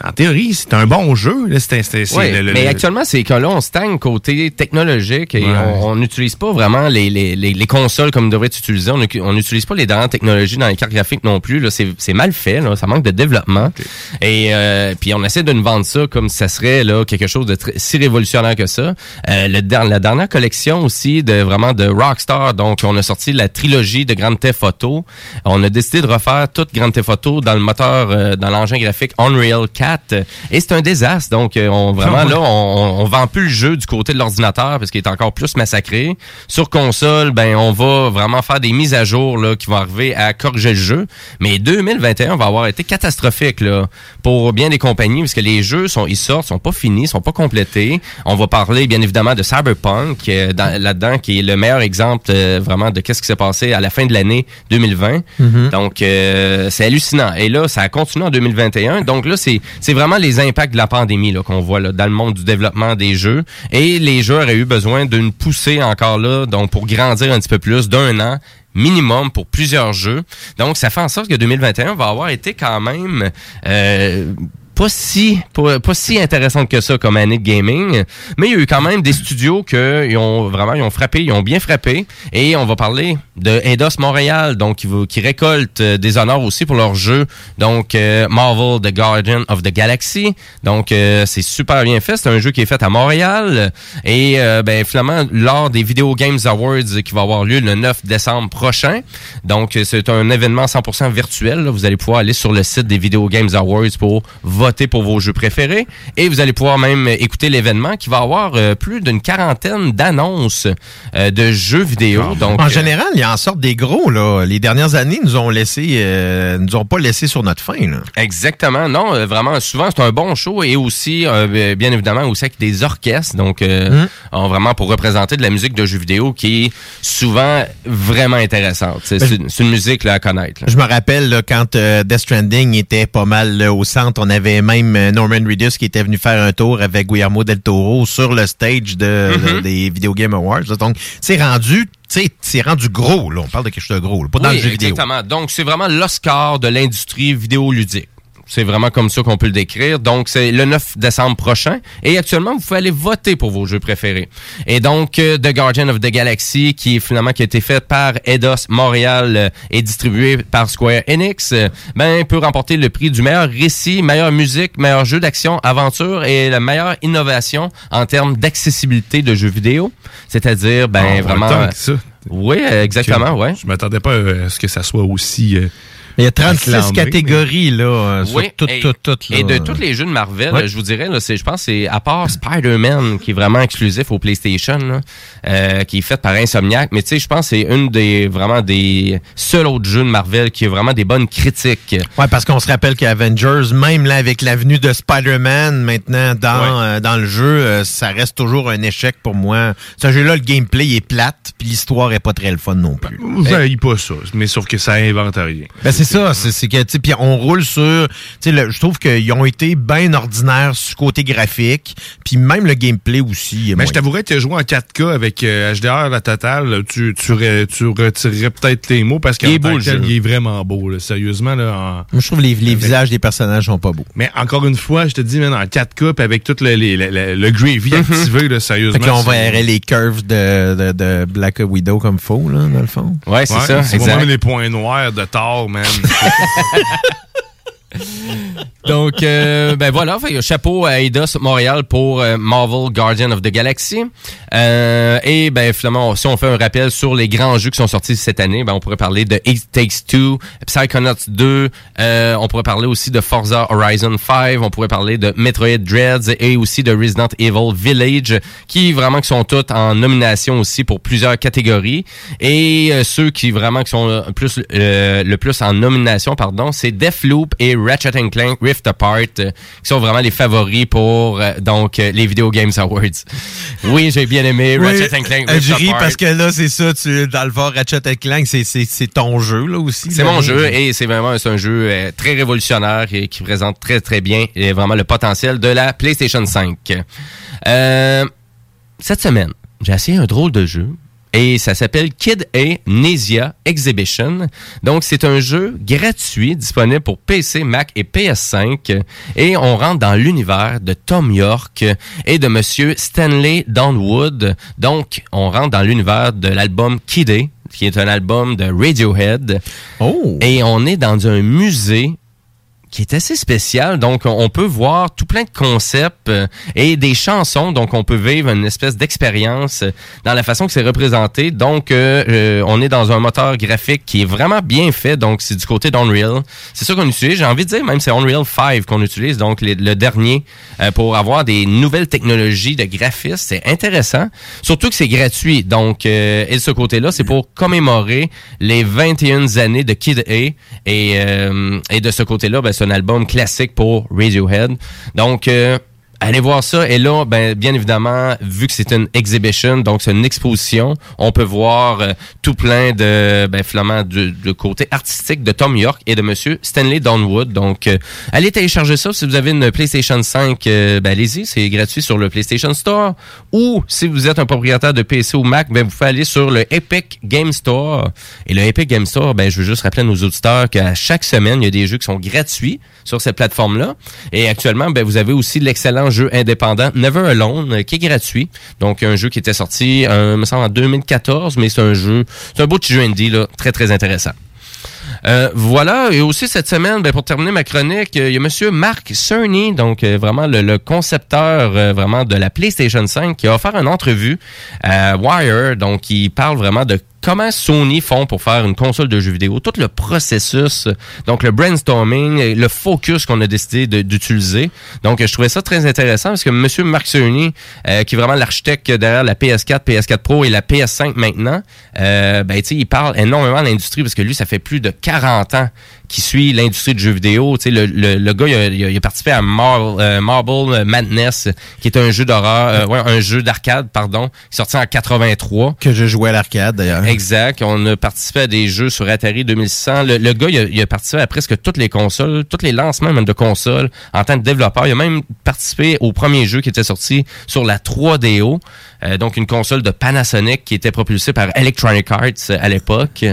en théorie, c'est un bon jeu. Là, le- le- mais le- actuellement, c'est que là, on stagne côté technologique et Ouais. on on n'utilise pas vraiment les, les, les, les consoles comme devrait être utilisé. On n'u- on n'utilise pas les dernières technologies dans les cartes graphiques non plus. Là, c'est, c'est mal fait. Là, ça manque de développement. Et euh, puis on essaie de nous vendre ça comme si ça serait là quelque chose de très- si révolutionnaire que ça. Euh, le, la dernière collection aussi de vraiment de Rockstar. Donc, on a sorti la trilogie de Grand Theft Auto. On a décidé de refaire toute Grand Theft Auto dans le moteur, euh, dans l'engin graphique Unreal 4. Et c'est un désastre. Donc, euh, on vraiment Ah là, on, on vend plus le jeu du côté de l'ordinateur parce qu'il est encore plus massacré. Sur console, ben, on va vraiment faire des mises à jour là qui vont arriver à corriger le jeu. Mais 2021 va avoir été catastrophique là pour bien des compagnies parce que les jeux sont, ils sortent, sont pas finis, sont pas complétés. On va parler bien évidemment de Cyberpunk euh, dans- là-dedans qui qui est le meilleur exemple euh, vraiment de qu'est-ce qui s'est passé à la fin de l'année 2020. Mhm. Donc, euh, c'est hallucinant. Et là, ça a continué en 2021. Donc là, c'est c'est vraiment les impacts de la pandémie là, qu'on voit là, dans le monde du développement des jeux. Et les jeux auraient eu besoin d'une poussée encore là, donc pour grandir un petit peu plus d'un an minimum pour plusieurs jeux. Donc, ça fait en sorte que 2021 va avoir été quand même euh, pas si pas, si intéressante que ça comme année gaming, mais il y a eu quand même des studios que ils ont vraiment ils ont frappé, ils ont bien frappé et on va parler de Eidos Montréal donc qui, récolte euh, des honneurs aussi pour leur jeu donc euh, Marvel The Guardian of the Galaxy. Donc euh, c'est super bien fait, c'est un jeu qui est fait à Montréal et ben finalement lors des Video Games Awards qui va avoir lieu le 9 décembre prochain. Donc c'est un événement 100% virtuel, vous allez pouvoir aller sur le site des Video Games Awards pour voter pour vos jeux préférés et vous allez pouvoir même écouter l'événement qui va avoir euh, plus d'une quarantaine d'annonces euh, de jeux vidéo. Donc en euh, général, il en sort des gros. Là. Les dernières années nous ont laissé, nous ont pas laissé sur notre faim. Là. Exactement. Non, vraiment, souvent, c'est un bon show et aussi, euh, bien évidemment, aussi avec des orchestres. Donc, euh, Mm. on- vraiment pour représenter de la musique de jeux vidéo qui est souvent vraiment intéressante. C'est Ben, une, musique là, à connaître. là. Je me rappelle là, quand Death Stranding était pas mal là, au centre, on avait même euh, Norman Reedus qui était venu faire un tour avec Guillermo del Toro sur le stage de, Mhm. de- des Video Game Awards. Donc, c'est rendu, c'est rendu gros. Là. On parle de quelque chose de gros, là, pas dans Oui, le jeu vidéo. exactement. Donc, c'est vraiment l'Oscar de l'industrie vidéoludique. C'est vraiment comme ça qu'on peut le décrire. Donc, c'est le 9 décembre prochain. Et actuellement, vous pouvez aller voter pour vos jeux préférés. Et donc, euh, The Guardian of the Galaxy, qui est finalement qui a été fait par Eidos Montréal euh, et distribué par Square Enix, euh, ben, peut remporter le prix du meilleur récit, meilleure musique, meilleur jeu d'action, aventure et la meilleure innovation en termes d'accessibilité de jeux vidéo. C'est-à-dire, ben, Ah, vraiment... ça. Oui, exactement, ouais. Je m'attendais pas à ce que ça soit aussi. euh, Il y a 36 acclamé, catégories là, euh, sur Oui, tout, et, tout, tout. là. et de tous les jeux de Marvel, Ouais. je vous dirais, là, c'est, je pense que c'est à part Spider-Man qui est vraiment exclusif au PlayStation, là, euh, qui est fait par Insomniac, mais tu sais, je pense que c'est une des vraiment des seuls autres jeux de Marvel qui a vraiment des bonnes critiques. Ouais, parce qu'on se rappelle qu'Avengers, même là avec l'avenue de Spider-Man maintenant dans, euh, dans le jeu, euh, ça reste toujours un échec pour moi. Ce jeu-là, le gameplay est plate, puis l'histoire est pas très le fun non plus. Vous haïs pas ça, mais sauf que ça invente rien. Ben c'est ça, c'est c'est que tu sais puis on roule sur tu sais le- je trouve qu'ils ont été bien ordinaires sur le côté graphique, puis même le gameplay aussi. Mais je t'avouerais que tu as joué en 4K avec euh, HDR la totale, tu, tu, re- tu retirerais peut-être tes mots parce Il est beau, que le tel, jeu. il est vraiment beau. là. Sérieusement, là, en- Moi, je trouve les, les visages des personnages sont pas beaux. Mais encore une fois, je te dis, man, en 4K, puis avec tout le, le, le- le gravy activé, là, sérieusement. Fait que là, on c'est- verrait les curves de, de, de Black Widow comme faux, là, dans le fond. Ouais, c'est Ouais, ça, C'est vraiment les points noirs de Thor, man femme. Donc, euh, ben voilà, fait, chapeau à Eidos Montréal pour euh, Marvel Guardian of the Galaxy. Euh, et ben finalement, si on fait un rappel sur les grands jeux qui sont sortis cette année, ben on pourrait parler de It Takes Two, Psychonauts 2, euh, on pourrait parler aussi de Forza Horizon 5, on pourrait parler de Metroid Dreads et aussi de Resident Evil Village, qui vraiment qui sont toutes en nomination aussi pour plusieurs catégories. Et ceux qui vraiment qui sont plus le plus en nomination, pardon, c'est Deathloop et Ratchet Clank Rift Apart, euh, qui sont vraiment les favoris pour euh, donc euh, les Video Games Awards. Oui, j'ai bien aimé Ratchet Clank euh, Rift je ris Apart. parce que là, c'est ça, tu, dans le fort Ratchet Clank, c'est, ton jeu, là, aussi. C'est mon jeu et c'est vraiment un jeu très révolutionnaire et qui présente très très bien et vraiment le potentiel de la PlayStation 5. Euh, cette semaine, j'ai essayé un drôle de jeu et ça s'appelle Kid A Nesia Exhibition. Donc c'est un jeu gratuit disponible pour PC, Mac et PS5 et on rentre dans l'univers de Tom York et de monsieur Stanley Downwood. Donc on rentre dans l'univers de l'album Kid A qui est un album de Radiohead. Et on est dans un musée qui est assez spécial. Donc, on peut voir tout plein de concepts euh, et des chansons. Donc, on peut vivre une espèce d'expérience euh, dans la façon que c'est représenté. Donc, euh, on est dans un moteur graphique qui est vraiment bien fait. Donc, c'est du côté d'Unreal. C'est ça qu'on utilise. J'ai envie de dire, même c'est Unreal 5 qu'on utilise. Donc, le dernier pour avoir des nouvelles technologies de graphisme. C'est intéressant. Surtout que c'est gratuit. Donc, et de ce côté-là, c'est pour commémorer les 21 années de Kid A. Et, et de ce côté-là, ben, c'est un album classique pour Radiohead. Donc, euh, Allez voir ça. Et là, ben, bien évidemment, vu que c'est une exhibition, donc c'est une exposition, on peut voir euh, tout plein de, ben, de, de côté artistique de Tom York et de Monsieur Stanley Donwood. Donc, euh, allez télécharger ça. Si vous avez une PlayStation 5, euh, ben, allez-y. C'est gratuit sur le PlayStation Store. Ou, si vous êtes un propriétaire de PC ou Mac, ben, vous pouvez aller sur le Epic Game Store. Et le Epic Game Store, ben, je veux juste rappeler à nos auditeurs qu'à chaque semaine, il y a des jeux qui sont gratuits sur cette plateforme-là. Et actuellement, ben, vous avez aussi l'excellent jeu indépendant Never Alone, euh, qui est gratuit. Donc, un jeu qui était sorti, euh, me semble, en 2014, mais c'est un jeu, c'est un beau petit jeu là, très, très intéressant. Euh, voilà, et aussi cette semaine, ben, pour terminer ma chronique, euh, il y a Monsieur Mark Cerny, donc vraiment le, concepteur vraiment de la PlayStation 5, qui a offert une entrevue à Wire, donc il parle vraiment de comment Sony font pour faire une console de jeux vidéo, tout le processus, donc le brainstorming, le focus qu'on a décidé d'utiliser. Donc, je trouvais ça très intéressant parce que Monsieur Mark Cerny, euh, qui est vraiment l'architecte derrière la PS4, PS4 Pro et la PS5 maintenant, euh, ben, il parle énormément de l'industrie parce que lui, ça fait plus de 40 ans qui suit l'industrie du jeu vidéo. Tu sais, le, le, le gars, il a, il a- il a participé à Mar- euh, Marble Madness, qui est un jeu d'horreur, euh, ouais, un jeu d'arcade, pardon, sorti en 83. Que je jouais à l'arcade, d'ailleurs. Exact. On a participé à des jeux sur Atari 2600. Le, le gars, il a, il a participé à presque toutes les consoles, tous les lancements même de consoles en tant que développeur. Il a même participé au premier jeu qui était sorti sur la 3DO, euh, donc une console de Panasonic qui était propulsée par Electronic Arts euh, à l'époque.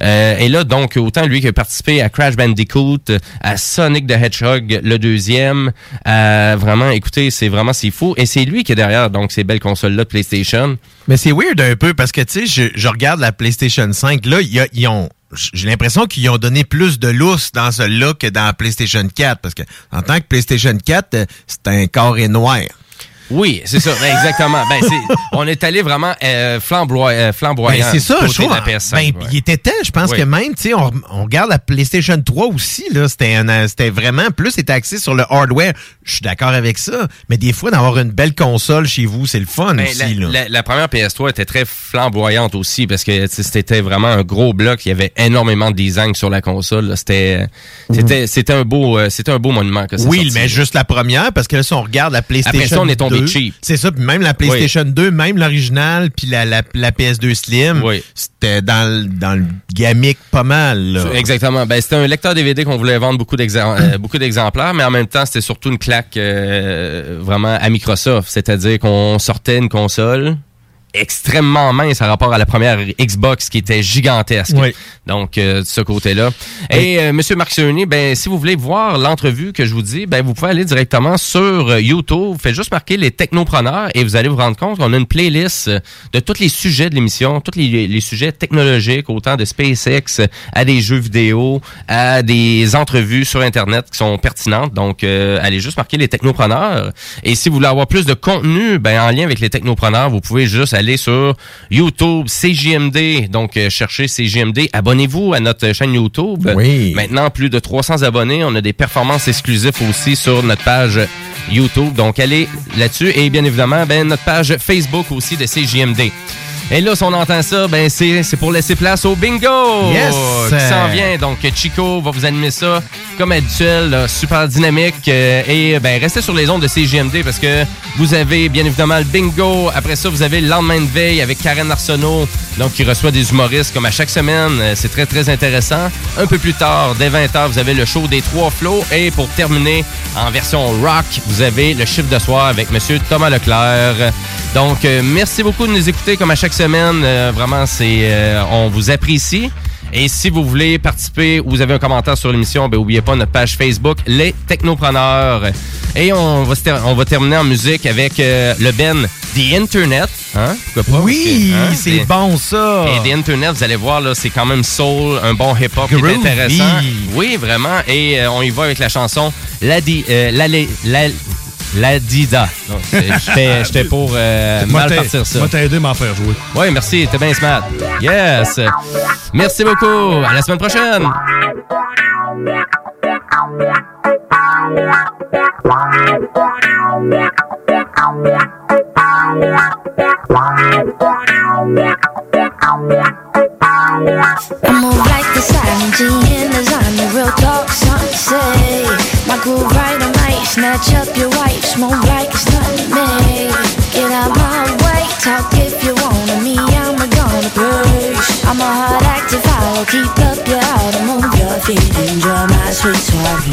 Euh, et là, donc, autant lui qui a participé à Crash Bandicoot, à Sonic the Hedgehog, le deuxième, à vraiment, écoutez, c'est vraiment, c'est fou. Et c'est lui qui est derrière, donc, ces belles consoles-là de PlayStation. Mais c'est weird un peu parce que, tu sais, je, regarde la PlayStation 5. Là, ils ont. J'ai l'impression qu'ils ont donné plus de lousse dans ce là que dans la PlayStation 4. Parce que, en tant que PlayStation 4, euh, c'est un carré noir. Oui, c'est ça, ben, exactement. Ben, c'est, on est allé vraiment euh, euh, flamboyant. Ben, c'est ça, côté je trouve. de la PS5, ben, ouais. Il était temps, je pense Oui. que même, tu sais, on, on regarde la PlayStation 3 aussi, là, c'était vraiment plus axé sur le hardware. Je suis d'accord avec ça, mais des fois, d'avoir une belle console chez vous, c'est le fun Ben, aussi, la, là. la- la première PS3 était très flamboyante aussi parce que c'était vraiment un gros bloc. Il y avait énormément de design sur la console. là. C'était, un beau, euh, c'était un beau monument. Que Oui, sorti, mais là. juste la première, parce que là, si on regarde la PlayStation Après ça, on est tombé 2, C'est ça, puis même la PlayStation 2, même l'original, puis la, la, la PS2 Slim, c'était dans, le- dans le gamique pas mal. Là. Exactement. Ben, c'était un lecteur DVD qu'on voulait vendre euh, beaucoup d'exemplaires, mais en même temps, c'était surtout une claque euh, vraiment à Microsoft. C'est-à-dire qu'on sortait une console extrêmement mince par rapport à la première Xbox qui était gigantesque. Oui. Donc, euh, de ce côté-là. Et euh, Monsieur Marc Cerny, ben, si vous voulez voir l'entrevue que je vous dis, ben, vous pouvez aller directement sur euh, YouTube. Faites juste marquer les technopreneurs et vous allez vous rendre compte qu'on a une playlist euh, de tous les sujets de l'émission, tous les, les sujets technologiques, autant de SpaceX à des jeux vidéo, à des entrevues sur Internet qui sont pertinentes. Donc, euh, allez juste marquer les technopreneurs. Et si vous voulez avoir plus de contenu, ben, en lien avec les technopreneurs, vous pouvez juste aller sur YouTube, CJMD. Donc, euh, cherchez CJMD. Abonnez-vous à notre chaîne YouTube. Oui. Maintenant, plus de 300 abonnés. On a des performances exclusives aussi sur notre page YouTube. Donc, allez là-dessus. Et bien évidemment, ben, notre page Facebook aussi de CJMD. Et là, si on entend ça, ben c'est pour laisser place au bingo Yes! qui s'en vient. Donc, Chico va vous animer ça comme habituel, super dynamique. euh, et ben restez sur les ondes de CGMD parce que vous avez bien évidemment le bingo. Après ça, vous avez le lendemain de veille avec Karen Arsenault, donc qui reçoit des humoristes comme à chaque semaine. Euh, C'est très, très intéressant. Un peu plus tard, dès 20h, vous avez le show des trois flots. Et pour terminer, en version rock, vous avez le chiffre de soir avec Monsieur Thomas Leclerc. Donc, euh, merci beaucoup de nous écouter comme à chaque semaine. Euh, vraiment, c'est, euh, on vous apprécie. Et si vous voulez participer ou vous avez un commentaire sur l'émission, ben oubliez pas notre page Facebook, Les Technopreneurs. Et on va, on va terminer en musique avec euh, le Ben The Internet. Hein? Pourquoi pas? Oui, hein, c'est bon ça. Et The Internet, vous allez voir, là, c'est quand même soul, un bon hip-hop intéressant. Oui, vraiment. Et euh, on y va avec la chanson La Di- euh, la, la, la, la Dida. Donc, euh, J'étais pour euh, mal partir ça. moi, t'as aidé à m'en faire jouer. Oui, merci, t'es bien smart. Yes. Merci beaucoup. À la semaine prochaine. I'm like the energy in the zone, real talk, something say. My groove right, I'm snatch up your wife, smoke like it's nothing to me. Get out my way, talk if you want me, I'm a gonna push. I'm a hard active, I'll keep up your autumn on your feet, enjoy my sweet sorry.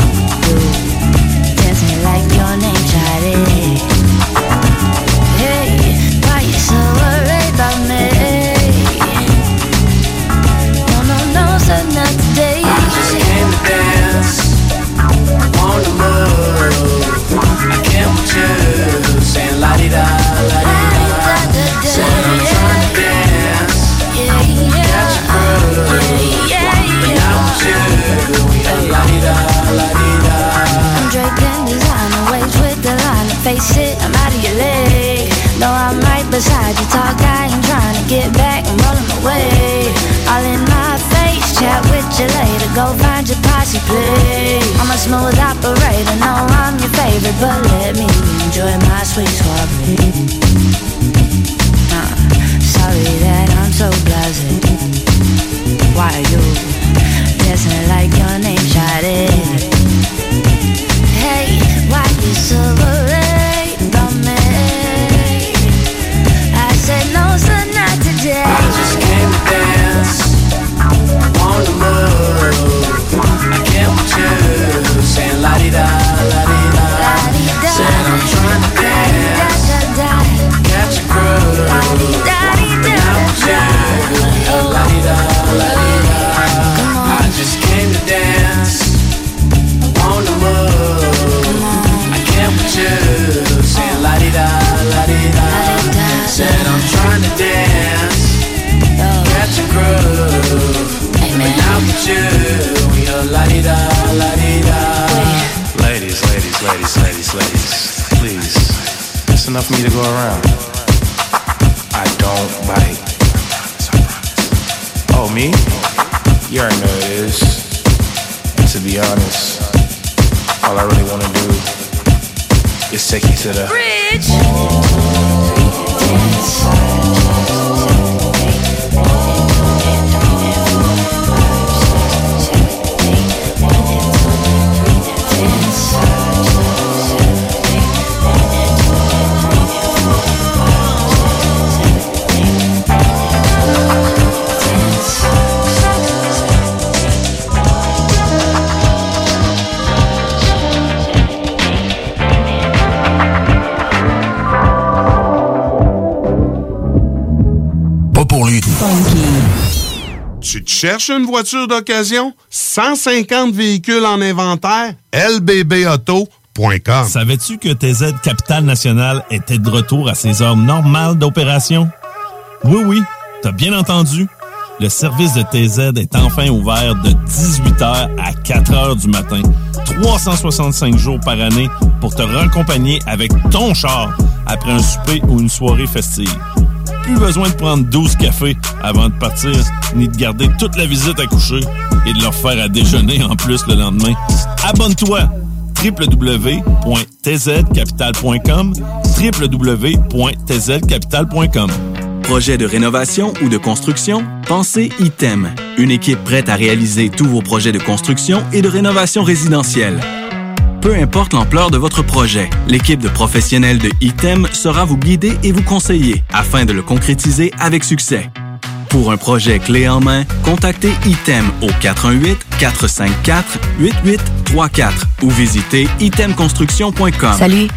beside you, talk. I ain't trying to get back. I'm rolling away. All in my face, chat with you later. Go find your posse, please. I'm a smooth operator. No, I'm your favorite, but let me enjoy my sweet soiree. Uh, sorry that I'm so blasé. Why are you dancing like your name, Shawty? Hey, why you so worried I just came to dance the move. I with you, saying la di da, you, we are la di da, la di da. Ladies, ladies, ladies, ladies, ladies, please. It's enough for me to go around. I don't bite. Oh, me? You already know it is. And to be honest, all I really want to do is take you to the. Pas Cherches une voiture d'occasion? 150 véhicules en inventaire? lbbauto.com Savais-tu que TZ Capital National était de retour à ses heures normales d'opération? Oui, oui, t'as bien entendu. Le service de TZ est enfin ouvert de 18h à 4h du matin, 365 jours par année pour te raccompagner avec ton char après un souper ou une soirée festive. Plus besoin de prendre 12 cafés avant de partir, ni de garder toute la visite à coucher et de leur faire à déjeuner en plus le lendemain. Abonne-toi www.tzcapital.com www.tzcapital.com Projet de rénovation ou de construction? Pensez ITEM, une équipe prête à réaliser tous vos projets de construction et de rénovation résidentielle. Peu importe l'ampleur de votre projet, l'équipe de professionnels de ITEM sera vous guider et vous conseiller afin de le concrétiser avec succès. Pour un projet clé en main, contactez ITEM au 418-454-8834 ou visitez itemconstruction.com. Salut.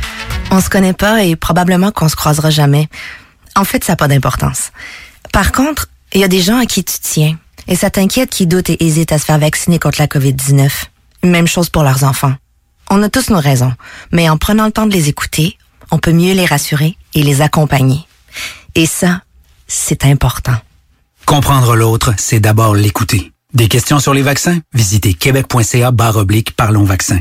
On se connaît pas et probablement qu'on se croisera jamais. En fait, ça n'a pas d'importance. Par contre, il y a des gens à qui tu tiens. Et ça t'inquiète qui doutent et hésitent à se faire vacciner contre la COVID-19. Même chose pour leurs enfants. On a tous nos raisons, mais en prenant le temps de les écouter, on peut mieux les rassurer et les accompagner. Et ça, c'est important. Comprendre l'autre, c'est d'abord l'écouter. Des questions sur les vaccins? Visitez québec.ca barre oblique Parlons vaccins.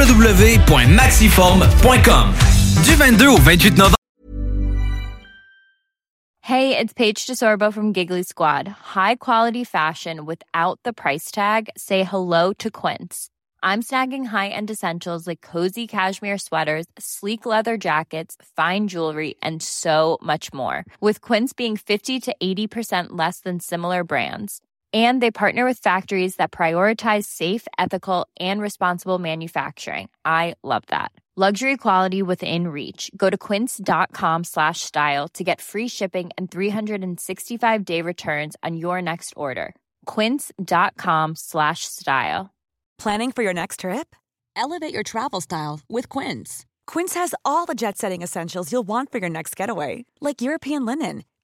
www.maxiform.com. Du 22 au 28 novembre. Hey, it's Paige DeSorbo from Giggly Squad. High quality fashion without the price tag. Say hello to Quince. I'm snagging high-end essentials like cozy cashmere sweaters, sleek leather jackets, fine jewelry, and so much more. With Quince being 50 to 80% less than similar brands. And they partner with factories that prioritize safe, ethical, and responsible manufacturing. I love that. Luxury quality within reach. Go to quince.com slash style to get free shipping and 365 day returns on your next order. Quince.com slash style. Planning for your next trip? Elevate your travel style with Quince. Quince has all the jet setting essentials you'll want for your next getaway, like European linen,